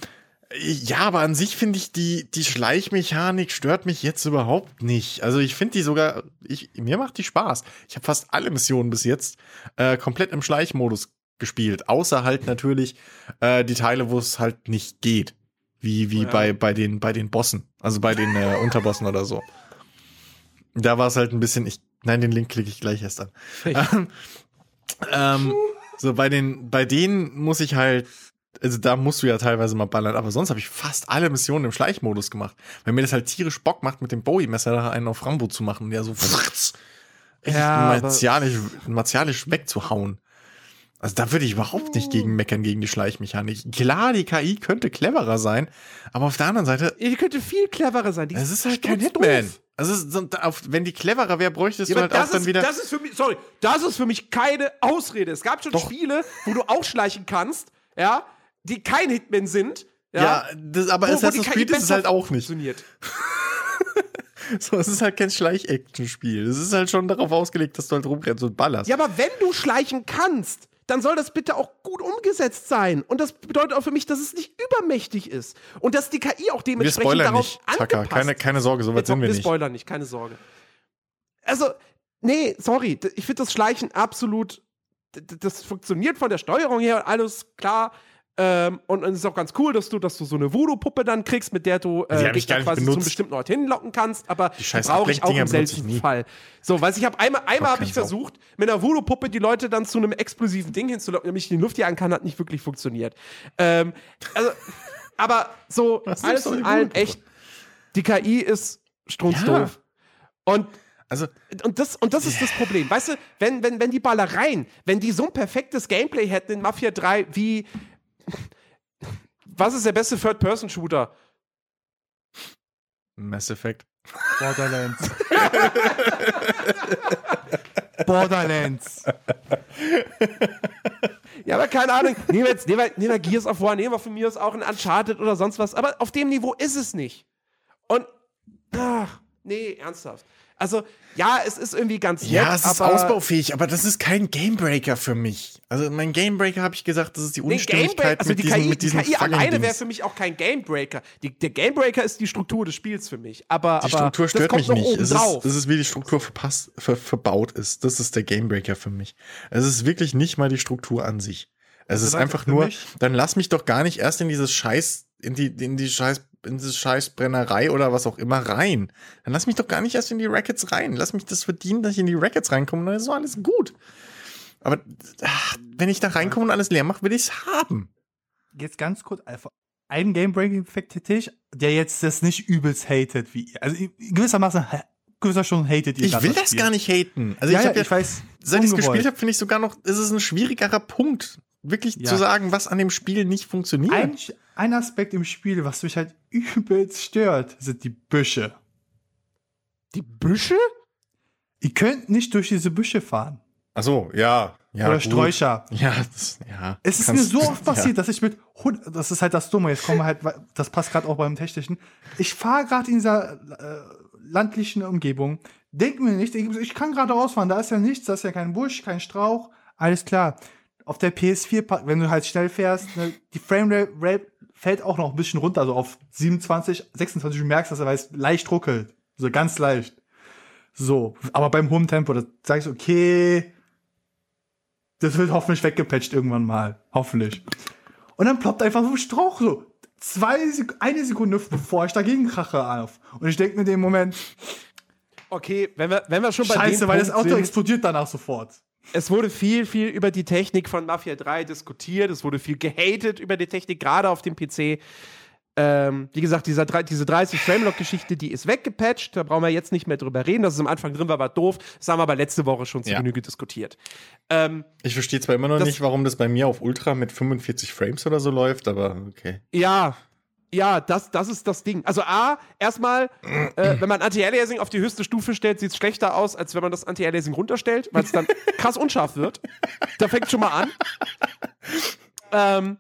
ja, aber an sich finde ich die, die Schleichmechanik stört mich jetzt überhaupt nicht. Also ich finde die sogar, ich, mir macht die Spaß. Ich habe fast alle Missionen bis jetzt äh, komplett im Schleichmodus gespielt. Außer halt natürlich äh, die Teile, wo es halt nicht geht. Wie, wie Ja. bei, bei, den, bei den Bossen. Also bei den äh, Unterbossen oder so. Da war es halt ein bisschen, ich, nein, den Link klicke ich gleich erst an. Ähm, ähm, so bei den, bei denen muss ich halt, also da musst du ja teilweise mal ballern, aber sonst habe ich fast alle Missionen im Schleichmodus gemacht, weil mir das halt tierisch Bock macht, mit dem Bowie-Messer da einen auf Rambo zu machen und ja so fritz, Ja, martialisch, martialisch wegzuhauen. Also da würde ich überhaupt nicht gegen meckern, gegen die Schleichmechanik. Klar, die KI könnte cleverer sein, aber auf der anderen Seite, Die könnte viel cleverer sein. Es ist halt kein. Hitman. Also ist wenn die cleverer wäre, bräuchtest Ja, du halt auch das, dann ist, wieder. das ist für mich, sorry, das ist für mich keine Ausrede. Es gab schon Doch. Spiele, wo du auch schleichen kannst, ja, die kein Hitman sind. Ja, ja, das, aber wo- wo Assassin's KI Creed ist es halt auch nicht. Funktioniert. So, es ist halt kein Schleich-Action-Spiel. Es ist halt schon darauf ausgelegt, dass du halt rumrennst und ballerst. Ja, aber wenn du schleichen kannst, dann soll das bitte auch gut umgesetzt sein. Und das bedeutet auch für mich, dass es nicht übermächtig ist. Und dass die KI auch wir dementsprechend spoilern darauf nicht, Tucker. angepasst Keine, keine Sorge, so weit sind wir wir nicht. spoilern nicht, keine Sorge. Also, nee, sorry, ich finde das Schleichen absolut, das funktioniert von der Steuerung her und alles klar. Ähm, und, es ist auch ganz cool, dass du, dass du so eine Voodoo-Puppe dann kriegst, mit der du äh, hab ich Gegner gar nicht quasi benutzt. zum bestimmten Ort hinlocken kannst, aber Die brauche ich auch im nie. Fall. So, weil ich habe einmal, einmal habe ich versucht, mit einer Voodoo-Puppe die Leute dann zu einem explosiven Ding hinzulocken, nämlich in die Luft jagen kann, hat nicht wirklich funktioniert. Ähm, also, aber so, Was alles in allem echt, die KI ist strunzdoof. Und Also, und das, und das ist das Problem. Weißt du, wenn, wenn, wenn die Ballereien, wenn die so ein perfektes Gameplay hätten in Mafia 3 wie. Was ist der beste Third-Person-Shooter? Mass Effect. Borderlands. Borderlands. Ja, aber keine Ahnung. Nehmen wir jetzt, nehmen wir, nehmen wir Gears of War, nehmen wir von mir aus auch ein Uncharted oder sonst was. Aber auf dem Niveau ist es nicht. Und. Ach, nee, ernsthaft. Also, ja, es ist irgendwie ganz nett, Ja, es ist aber ausbaufähig, aber das ist kein Gamebreaker für mich. Also mein Gamebreaker habe ich gesagt, das ist die Unstimmigkeit also mit die KI, mit diesen die KI alleine wäre für mich auch kein Gamebreaker. Die, der Gamebreaker ist die Struktur des Spiels für mich. Aber, Die aber Struktur stört mich nicht. Es ist, es ist, wie die Struktur verpasst, ver, verbaut ist. Das ist der Gamebreaker für mich. Es ist wirklich nicht mal die Struktur an sich. Es ist einfach nur, mich- dann lass mich doch gar nicht erst in dieses Scheiß, in die, in die Scheiß, in diese Scheißbrennerei oder was auch immer rein. Dann lass mich doch gar nicht erst in die Rackets rein. Lass mich das verdienen, dass ich in die Rackets reinkomme, dann ist so alles gut. Aber ach, wenn ich da reinkomme und alles leer mache, will ich's haben. Jetzt ganz kurz, einfach einen Game-Breaking-Effekt hätte ich, der jetzt das nicht übelst hatet wie ihr. Also gewissermaßen, gewisser schon hatet ihr Ich will das Spiel. gar nicht haten. Also ja, ich ja, ja, ich weiß. seit ich es gespielt habe, finde ich sogar noch, ist es ein schwierigerer Punkt, wirklich Ja. zu sagen, was an dem Spiel nicht funktioniert. Ein, ein Aspekt im Spiel, was mich halt übelst stört, sind die Büsche. die Büsche? Ihr könnt nicht durch diese Büsche fahren. Ach so, ja, ja. oder gut. Sträucher. Ja, das, ja. Es ist Kannst- mir so oft ja. passiert, dass ich mit Hund, das ist halt das Dumme, jetzt kommen wir halt, das passt gerade auch beim Technischen. Ich fahre gerade in dieser äh, landlichen Umgebung, denke mir nicht, ich, ich kann gerade rausfahren, da ist ja nichts, da ist ja kein Busch, kein Strauch, alles klar. Auf der PS4, pa- wenn du halt schnell fährst, ne, die Framerate fällt auch noch ein bisschen runter, so auf 27, 26, du merkst, dass er weiß, leicht ruckelt. So ganz leicht. So, aber beim hohen Tempo, da sag ich so, okay, das wird hoffentlich weggepatcht irgendwann mal. Hoffentlich. Und dann ploppt einfach so ein Strauch so. Zwei Sek eine Sekunde bevor ich dagegen krache auf. Und ich denke mir in dem Moment, Okay, wenn wir, wenn wir schon bei scheiße, weil das Punkt Auto sind, explodiert danach sofort. Es wurde viel, viel über die Technik von Mafia 3 diskutiert. Es wurde viel gehatet über die Technik, gerade auf dem PC. Ähm, wie gesagt, dieser, diese 30 Framelock-Geschichte, die ist weggepatcht. Da brauchen wir jetzt nicht mehr drüber reden. Dass es am Anfang drin war, war doof. Das haben wir aber letzte Woche schon zu Ja. Genüge diskutiert. Ähm, Ich verstehe zwar immer noch Das- nicht, warum das bei mir auf Ultra mit 45 Frames oder so läuft, aber okay. ja, ja, das, das ist das Ding. Also A, erstmal, äh, wenn man Anti-Aliasing auf die höchste Stufe stellt, sieht es schlechter aus, als wenn man das Anti-Aliasing runterstellt, weil es dann krass unscharf wird. Da fängt schon mal an. Ähm,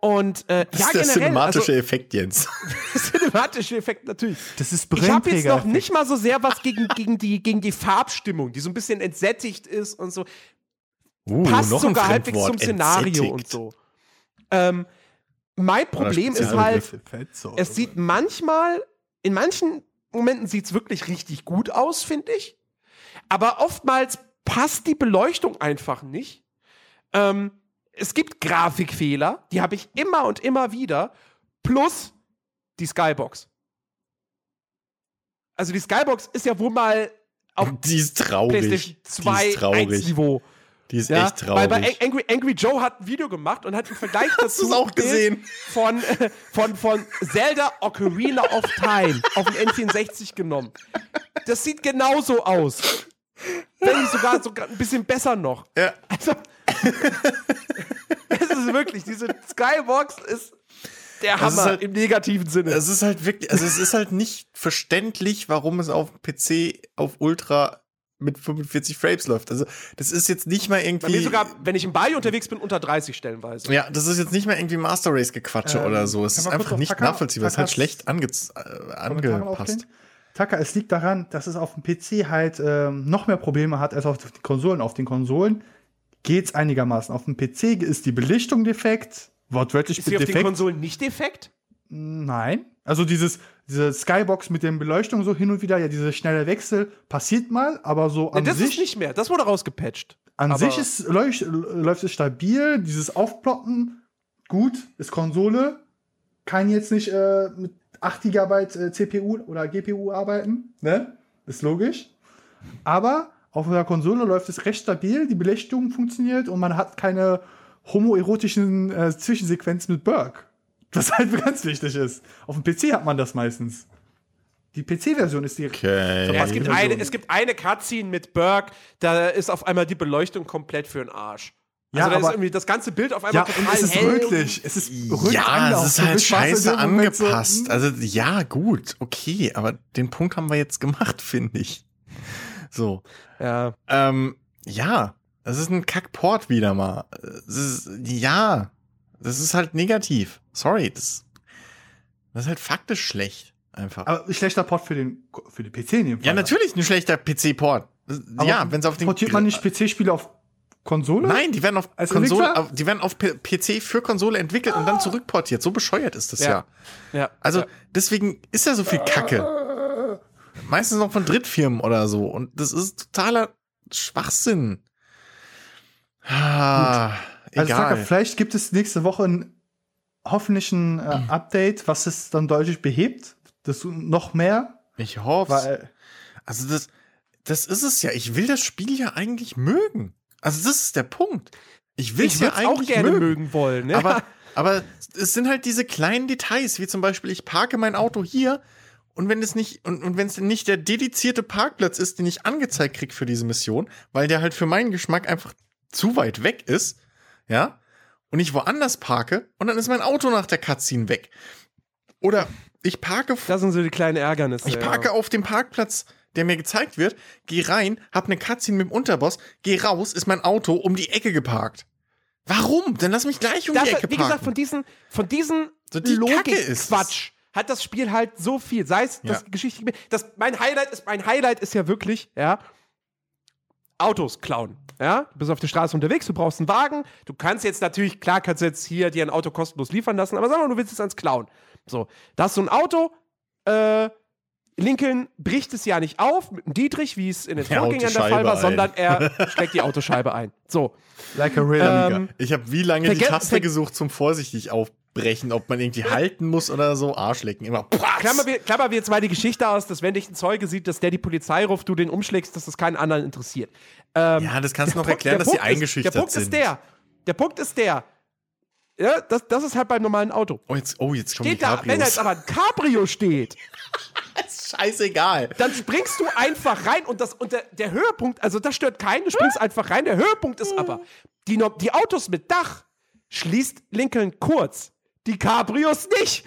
und äh, Das ja, ist der generell, cinematische also, Effekt, Jens. cinematische Effekt natürlich. Das ist Ich habe jetzt noch nicht mal so sehr was gegen, gegen, die, gegen die Farbstimmung, die so ein bisschen entsättigt ist und so. Uh, Passt noch ein sogar halbwegs zum Szenario entsättigt. und so. Ähm, mein Problem ist halt, es sieht manchmal, in manchen Momenten sieht es wirklich richtig gut aus, finde ich. Aber oftmals passt die Beleuchtung einfach nicht. Ähm, es gibt Grafikfehler, die habe ich immer und immer wieder. Plus die Skybox. Also die Skybox ist ja wohl mal auf Die ist traurig. PlayStation die 2 ist traurig. 1 Niveau. Die ist Ja, echt weil traurig. bei Angry, Angry Joe hat ein Video gemacht und hat im Vergleich Hast dazu du's auch gesehen? Von, äh, von, von Zelda Ocarina of Time auf dem N64 genommen. Das sieht genauso aus. Wenn nicht sogar, sogar ein bisschen besser noch. ja. Also, es ist wirklich, diese Skybox ist der Hammer halt- im negativen Sinne. Es ist halt wirklich, also es ist halt nicht verständlich, warum es auf PC auf Ultra mit 45 Frames läuft. Also das ist jetzt nicht mal Bei irgendwie. mir sogar, wenn ich im Bali unterwegs bin, unter 30 stellenweise. ja, das ist jetzt nicht mal irgendwie Master Race Gequatsche Ähm, oder so. Es ist einfach nicht Taka- nachvollziehbar. Es ist halt schlecht ange äh, angepasst. Taka, es liegt daran, dass es auf dem PC halt ähm, noch mehr Probleme hat als auf den Konsolen. Auf den Konsolen geht's einigermaßen. Auf dem PC ist die Belichtung defekt, wortwörtlich Ist sie auf den defekt. Konsolen nicht defekt? Nein. Also dieses, diese Skybox mit den Beleuchtungen so hin und wieder, ja, dieser schnelle Wechsel passiert mal, aber so an Nee, das sich. ist nicht mehr. Das wurde rausgepatcht. An Aber- sich ist, läuft, läuft es stabil, dieses Aufploppen, gut, ist Konsole, kann jetzt nicht äh, mit 8 GB CPU oder GPU arbeiten, ne? Ist logisch. Aber auf der Konsole läuft es recht stabil, die Belichtung funktioniert und man hat keine homoerotischen äh, Zwischensequenzen mit Burke. Was halt ganz wichtig ist. Auf dem PC hat man das meistens. Die PC-Version ist die. Okay. Ja, es, gibt eine, es gibt eine Cutscene mit Burke, da ist auf einmal die Beleuchtung komplett für den Arsch. Ja, also da ist aber- irgendwie das ganze Bild auf Ja, einmal und total es ist hell. rötlich. Es ist rötlich Ja, es ist halt scheiße Moment so, angepasst. hm. Also ja, gut, okay, aber den Punkt haben wir jetzt gemacht, finde ich. So. Ja. Ähm, ja, das ist ein Kackport wieder mal. Es ist, ja, das ist halt negativ. Sorry, das, das ist halt faktisch schlecht. Einfach. Aber ein schlechter Port für den, für den PC in dem Fall. ja, natürlich ein schlechter PC-Port. Aber Ja, wenn es auf den. Portiert man nicht PC-Spiele auf Konsole? Nein, die werden auf Als Konsole, auf, die werden auf PC für Konsole entwickelt und dann zurückportiert. So bescheuert ist das ja. Ja. ja. Also ja. deswegen ist ja so viel Kacke. Meistens noch von Drittfirmen oder so. Und das ist totaler Schwachsinn. Ah, Also egal. Vielleicht gibt es nächste Woche ein hoffentlich ein äh, Hm. Update, was es dann deutlich behebt. Das noch mehr. ich hoffe. Weil, Also das, das ist es ja. Ich will das Spiel ja eigentlich mögen. Also das ist der Punkt. Ich will es ja würde auch eigentlich gerne mögen. mögen wollen. Ne? Aber, aber es sind halt diese kleinen Details, wie zum Beispiel, ich parke mein Auto hier und wenn es nicht, und, und wenn es nicht der dedizierte Parkplatz ist, den ich angezeigt krieg für diese Mission, weil der halt für meinen Geschmack einfach zu weit weg ist, ja, und ich woanders parke und dann ist mein Auto nach der Cutscene weg. Oder ich parke, das sind so die kleinen Ärgernisse. ich parke ja. auf dem Parkplatz, der mir gezeigt wird, geh rein, hab eine Cutscene mit dem Unterboss, geh raus, ist mein Auto um die Ecke geparkt. Warum? Dann lass mich gleich um das, die Ecke wie parken. gesagt, von diesen, von diesen So die Logik-Quatsch hat das Spiel halt so viel. Sei es das Ja. Geschichte. Das, mein, Highlight ist, mein Highlight ist ja wirklich, ja, Autos klauen. Ja, du bist auf der Straße unterwegs, du brauchst einen Wagen. Du kannst jetzt natürlich, klar kannst du jetzt hier dir ein Auto kostenlos liefern lassen, aber sag mal, du willst jetzt eins klauen. So, da hast du ein Auto, äh, Lincoln bricht es ja nicht auf mit einem Dietrich, wie es in den haut Vorgängern der Fall war, ein. sondern er schlägt die Autoscheibe ein. So. like a real Amiga. Ähm, Ich habe wie lange die Taste gesucht zum vorsichtig aufbrechen, ob man irgendwie halten muss oder so. Arschlecken, immer. Klammer wir, klammer wir jetzt mal die Geschichte aus, dass wenn dich ein Zeuge sieht, dass der die Polizei ruft, du den umschlägst, dass das keinen anderen interessiert. Ähm, Ja, das kannst du noch Punkt- erklären, dass die Punkt ist- eingeschüchtert Der Punkt sind. ist der. Der Punkt ist der. Ja, das, das ist halt beim normalen Auto. Oh, jetzt, oh, jetzt kommen die Steht da, wenn Cabrios. jetzt aber ein Cabrio steht, ist scheißegal. dann springst du einfach rein und, das, und der, der Höhepunkt, also das stört keinen, du springst einfach rein. Der Höhepunkt ist aber, die, die Autos mit Dach schließt Lincoln kurz, die Cabrios nicht.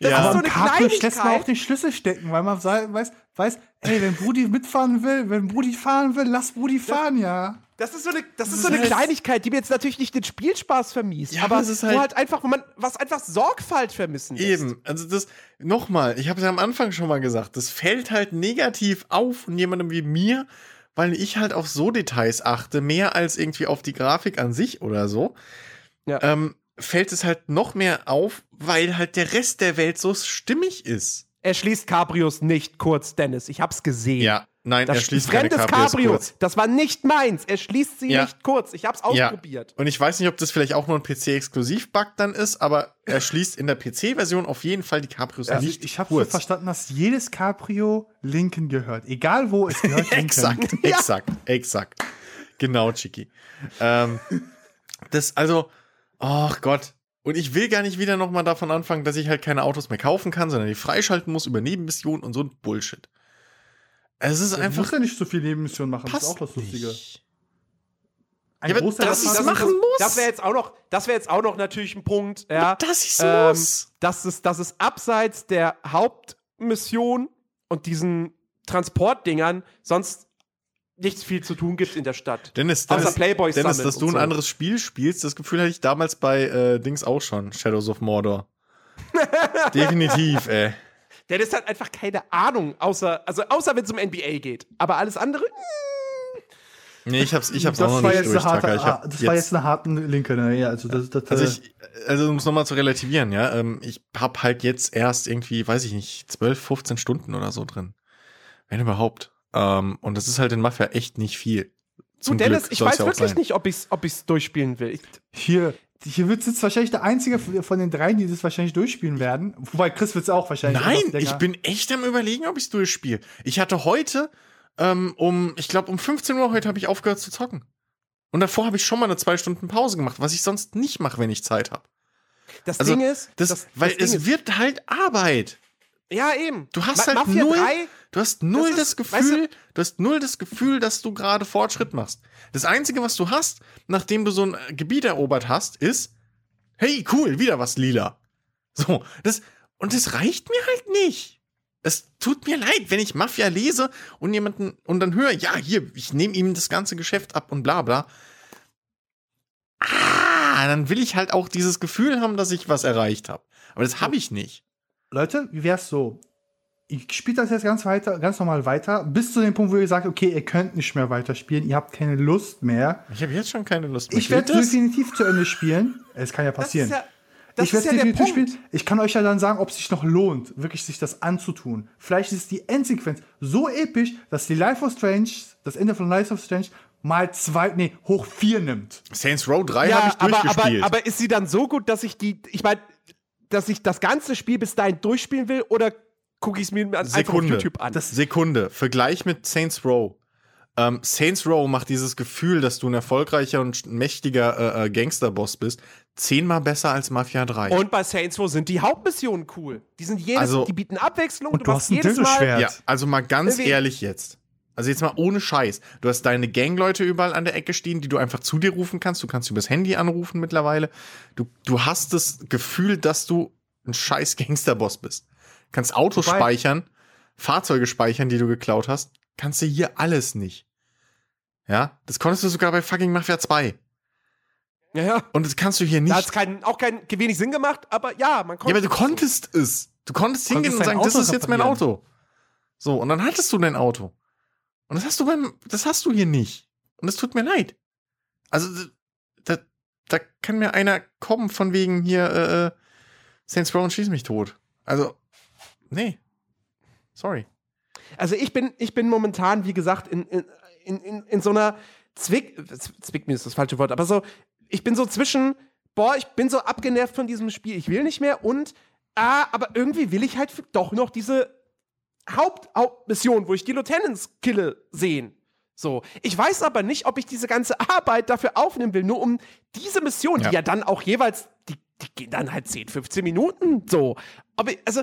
Das Ja. ist so eine Cabrio lässt man auch Kleinigkeit. den Schlüssel stecken, weil man weiß, weiß, ey, wenn Brudi mitfahren will, wenn Brudi fahren will, lass Brudi fahren, ja. Das ist so eine, das ist so eine Kleinigkeit, die mir jetzt natürlich nicht den Spielspaß vermisst, Ja, aber es ist halt- halt einfach, man, was einfach Sorgfalt vermissen lässt. Eben, also das, nochmal, ich habe es ja am Anfang schon mal gesagt, das fällt halt negativ auf und jemandem wie mir, weil ich halt auf so Details achte, mehr als irgendwie auf die Grafik an sich oder so, Ja. ähm, fällt es halt noch mehr auf, weil halt der Rest der Welt so stimmig ist. Er schließt Cabrios nicht kurz, Dennis. Ich hab's gesehen. Ja, nein, Das er schließt keine fremdes Cabrios Cabrio. kurz. Das war nicht meins. Er schließt sie Ja. nicht kurz. Ich hab's Ja. ausprobiert. Und ich weiß nicht, ob das vielleicht auch nur ein PC-Exklusiv-Bug dann ist, aber er schließt in der PC-Version auf jeden Fall die Cabrios Also nicht ich ich habe verstanden, dass jedes Cabrio Lincoln gehört. Egal wo, es gehört Lincoln. Exakt, exakt, exakt. Genau, Chiki. Ähm, das, also, ach Gott. Und ich will gar nicht wieder nochmal davon anfangen, dass ich halt keine Autos mehr kaufen kann, sondern die freischalten muss über Nebenmissionen und so ein Bullshit. Es ist Du einfach. musst ja nicht so viel Nebenmissionen machen, das ist auch das Lustige. nicht. Ein Ja, aber Großteil das ist machen muss. Das wäre jetzt auch noch, das wäre jetzt auch noch natürlich ein Punkt, ja. Das ist ähm, muss. dass es, dass es abseits der Hauptmission und diesen Transportdingern sonst nichts viel zu tun gibt in der Stadt. Dennis, Außer Dennis, Playboys Dennis dass du und ein so. anderes Spiel spielst, das Gefühl hatte ich damals bei äh, Dings auch schon. Shadows of Mordor. Definitiv, ey. Dennis hat einfach keine Ahnung, außer, also außer wenn es um NBA geht. Aber alles andere, Nee, ich hab's, ich hab's das auch noch war nicht jetzt eine durch, harte. Ich hab das war jetzt eine harte Lincoln, ja, also das, das, Also äh, ich, also um es nochmal zu relativieren, ja, ähm, ich hab halt jetzt erst irgendwie, weiß ich nicht, 12, 15 Stunden oder so drin. Wenn überhaupt. Ähm, und das ist halt in Mafia echt nicht viel. du Zum Dennis, Glück ich weiß ja wirklich sein. nicht, ob ich's, ob ich's durchspielen will. Ich, hier, hier wird jetzt wahrscheinlich der einzige von den dreien, die das wahrscheinlich durchspielen werden. Wobei Chris wird es auch wahrscheinlich. Nein, ich bin echt am überlegen, ob ich es durchspiele. Ich hatte heute ähm, um, ich glaube um 15 Uhr heute habe ich aufgehört zu zocken. Und davor habe ich schon mal eine zwei Stunden Pause gemacht, was ich sonst nicht mache, wenn ich Zeit habe. das Also, Ding ist, Das, das, weil das Ding es ist, wird halt Arbeit. ja eben. Du hast Ma halt Mafia null, 3, du hast null ist- das Gefühl, weißt du- du, hast null das Gefühl, dass du gerade Fortschritt machst. Das einzige, was du hast, nachdem du so ein äh, Gebiet erobert hast, ist, hey, cool, wieder was lila. So, das, und das reicht mir halt nicht. Es tut mir leid, wenn ich Mafia lese und jemanden, und dann höre, ja, hier, ich nehme ihm das ganze Geschäft ab und bla, bla. Ah, dann will ich halt auch dieses Gefühl haben, dass ich was erreicht habe. Aber das habe ich nicht. Leute, wie wär's so? Ich spiele das jetzt ganz weiter, ganz normal weiter, bis zu dem Punkt, wo ihr sagt, okay, ihr könnt nicht mehr weiterspielen, ihr habt keine Lust mehr. Ich habe jetzt schon keine Lust mehr. Ich werde definitiv zu Ende spielen. Es kann ja das ist passieren. ja, das ich werde ja definitiv Punkt. spielen. Ich kann euch ja dann sagen, ob es sich noch lohnt, wirklich sich das anzutun. Vielleicht ist die Endsequenz so episch, dass die Life of Strange, das Ende von Life of Strange, mal zwei, nee, hoch vier nimmt. Saints Row 3 habe Ja, ich aber, aber, durchgespielt. aber ist sie dann so gut, dass ich die, ich meine, dass ich das ganze Spiel bis dahin durchspielen will oder gucke ich es mir einfach auf Sekunde. YouTube an? Sekunde. Vergleich mit Saints Row. Ähm, Saints Row macht dieses Gefühl, dass du ein erfolgreicher und mächtiger äh, äh, Gangsterboss bist, zehnmal besser als Mafia 3. Und bei Saints Row sind die Hauptmissionen cool. Die sind jedes, Also- die bieten Abwechslung. Und du machst hast ein jedes Mal. Ja, also mal ganz Irgendwie- ehrlich jetzt. Also jetzt mal ohne Scheiß. Du hast deine Gangleute überall an der Ecke stehen, die du einfach zu dir rufen kannst. Du kannst übers Handy anrufen mittlerweile. Du, du hast das Gefühl, dass du ein scheiß Gangsterboss bist. Kannst Autos Wobei- speichern, Fahrzeuge speichern, die du geklaut hast. Kannst du hier alles nicht. Ja, das konntest du sogar bei fucking Mafia 2. Ja, ja. Und das kannst du hier Da nicht. hat es kein, auch kein wenig Sinn gemacht, aber ja, man Ja, konnte. aber du konntest es. Du konntest hingehen Konntest und sagen, das Auto ist jetzt mein. Auto. So, und dann hattest du dein Auto. Und das hast du beim, das hast du hier nicht. Und es tut mir leid. Also, da, da kann mir einer kommen von wegen hier, äh, äh, Saints Row und schieß mich tot. Also, nee. Sorry. Also ich bin, ich bin momentan, wie gesagt, in, in, in, in, so einer Zwick, Zwick mir ist das falsche Wort, aber so, ich bin so zwischen, boah, ich bin so abgenervt von diesem Spiel, ich will nicht mehr und, ah, aber irgendwie will ich halt doch noch diese Haupt Hauptmission, wo ich die Lieutenants kille, sehen. So. Ich weiß aber nicht, ob ich diese ganze Arbeit dafür aufnehmen will, nur um diese Mission, Ja. die ja dann auch jeweils, die, die gehen dann halt 10, 15 Minuten so. Ob ich, also,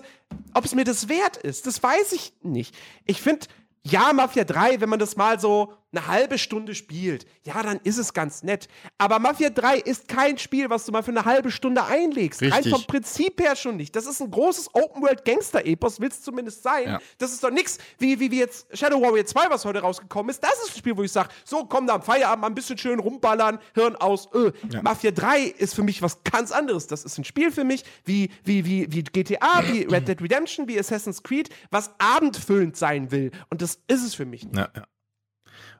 ob es mir das wert ist, das weiß ich nicht. Ich finde, ja, Mafia 3, wenn man das mal so eine halbe Stunde spielt, ja, dann ist es ganz nett. Aber Mafia 3 ist kein Spiel, was du mal für eine halbe Stunde einlegst. Rein Richtig. vom Prinzip her schon nicht. Das ist ein großes Open-World-Gangster-Epos, will es zumindest sein. Ja. Das ist doch nix, wie, wie, wie jetzt Shadow Warrior 2, was heute rausgekommen ist. Das ist ein Spiel, wo ich sage, so, komm da am Feierabend mal ein bisschen schön rumballern, Hirn aus. Öh. Mafia 3 ist für mich was ganz anderes. Das ist ein Spiel für mich, wie, wie, wie, wie GTA, wie Red Dead Redemption, wie Assassin's Creed, was abendfüllend sein will. Und das ist es für mich nicht. Ja, ja.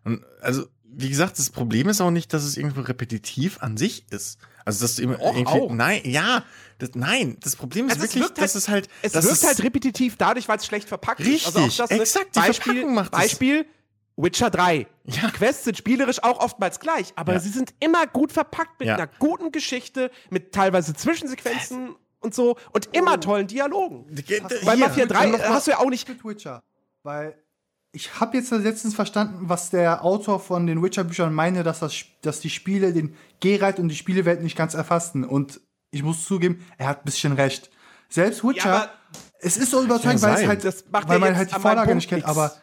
Und also, wie gesagt, das Problem ist auch nicht, dass es irgendwo repetitiv an sich ist. Also, dass du immer Och, irgendwie. auch. Nein, ja. Das, nein, das Problem ist Also es wirklich, wirkt dass halt- es halt. Es wirkt es, halt repetitiv dadurch, weil es schlecht verpackt ist. Richtig, Also auch das, ne? exakt, die Beispiel, Verpackung macht es. Beispiel Witcher 3. Ja. Die Quests sind spielerisch auch oftmals gleich, aber Ja. sie sind immer gut verpackt mit Ja. einer guten Geschichte, mit teilweise Zwischensequenzen und so und immer tollen Dialogen. Bei Mafia 3 noch mal- hast du ja auch nicht. mit Witcher. Weil ich habe jetzt letztens verstanden, was der Autor von den Witcher-Büchern meine, dass, das, dass die Spiele den Geralt und die Spielewelt nicht ganz erfassten. Und ich muss zugeben, er hat ein bisschen recht. Selbst Witcher, aber- es ist so überzeugend, Ja, weil, es halt, Das macht weil ja man jetzt halt die Vorlage nicht kennt. Aber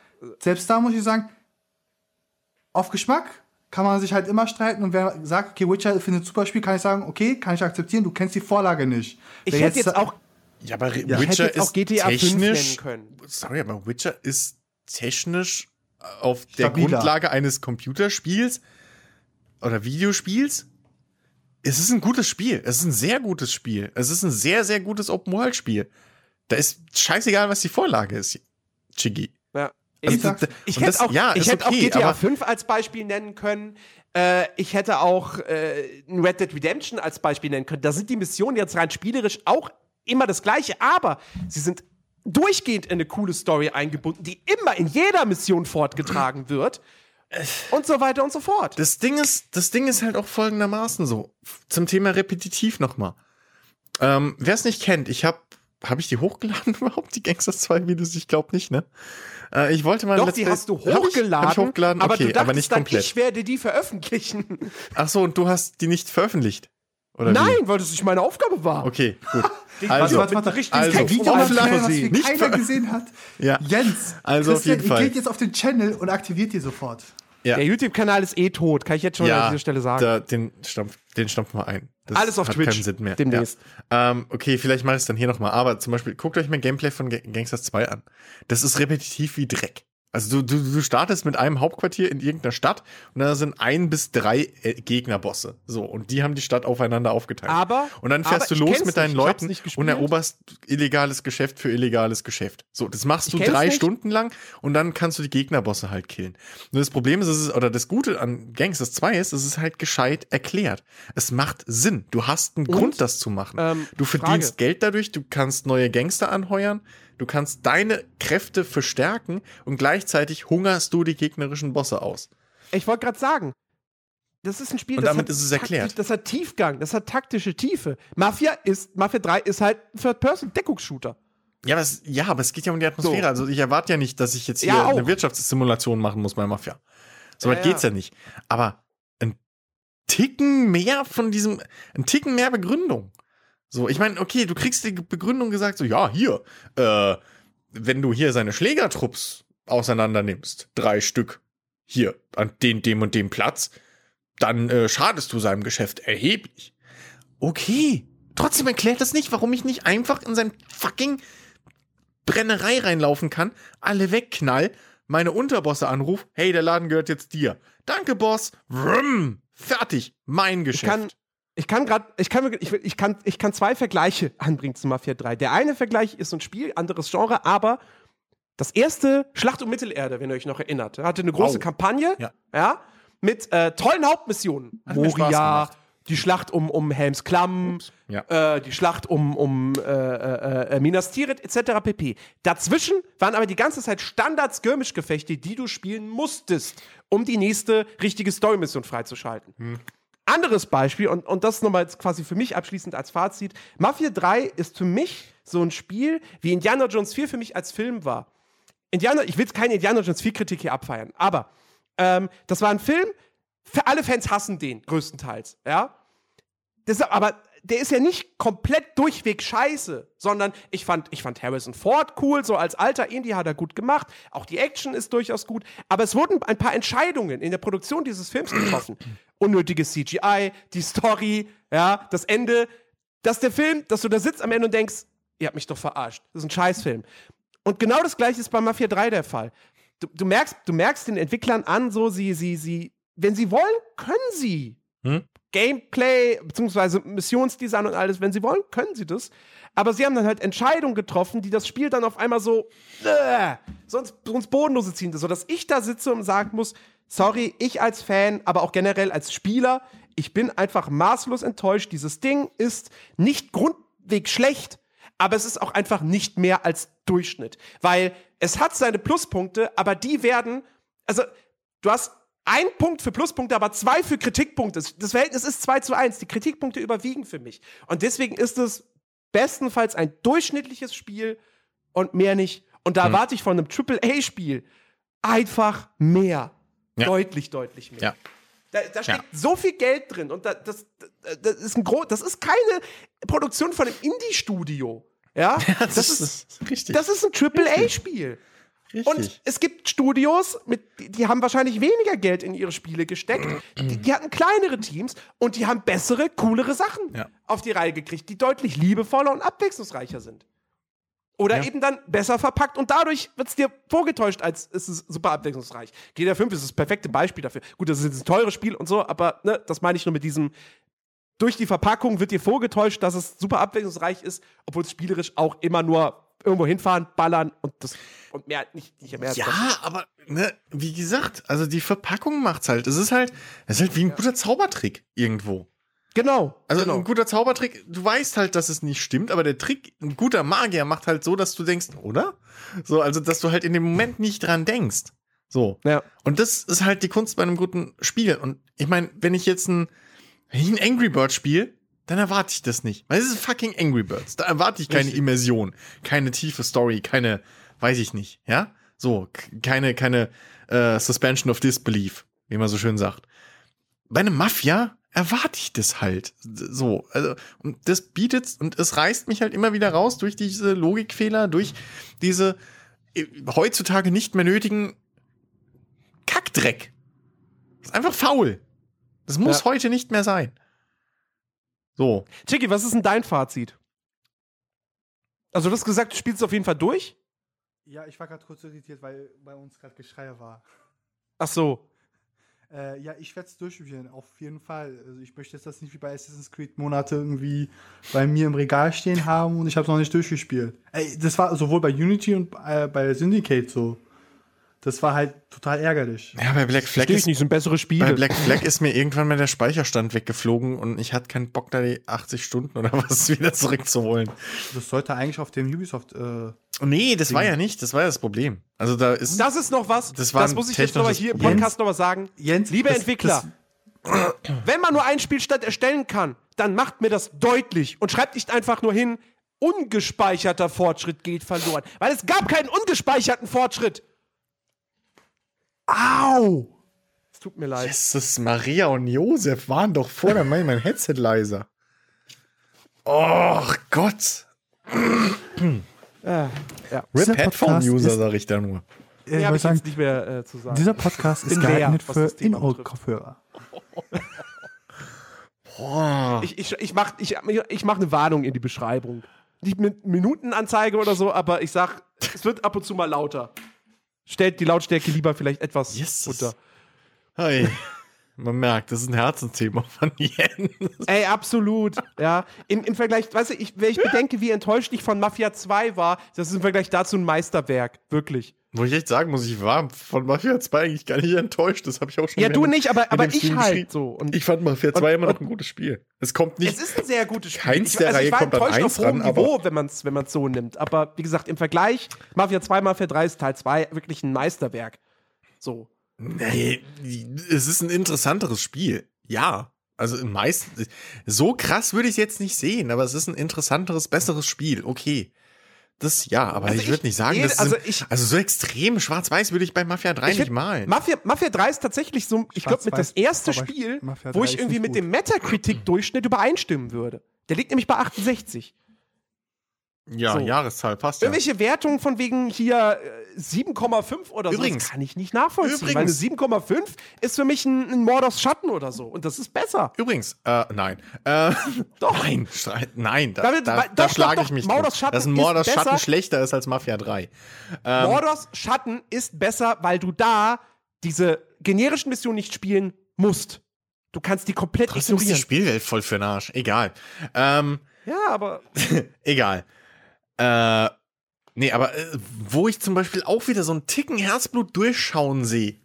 selbst da muss ich sagen, auf Geschmack kann man sich halt immer streiten. Und wer sagt, okay, Witcher findet ein super Spiel, kann ich sagen, okay, kann ich akzeptieren, du kennst die Vorlage nicht. Ich Wer hätte jetzt auch, Ja, aber ich Witcher hätte jetzt auch ist GTA 5 technisch. Sorry, aber Witcher ist technisch auf der Stabiler. Grundlage eines Computerspiels oder Videospiels. Es ist ein gutes Spiel. Es ist ein sehr gutes Spiel. Es ist ein sehr, sehr gutes Open-World-Spiel. Da ist scheißegal, was die Vorlage ist, Chigi. Ja. Also Ich, hätte das- auch, ja, ich hätte okay, auch GTA aber- 5 als Beispiel nennen können. Äh, ich hätte auch äh, ein Red Dead Redemption als Beispiel nennen können. Da sind die Missionen jetzt rein spielerisch auch immer das gleiche, aber sie sind durchgehend in eine coole Story eingebunden, die immer in jeder Mission fortgetragen wird. Und so weiter und so fort. Das Ding ist, das Ding ist halt auch folgendermaßen so. Zum Thema repetitiv nochmal. Ähm, Wer es nicht kennt, ich habe, habe ich die hochgeladen überhaupt, die Gangsters 2 Videos? Ich glaube nicht, ne? Äh, ich wollte mal Doch, die hast du Hab ich- hochgeladen, Hab ich hochgeladen, aber okay, du dachtest aber nicht dann, komplett. ich werde die veröffentlichen. Ach so, und du hast die nicht veröffentlicht? Oder Nein, Wie? weil das nicht meine Aufgabe war. Okay, gut. Also, warte, richtigen also, Text Video vor allem offline, aufnehmen, was Nicht keiner gesehen hat. Ja. Jens, Also auf jeden Fall. ihr geht jetzt auf den Channel und aktiviert die sofort. Ja. Der YouTube-Kanal ist eh tot, kann ich jetzt schon an dieser Stelle sagen. Da, den, stampf, den stampfen wir ein. Das Alles auf hat Twitch keinen Sinn mehr. demnächst. Ja. Ähm, okay, vielleicht mache ich es dann hier nochmal. Aber zum Beispiel, guckt euch mal Gameplay von Ga- Gangsters 2 an. Das ist repetitiv wie Dreck. Also du, du, du startest mit einem Hauptquartier in irgendeiner Stadt und da sind ein bis drei äh, Gegnerbosse. So, und die haben die Stadt aufeinander aufgeteilt. Aber- und dann fährst du los mit deinen nicht, Leuten und eroberst illegales Geschäft für illegales Geschäft. So, das machst du drei. Stunden lang und dann kannst du die Gegnerbosse halt killen. Nur das Problem ist, es ist, oder das Gute an Gangsters 2 ist, es ist halt gescheit erklärt. Es macht Sinn. Du hast einen Grund, das zu machen. ähm, du verdienst Frage. Geld dadurch, du kannst neue Gangster anheuern, du kannst deine Kräfte verstärken und gleichzeitig hungerst du die gegnerischen Bosse aus. Ich wollte gerade sagen, das ist ein Spiel, Und das, damit hat ist es erklärt. das hat Tiefgang, das hat taktische Tiefe. Mafia ist, Mafia 3 ist halt ein Third-Person-Deckungsshooter. Ja aber, es, ja, aber es geht ja um die Atmosphäre. So. Also ich erwarte ja nicht, dass ich jetzt hier Ja, eine Wirtschaftssimulation machen muss bei Mafia. So weit Ja, ja. geht's ja nicht. Aber ein Ticken mehr von diesem, ein Ticken mehr Begründung. So, ich meine, okay, du kriegst die Begründung gesagt, so, ja, hier, äh, wenn du hier seine Schlägertrupps auseinander nimmst, drei Stück, hier, an den, dem und dem Platz, dann äh, schadest du seinem Geschäft erheblich. Okay, trotzdem erklärt das nicht, warum ich nicht einfach in sein fucking Brennerei reinlaufen kann, alle wegknall, meine Unterbosse anruf, hey, der Laden gehört jetzt dir. Danke, Boss. Vroom. Fertig. Mein Ich Geschäft. kann, ich kann gerade, ich kann, ich, ich, kann, ich kann zwei Vergleiche anbringen zu Mafia 3. Der eine Vergleich ist ein Spiel, anderes Genre, aber das erste Schlacht um Mittelerde, wenn ihr euch noch erinnert, hatte eine große Wow. Kampagne, Ja. ja, mit äh, tollen Hauptmissionen. Hat Moria, die Schlacht um, um Helms Klamm, Ja. äh, die Schlacht um, um äh, äh, äh, Minas Tirith etc. pp. Dazwischen waren aber die ganze Zeit Standard-Skirmish-Gefechte, die du spielen musstest, um die nächste richtige Story-Mission freizuschalten. Anderes Beispiel, und, und das nochmal jetzt quasi für mich abschließend als Fazit: Mafia 3 ist für mich so ein Spiel, wie Indiana Jones 4 für mich als Film war. Indiana, ich will keine Indiana Jones 4 Kritik hier abfeiern, aber Ähm, das war ein Film, für alle Fans hassen den, größtenteils, ja. Das, aber der ist ja nicht komplett durchweg scheiße, sondern ich fand, ich fand Harrison Ford cool, so als alter Indie hat er gut gemacht. Auch die Action ist durchaus gut. Aber es wurden ein paar Entscheidungen in der Produktion dieses Films getroffen. Unnötiges CGI, die Story, ja, das Ende, dass der Film, dass du da sitzt am Ende und denkst, ihr habt mich doch verarscht. Das ist ein Scheißfilm. Und genau das gleiche ist bei Mafia 3 der Fall. Du, du merkst, du merkst den Entwicklern an, so sie, sie, sie, wenn sie wollen, können sie. Hm? Gameplay, beziehungsweise Missionsdesign und alles, wenn sie wollen, können sie das. Aber sie haben dann halt Entscheidungen getroffen, die das Spiel dann auf einmal so, äh, sonst, sonst bodenlose ziehen. So dass ich da sitze und sagen muss, sorry, ich als Fan, aber auch generell als Spieler, ich bin einfach maßlos enttäuscht. Dieses Ding ist nicht grundweg schlecht, aber es ist auch einfach nicht mehr als Durchschnitt. Weil es hat seine Pluspunkte, aber die werden, also du hast ein Punkt für Pluspunkte, aber zwei für Kritikpunkte. Das Verhältnis ist 2 zu 1. Die Kritikpunkte überwiegen für mich. Und deswegen ist es bestenfalls ein durchschnittliches Spiel und mehr nicht. Und da hm. erwarte ich von einem AAA-Spiel einfach mehr. Ja. Deutlich, deutlich mehr. Ja. Da, da steckt ja. so viel Geld drin und da, das, das, ist ein das ist keine Produktion von einem Indie-Studio. Ja, das, das, ist, richtig. Das ist ein AAA-Spiel. Richtig. Und es gibt Studios, mit, die haben wahrscheinlich weniger Geld in ihre Spiele gesteckt. Die, die hatten kleinere Teams und die haben bessere, coolere Sachen ja. auf die Reihe gekriegt, die deutlich liebevoller und abwechslungsreicher sind. Oder ja. eben dann besser verpackt und dadurch wird es dir vorgetäuscht, als es ist super abwechslungsreich. GTA 5 ist das perfekte Beispiel dafür. Gut, das ist ein teures Spiel und so, aber ne, das meine ich nur mit diesem. Durch die Verpackung wird dir vorgetäuscht, dass es super abwechslungsreich ist, obwohl es spielerisch auch immer nur irgendwo hinfahren, ballern und das und mehr nicht, nicht mehr. Ja, das. aber ne, wie gesagt, also die Verpackung macht's halt. Es ist halt, es ist halt wie ein ja. guter Zaubertrick irgendwo. Genau. Also genau. ein guter Zaubertrick, du weißt halt, dass es nicht stimmt, aber der Trick, ein guter Magier macht halt so, dass du denkst, oder? So, also dass du halt in dem Moment nicht dran denkst. So. Ja. Und das ist halt die Kunst bei einem guten Spiel. Und ich meine, wenn ich jetzt ein, wenn ich ein Angry Bird spiele, dann erwarte ich das nicht. Weil es ist fucking Angry Birds. Da erwarte ich keine Richtig. Immersion, keine tiefe Story, keine, weiß ich nicht, ja? So, keine, keine äh, Suspension of Disbelief, wie man so schön sagt. Bei einem Mafia erwarte ich das halt. So, also, und das bietet, und es reißt mich halt immer wieder raus durch diese Logikfehler, durch diese äh, heutzutage nicht mehr nötigen Kackdreck. Das ist einfach faul. Das muss ja. heute nicht mehr sein. So. Chicky, was ist denn dein Fazit? Also, du hast gesagt, du spielst es auf jeden Fall durch? Ja, ich war gerade kurz irritiert, weil bei uns gerade Geschrei war. Ach so. Äh, ja, ich werde es durchspielen, auf jeden Fall. Also ich möchte jetzt das nicht wie bei Assassin's Creed Monate irgendwie bei mir im Regal stehen haben und ich habe es noch nicht durchgespielt. Ey, das war sowohl bei Unity und äh, bei Syndicate so. Das war halt total ärgerlich. Ja, bei Black Flag ist nicht so ein besseres Spiel. Bei Black Flag ist mir irgendwann mal der Speicherstand weggeflogen und ich hatte keinen Bock, da die 80 Stunden oder was wieder zurückzuholen. Das sollte eigentlich auf dem Ubisoft. Äh, nee, das war ja nicht. Das war ja das Problem. Also da ist. Das ist noch was. Das, war das muss ich jetzt nochmal hier im Podcast nochmal sagen. Jens, Liebe das, Entwickler, das, wenn man nur einen Spielstand erstellen kann, dann macht mir das deutlich und schreibt nicht einfach nur hin, ungespeicherter Fortschritt geht verloren. Weil es gab keinen ungespeicherten Fortschritt. Au! Es tut mir leid. Jesus, Maria und Josef waren doch vor der Mai mein Headset leiser. Oh Gott. ja, ja. RIP Headphone-User, sag ich da nur. Ja, habe ich sagen, nicht mehr äh, zu sagen. Dieser Podcast ist geeignet für In-Ohr-Kopfhörer. ich, ich, ich mache ich, ich mach eine Warnung in die Beschreibung. Nicht mit Minutenanzeige oder so, aber ich sag, es wird ab und zu mal lauter stellt die Lautstärke lieber vielleicht etwas yes. unter. Hey. Man merkt, das ist ein Herzensthema von Jen. Ey, absolut. Ja. Im, Im Vergleich, weißt du, ich, wenn ich bedenke, wie enttäuscht ich von Mafia 2 war, das ist im Vergleich dazu ein Meisterwerk. Wirklich. Wo ich echt sagen muss, ich war von Mafia 2 eigentlich gar nicht enttäuscht. Das habe ich auch schon Ja, du nicht, aber, aber ich halt so. Und, ich fand Mafia 2 und, immer noch ein gutes Spiel. Es kommt nicht. Es ist ein sehr gutes Spiel. Keins ich, der also Reihe kommt an 1 ran, Niveau, wenn man es wenn man's so nimmt. Aber wie gesagt, im Vergleich, Mafia 2, Mafia 3 ist Teil 2 wirklich ein Meisterwerk. So. Nee, es ist ein interessanteres Spiel. Ja. Also meist so krass würde ich es jetzt nicht sehen, aber es ist ein interessanteres, besseres Spiel. Okay. Das ja, aber Also ich würde ich- nicht sagen, jede- das also ich- also so extrem schwarz-weiß würde ich bei Mafia 3 Ich nicht malen. Mafia, Mafia 3 ist tatsächlich so, ich glaube, mit das erste Spiel, wo 3 ich irgendwie mit dem Metacritic-Durchschnitt übereinstimmen würde. Der liegt nämlich bei 68. ja, so. Jahreszahl passt ja. Irgendwelche Wertungen von wegen hier äh, 7,5 oder so, Übrigens. das kann ich nicht nachvollziehen. Übrigens. 7,5 ist für mich ein, ein Mordors Schatten oder so. Und das ist besser. Übrigens, äh, nein. Äh, Doch. Nein, nein, da, Damit- da, da schlage ich mich drum. Schatten Dass ein Mordors besser. Schatten schlechter ist als Mafia 3. Ähm, Mordors Schatten ist besser, weil du da diese generischen Missionen nicht spielen musst. Du kannst die komplett Trotzdem ist die ignorieren. Spielwelt voll für den Arsch. Egal. Ähm, Ja, aber egal. Äh, nee, aber äh, wo ich zum Beispiel auch wieder so einen Ticken Herzblut durchschauen sehe,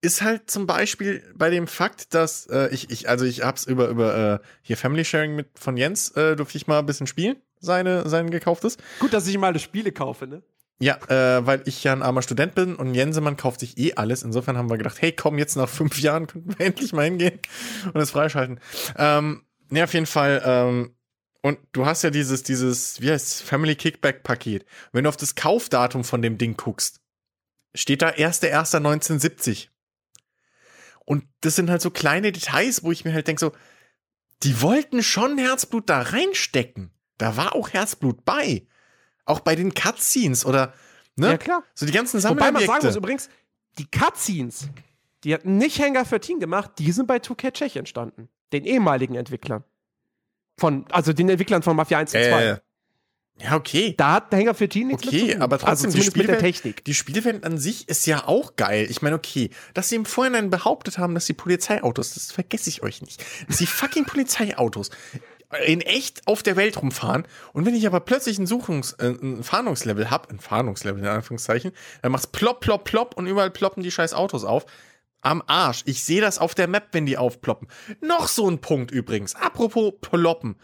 ist halt zum Beispiel bei dem Fakt, dass äh, ich, ich, also ich hab's über, über äh, hier Family Sharing mit von Jens, äh, durfte ich mal ein bisschen spielen, seine, sein gekauftes. gut, dass ich mal eine Spiele kaufe, ne? Ja, äh, weil ich ja ein armer Student bin und Jensemann kauft sich eh alles. Insofern haben wir gedacht, hey, komm, jetzt nach fünf Jahren könnten wir endlich mal hingehen und es freischalten. Ähm, ne, auf jeden Fall. Ähm, und du hast ja dieses, dieses, wie heißt Family Kickback Paket. Wenn du auf das Kaufdatum von dem Ding guckst, steht da 1.1.1970. Und das sind halt so kleine Details, wo ich mir halt denke, so, die wollten schon Herzblut da reinstecken. Da war auch Herzblut bei. Auch bei den Cutscenes oder, ne? Ja, klar. So die ganzen Wobei man sagen Sammelobjekte. muss übrigens, die Cutscenes, die hatten nicht Hangar 13 gemacht, die sind bei 2K Czech entstanden. Den ehemaligen Entwicklern. Von, also den Entwicklern von Mafia 1 und 2. äh, ja, okay. Da hat Hangar 14 nichts Okay, mit zu tun. aber trotzdem, also die der Spielwelt- Technik. Die Spielwelt an sich ist ja auch geil. Ich meine, okay, dass sie im Vorhinein behauptet haben, dass die Polizeiautos, das vergesse ich euch nicht, dass die fucking Polizeiautos in echt auf der Welt rumfahren und wenn ich aber plötzlich ein Suchungs-, äh, ein Fahndungslevel hab, ein Fahndungslevel in Anführungszeichen, dann macht's plopp, plopp, plopp und überall ploppen die scheiß Autos auf. Am Arsch. Ich sehe das auf der Map, wenn die aufploppen. Noch so ein Punkt übrigens. Apropos ploppen.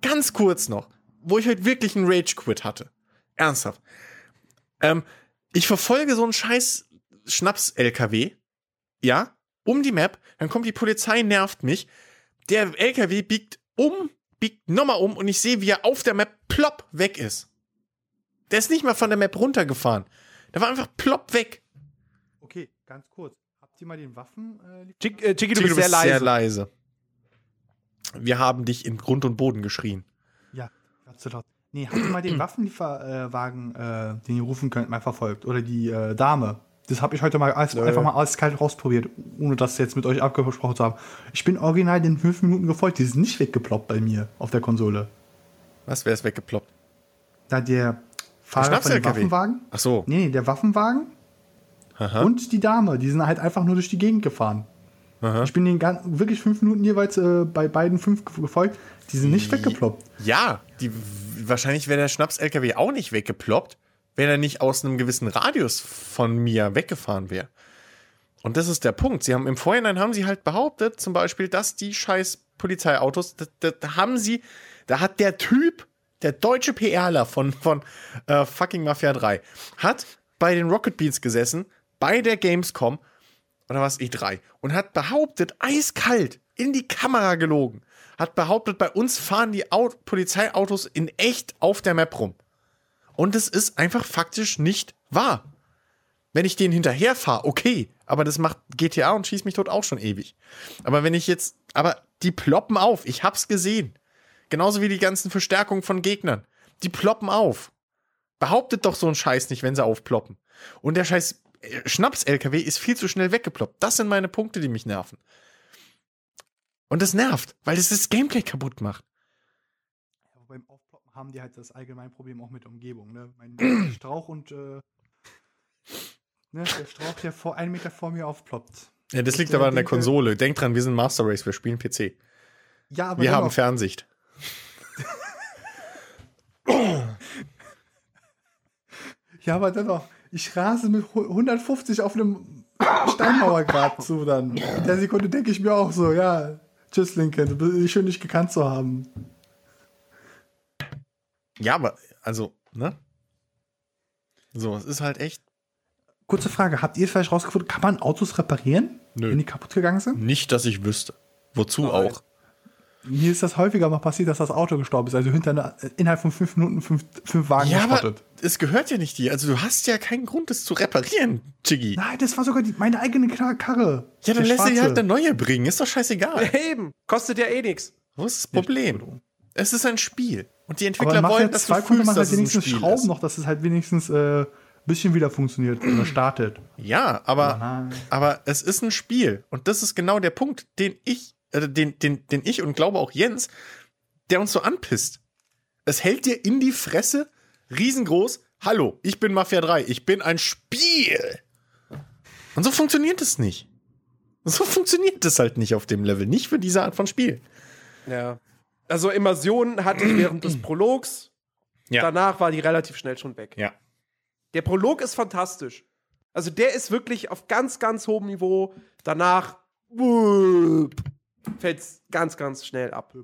Ganz kurz noch, wo ich heute wirklich einen Rage-Quit hatte. Ernsthaft. Ähm, ich verfolge so einen scheiß Schnaps-LKW. Ja, um die Map. Dann kommt die Polizei, nervt mich. Der LKW biegt um, biegt nochmal um und ich sehe, wie er auf der Map plopp weg ist. Der ist nicht mal von der Map runtergefahren. Der war einfach plopp weg. Okay, ganz kurz. Ihr mal den Waffen? Äh, Chick, äh, Chicky, du Chicky, bist sehr leise. sehr leise. Wir haben dich in Grund und Boden geschrien. ja, laut. Nee, habt ihr mal den Waffenlieferwagen, äh, den ihr rufen könnt, mal verfolgt? Oder die äh, Dame? Das habe ich heute mal als, einfach mal eiskalt rausprobiert, ohne das jetzt mit euch abgesprochen zu haben. Ich bin original den fünf Minuten gefolgt. Die sind nicht weggeploppt bei mir auf der Konsole. Was wäre es weggeploppt? Da der Fahrer von dem. Waffenwagen. Ach so. Nee, nee, der Waffenwagen Aha. und die Dame, die sind halt einfach nur durch die Gegend gefahren. Aha. Ich bin den ganzen, wirklich fünf Minuten jeweils äh, bei beiden fünf gefolgt. Die sind nicht weggeploppt. Ja, die, wahrscheinlich wäre der Schnaps-LKW auch nicht weggeploppt, wenn er nicht aus einem gewissen Radius von mir weggefahren wäre. Und das ist der Punkt. Sie haben im Vorhinein haben sie halt behauptet, zum Beispiel, dass die scheiß Polizeiautos, da, haben sie, da hat der Typ, der deutsche PRler von, von äh, fucking Mafia 3, hat bei den Rocket Beats gesessen, bei der Gamescom, oder was, E3, und hat behauptet, eiskalt, in die Kamera gelogen, hat behauptet, bei uns fahren die Au Polizeiautos in echt auf der Map rum. Und es ist einfach faktisch nicht wahr. Wenn ich denen hinterher fahre, okay, aber das macht GTA und schießt mich tot auch schon ewig. Aber wenn ich jetzt, aber die ploppen auf, ich hab's gesehen. Genauso wie die ganzen Verstärkungen von Gegnern. Die ploppen auf. Behauptet doch so einen Scheiß nicht, wenn sie aufploppen. Und der Scheiß Schnaps-LKW ist viel zu schnell weggeploppt. Das sind meine Punkte, die mich nerven. Und das nervt, weil es das Gameplay kaputt macht. Aber beim Aufploppen haben die halt das allgemeine Problem auch mit der Umgebung. Ne? Mein Strauch und äh, ne, der Strauch, der vor einen Meter vor mir aufploppt. Ja, das Und, liegt aber an der Konsole. Denkt dran, wir sind Master Race, wir spielen PC. Ja, aber Wir haben dennoch, Fernsicht. ja, aber dennoch, ich rase mit hu- 150 auf einem Steinmauergrad zu dann. In der Sekunde denke ich mir auch so, ja, tschüss Lincoln, du bist schön, dich gekannt zu haben. Ja, aber, also, ne? So, es ist halt echt Kurze Frage, habt ihr vielleicht rausgefunden, kann man Autos reparieren, Nö. wenn die kaputt gegangen sind? nicht, dass ich wüsste. Wozu Nein. auch? Mir ist das häufiger mal passiert, dass das Auto gestorben ist. Also hinter einer, innerhalb von fünf Minuten fünf, fünf Wagen Ja, aber geschrottet. es gehört ja nicht dir. Also du hast ja keinen Grund, das zu reparieren, Chiggy. Nein, das war sogar die, meine eigene Kar- Karre. Ja, dann lässt du dir halt eine neue bringen. Ist doch scheißegal. Eben, kostet ja eh nichts. Wo ist das Problem? Es ist ein Spiel. Und die Aber Entwickler Mafia wollen, dass 2 du fühlst, man halt dass es ein wenigstens Spiel schrauben ist. noch, dass es halt wenigstens ein äh, bisschen wieder funktioniert oder startet. Ja, aber, Nein. aber es ist ein Spiel. Und das ist genau der Punkt, den ich, äh, den, den, den ich und glaube auch Jens, der uns so anpisst. Es hält dir in die Fresse, riesengroß, hallo, ich bin Mafia 3, ich bin ein Spiel. Und so funktioniert es nicht. So funktioniert es halt nicht auf dem Level. Nicht für diese Art von Spiel. Ja. Also Immersion hatte ich während des Prologs. Ja. Danach war die relativ schnell schon weg. Ja. Der Prolog ist fantastisch. Also der ist wirklich auf ganz, ganz hohem Niveau. Danach fällt es ganz, ganz schnell ab.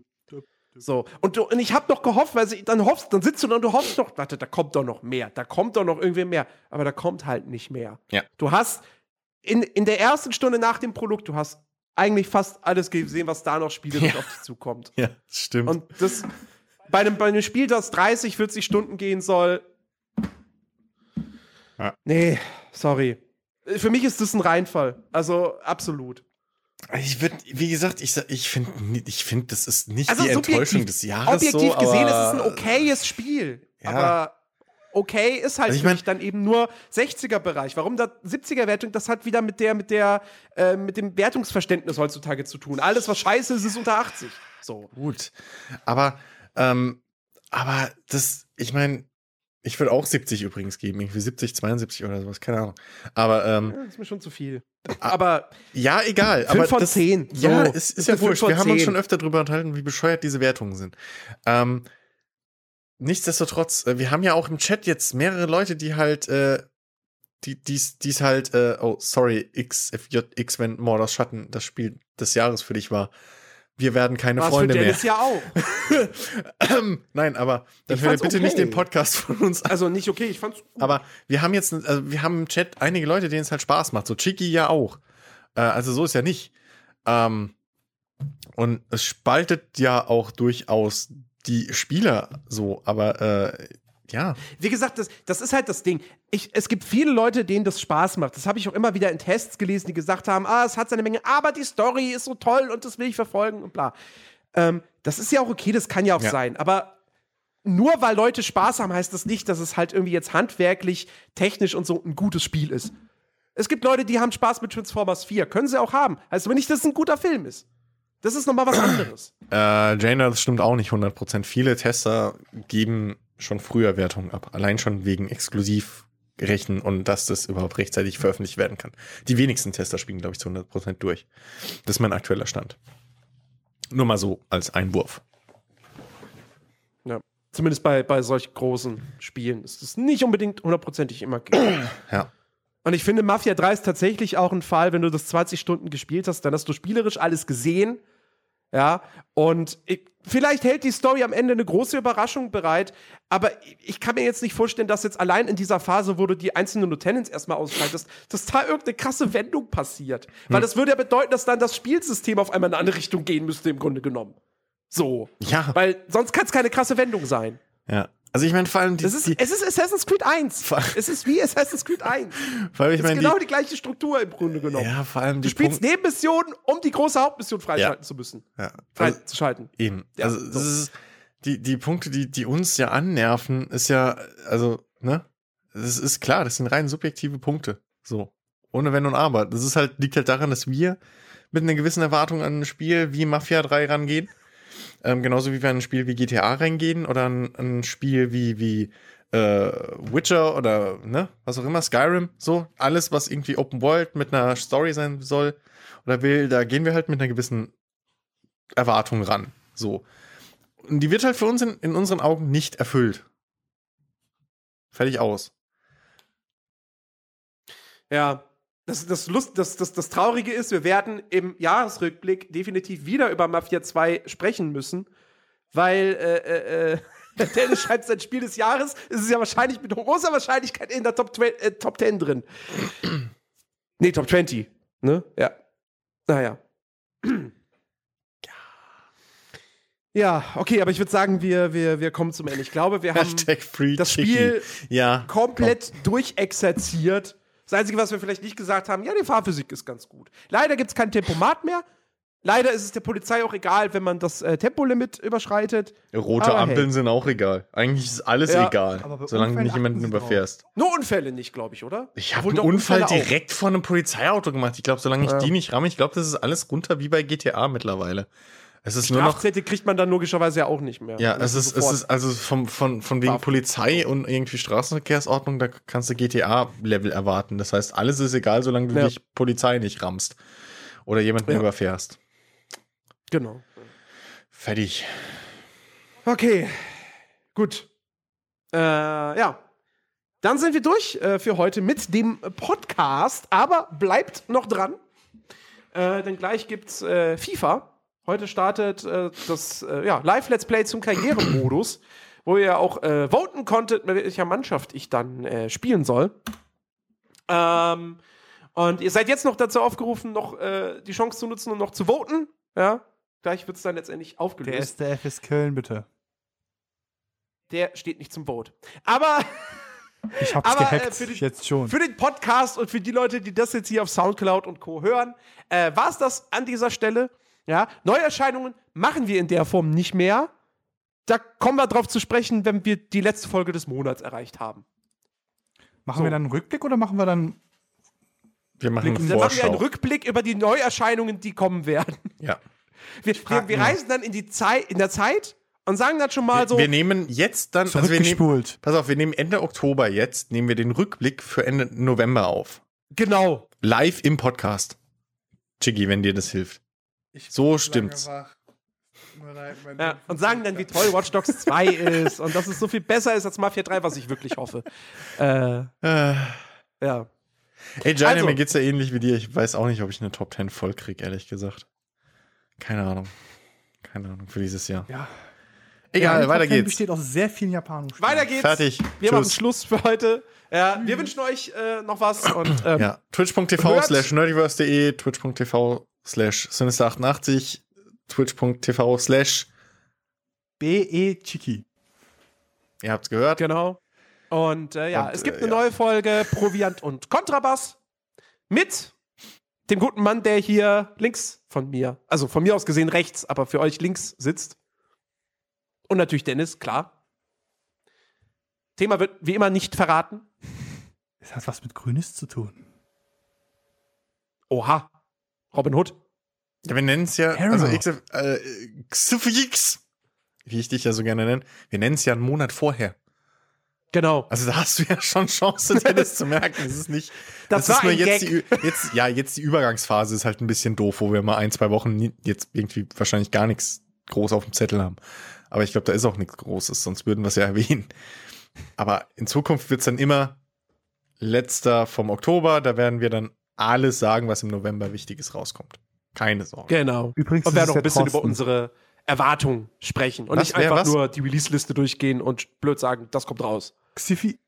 So, und, du, und ich habe noch gehofft, weil sie, dann hoffst, dann sitzt du und du hoffst noch, warte, da kommt doch noch mehr, da kommt doch noch irgendwie mehr, aber da kommt halt nicht mehr. Ja. Du hast in, in der ersten Stunde nach dem Produkt, du hast eigentlich fast alles gesehen, was da noch spielerisch Ja. auf dich zukommt. Ja, stimmt. Und das bei einem, bei einem Spiel, das 30, 40 Stunden gehen soll. Ja. Nee, sorry. Für mich ist das ein Reinfall. Also absolut. Ich würde, wie gesagt, ich, ich finde, ich find, das ist nicht Also die Enttäuschung des Jahres. Objektiv so, gesehen ist es aber- ein okayes Spiel. Ja. Aber okay ist halt Also ich mein- dann eben nur 60er-Bereich. Warum da 70er-Wertung? Das hat wieder mit der, mit der, äh, mit dem Wertungsverständnis heutzutage zu tun. Alles, was scheiße ist, ist unter 80. So. Gut. Aber, ähm, aber das, ich meine, ich würde auch 70 übrigens geben, irgendwie 70, 72 oder sowas, keine Ahnung. Aber, ähm, Ja, ist mir schon zu viel. Ah, Aber ja, egal. Fünf aber von das, zehn. Ja, So. es ist Ist ja wurscht. Wir haben uns schon öfter darüber unterhalten, wie bescheuert diese Wertungen sind. Ähm, nichtsdestotrotz, äh, wir haben ja auch im Chat jetzt mehrere Leute, die halt, äh, die dies, dies halt, äh, oh, sorry, XFJX, wenn Mordors Schatten das Spiel des Jahres für dich war. Wir werden keine für Freunde mehr. Dennis ja auch. Nein, aber dann hört bitte nicht okay. den Podcast von uns an. Also nicht okay, ich fand's gut. Aber wir haben jetzt, also wir haben im Chat einige Leute, denen es halt Spaß macht. So Chiki ja auch. Äh, also so ist ja nicht. Ähm, und es spaltet ja auch durchaus die Spieler so, aber äh, ja. Wie gesagt, das, das ist halt das Ding. Ich, es gibt viele Leute, denen das Spaß macht. Das habe ich auch immer wieder in Tests gelesen, die gesagt haben, ah, es hat seine Menge, aber die Story ist so toll und das will ich verfolgen und bla. Ähm, das ist ja auch okay, das kann ja auch Ja. sein. Aber nur weil Leute Spaß haben, heißt das nicht, dass es halt irgendwie jetzt handwerklich, technisch und so ein gutes Spiel ist. Es gibt Leute, die haben Spaß mit Transformers 4. Können sie auch haben. Heißt aber nicht, dass es ein guter Film ist. Das ist nochmal was anderes. Äh, Jaina, das stimmt auch nicht 100%. Viele Tester geben schon früher Wertungen ab. Allein schon wegen Exklusivrechten und dass das überhaupt rechtzeitig veröffentlicht werden kann. Die wenigsten Tester spielen, glaube ich, zu 100% durch. Das ist mein aktueller Stand. Nur mal so als Einwurf. Ja. Zumindest bei, bei solch großen Spielen ist es nicht unbedingt hundertprozentig immer gegeben. Ja. Und ich finde, Mafia 3 ist tatsächlich auch ein Fall, wenn du das 20 Stunden gespielt hast, dann hast du spielerisch alles gesehen. Ja, und ich, vielleicht hält die Story am Ende eine große Überraschung bereit, aber ich, kann mir jetzt nicht vorstellen, dass jetzt allein in dieser Phase, wo du die einzelnen Lieutenants erstmal ausschaltest, dass da irgendeine krasse Wendung passiert. Weil das würde ja bedeuten, dass dann das Spielsystem auf einmal in eine andere Richtung gehen müsste, im Grunde genommen. So. Ja. Weil sonst kann es keine krasse Wendung sein. Ja. Also ich meine, vor allem die, Das ist, die es ist Assassin's Creed 1. Vor- Es ist wie Assassin's Creed 1. vor allem, ich Es ist meine, genau die, die gleiche Struktur im Grunde genommen. ja, vor allem Du die spielst Punkte- Nebenmissionen, um die große Hauptmission freischalten Ja. zu müssen. ja. Frei Also. Eben. Ja, also so. das ist die, die Punkte, die, die uns ja annerven, ist ja, also, ne? Das ist klar, das sind rein subjektive Punkte. So. Ohne Wenn und Aber. Das ist halt, liegt halt daran, dass wir mit einer gewissen Erwartung an ein Spiel wie Mafia 3 rangehen. Ähm, genauso wie wir an ein Spiel wie GTA reingehen oder an ein Spiel wie, wie äh, Witcher oder ne, was auch immer, Skyrim, so, alles, was irgendwie Open World mit einer Story sein soll oder will, da gehen wir halt mit einer gewissen Erwartung ran. So. Und die wird halt für uns in, in unseren Augen nicht erfüllt. Fertig aus. Ja. Das, das, Lust, das, das, das Traurige ist, wir werden im Jahresrückblick definitiv wieder über Mafia 2 sprechen müssen, weil äh, äh, äh, Dennis schreibt sein Spiel des Jahres. Es ist ja wahrscheinlich mit großer Wahrscheinlichkeit in der Top, 20, äh, Top 10 drin. nee, Top 20. Ne? Ja. Naja. Ja, okay, aber ich würde sagen, wir, wir, wir kommen zum Ende. Ich glaube, wir haben das. Spiel ja, komplett durchexerziert. Das Einzige, was wir vielleicht nicht gesagt haben, ja, die Fahrphysik ist ganz gut. Leider gibt es kein Tempomat mehr. Leider ist es der Polizei auch egal, wenn man das äh, Tempolimit überschreitet. Rote Aber Ampeln hey. sind auch egal. Eigentlich ist alles Ja, egal, solange du nicht jemanden überfährst. Nur Unfälle nicht, glaube ich, oder? Ich habe einen Unfall Unfälle auch. direkt vor einem Polizeiauto gemacht. Ich glaube, solange ich Ja. die nicht ramme, ich glaube, das ist alles runter wie bei GTA mittlerweile. Es ist nur noch. Kriegt man dann logischerweise ja auch nicht mehr. Ja, es ist, es ist also vom, von, von wegen Waffen. Polizei und irgendwie Straßenverkehrsordnung, da kannst du GTA-Level erwarten. Das heißt, alles ist egal, solange du Ja. dich Polizei nicht rammst. Oder jemanden Ja. überfährst. Genau. Fertig. Okay, gut. Äh, ja. Dann sind wir durch äh, für heute mit dem Podcast, aber bleibt noch dran. Äh, denn gleich gibt's äh, FIFA. Heute startet äh, das äh, ja, Live-Let's Play zum Karrieremodus, wo ihr auch äh, voten konntet, mit welcher Mannschaft ich dann äh, spielen soll. Ähm, und ihr seid jetzt noch dazu aufgerufen, noch äh, die Chance zu nutzen und noch zu voten. Ja, gleich wird es dann letztendlich Der aufgelöst. SDF ist Köln, bitte. Der steht nicht zum Vote. Aber Ich hab's Aber, äh, gehackt, für die- jetzt schon. für den Podcast und für die Leute, die das jetzt hier auf Soundcloud und Co. hören, äh, war es das an dieser Stelle. Ja, Neuerscheinungen machen wir in der Form nicht mehr. Da kommen wir drauf zu sprechen, wenn wir die letzte Folge des Monats erreicht haben. Machen so. wir dann einen Rückblick oder machen wir dann. Wir machen eine Dann machen wir einen. Rückblick über die Neuerscheinungen, die kommen werden. Ja. Wir, wir, wir reisen dann in die Zeit, in der Zeit und sagen dann schon mal so. wir nehmen jetzt dann, also wir nehmen, Zurückgespult. pass auf, wir nehmen Ende Oktober jetzt, nehmen wir den Rückblick für Ende November auf. genau. Live im Podcast. Chiggy, wenn dir das hilft. So stimmt's. Ja, und sagen dann, wie toll Watch Dogs 2 ist und dass es so viel besser ist als Mafia 3, was ich wirklich hoffe. Äh, ja. Ey, Gianni, Also- mir geht's ja ähnlich wie dir. Ich weiß auch nicht, ob ich eine Top 10 voll krieg, ehrlich gesagt. Keine Ahnung. Keine Ahnung für dieses Jahr. Ja. Egal, Ja, weiter Top 10 geht's. besteht aus sehr vielen japanischen. Weiter geht's. Fertig. Wir Tschüss. machen Schluss für heute. Ja, wir wünschen euch äh, noch was und ähm, Ja, twitch.tv slash nerdiverse.de, twitch.tv slash sinister88, twitch.tv slash, BE Chiki. ihr habt's gehört. genau. Und äh, ja, Und, es gibt äh, eine ja. neue Folge Proviant und Kontrabass mit dem guten Mann, der hier links von mir, also von mir aus gesehen rechts, aber für euch links sitzt. Und natürlich Dennis, klar. Thema wird wie immer nicht verraten. Es hat was mit Grünes zu tun. Oha. Robin Hood. Ja, wir nennen es ja, Arrow. also X, äh, Xfix, wie ich dich ja so gerne nenne, wir nennen es ja einen Monat vorher. Genau. Also da hast du ja schon Chance, dir das zu merken. Das ist nicht. Das ist war nur ein jetzt Gag. die jetzt ja jetzt die Übergangsphase ist halt ein bisschen doof, wo wir mal ein zwei Wochen jetzt irgendwie wahrscheinlich gar nichts groß auf dem Zettel haben. Aber ich glaube, da ist auch nichts Großes, sonst würden wir es ja erwähnen. Aber in Zukunft wird es dann immer letzter vom Oktober. Da werden wir dann alles sagen, was im November Wichtiges rauskommt. Keine Sorge. Genau. Übrigens Und werden noch ein bisschen über Thorsten. unsere Erwartungen sprechen. Und Was? nicht einfach was? nur die Release-Liste durchgehen und blöd sagen, das kommt raus. Xifi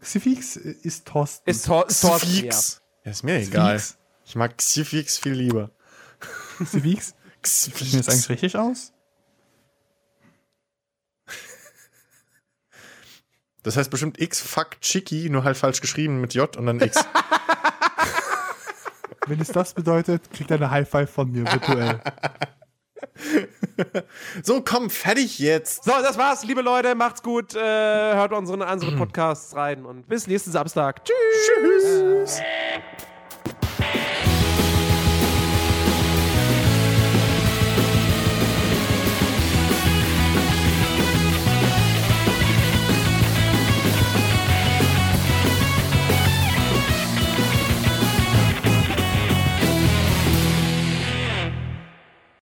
Xifix ist Thorsten. Ist, Tor ist Thorsten, ja. Xfix. Ja, ist mir egal. Xifix. Ich mag Xfix viel lieber. Xifix? Spricht mir das eigentlich richtig aus? Das heißt bestimmt X fuck Chicky, nur halt falsch geschrieben mit J und dann X. Wenn es das bedeutet, kriegt er eine High Five von mir virtuell. so, komm, fertig jetzt. So, das war's, liebe Leute. Macht's gut. Äh, hört unsere, unsere Podcasts rein und bis nächsten Samstag. Tschüss. Tschüss.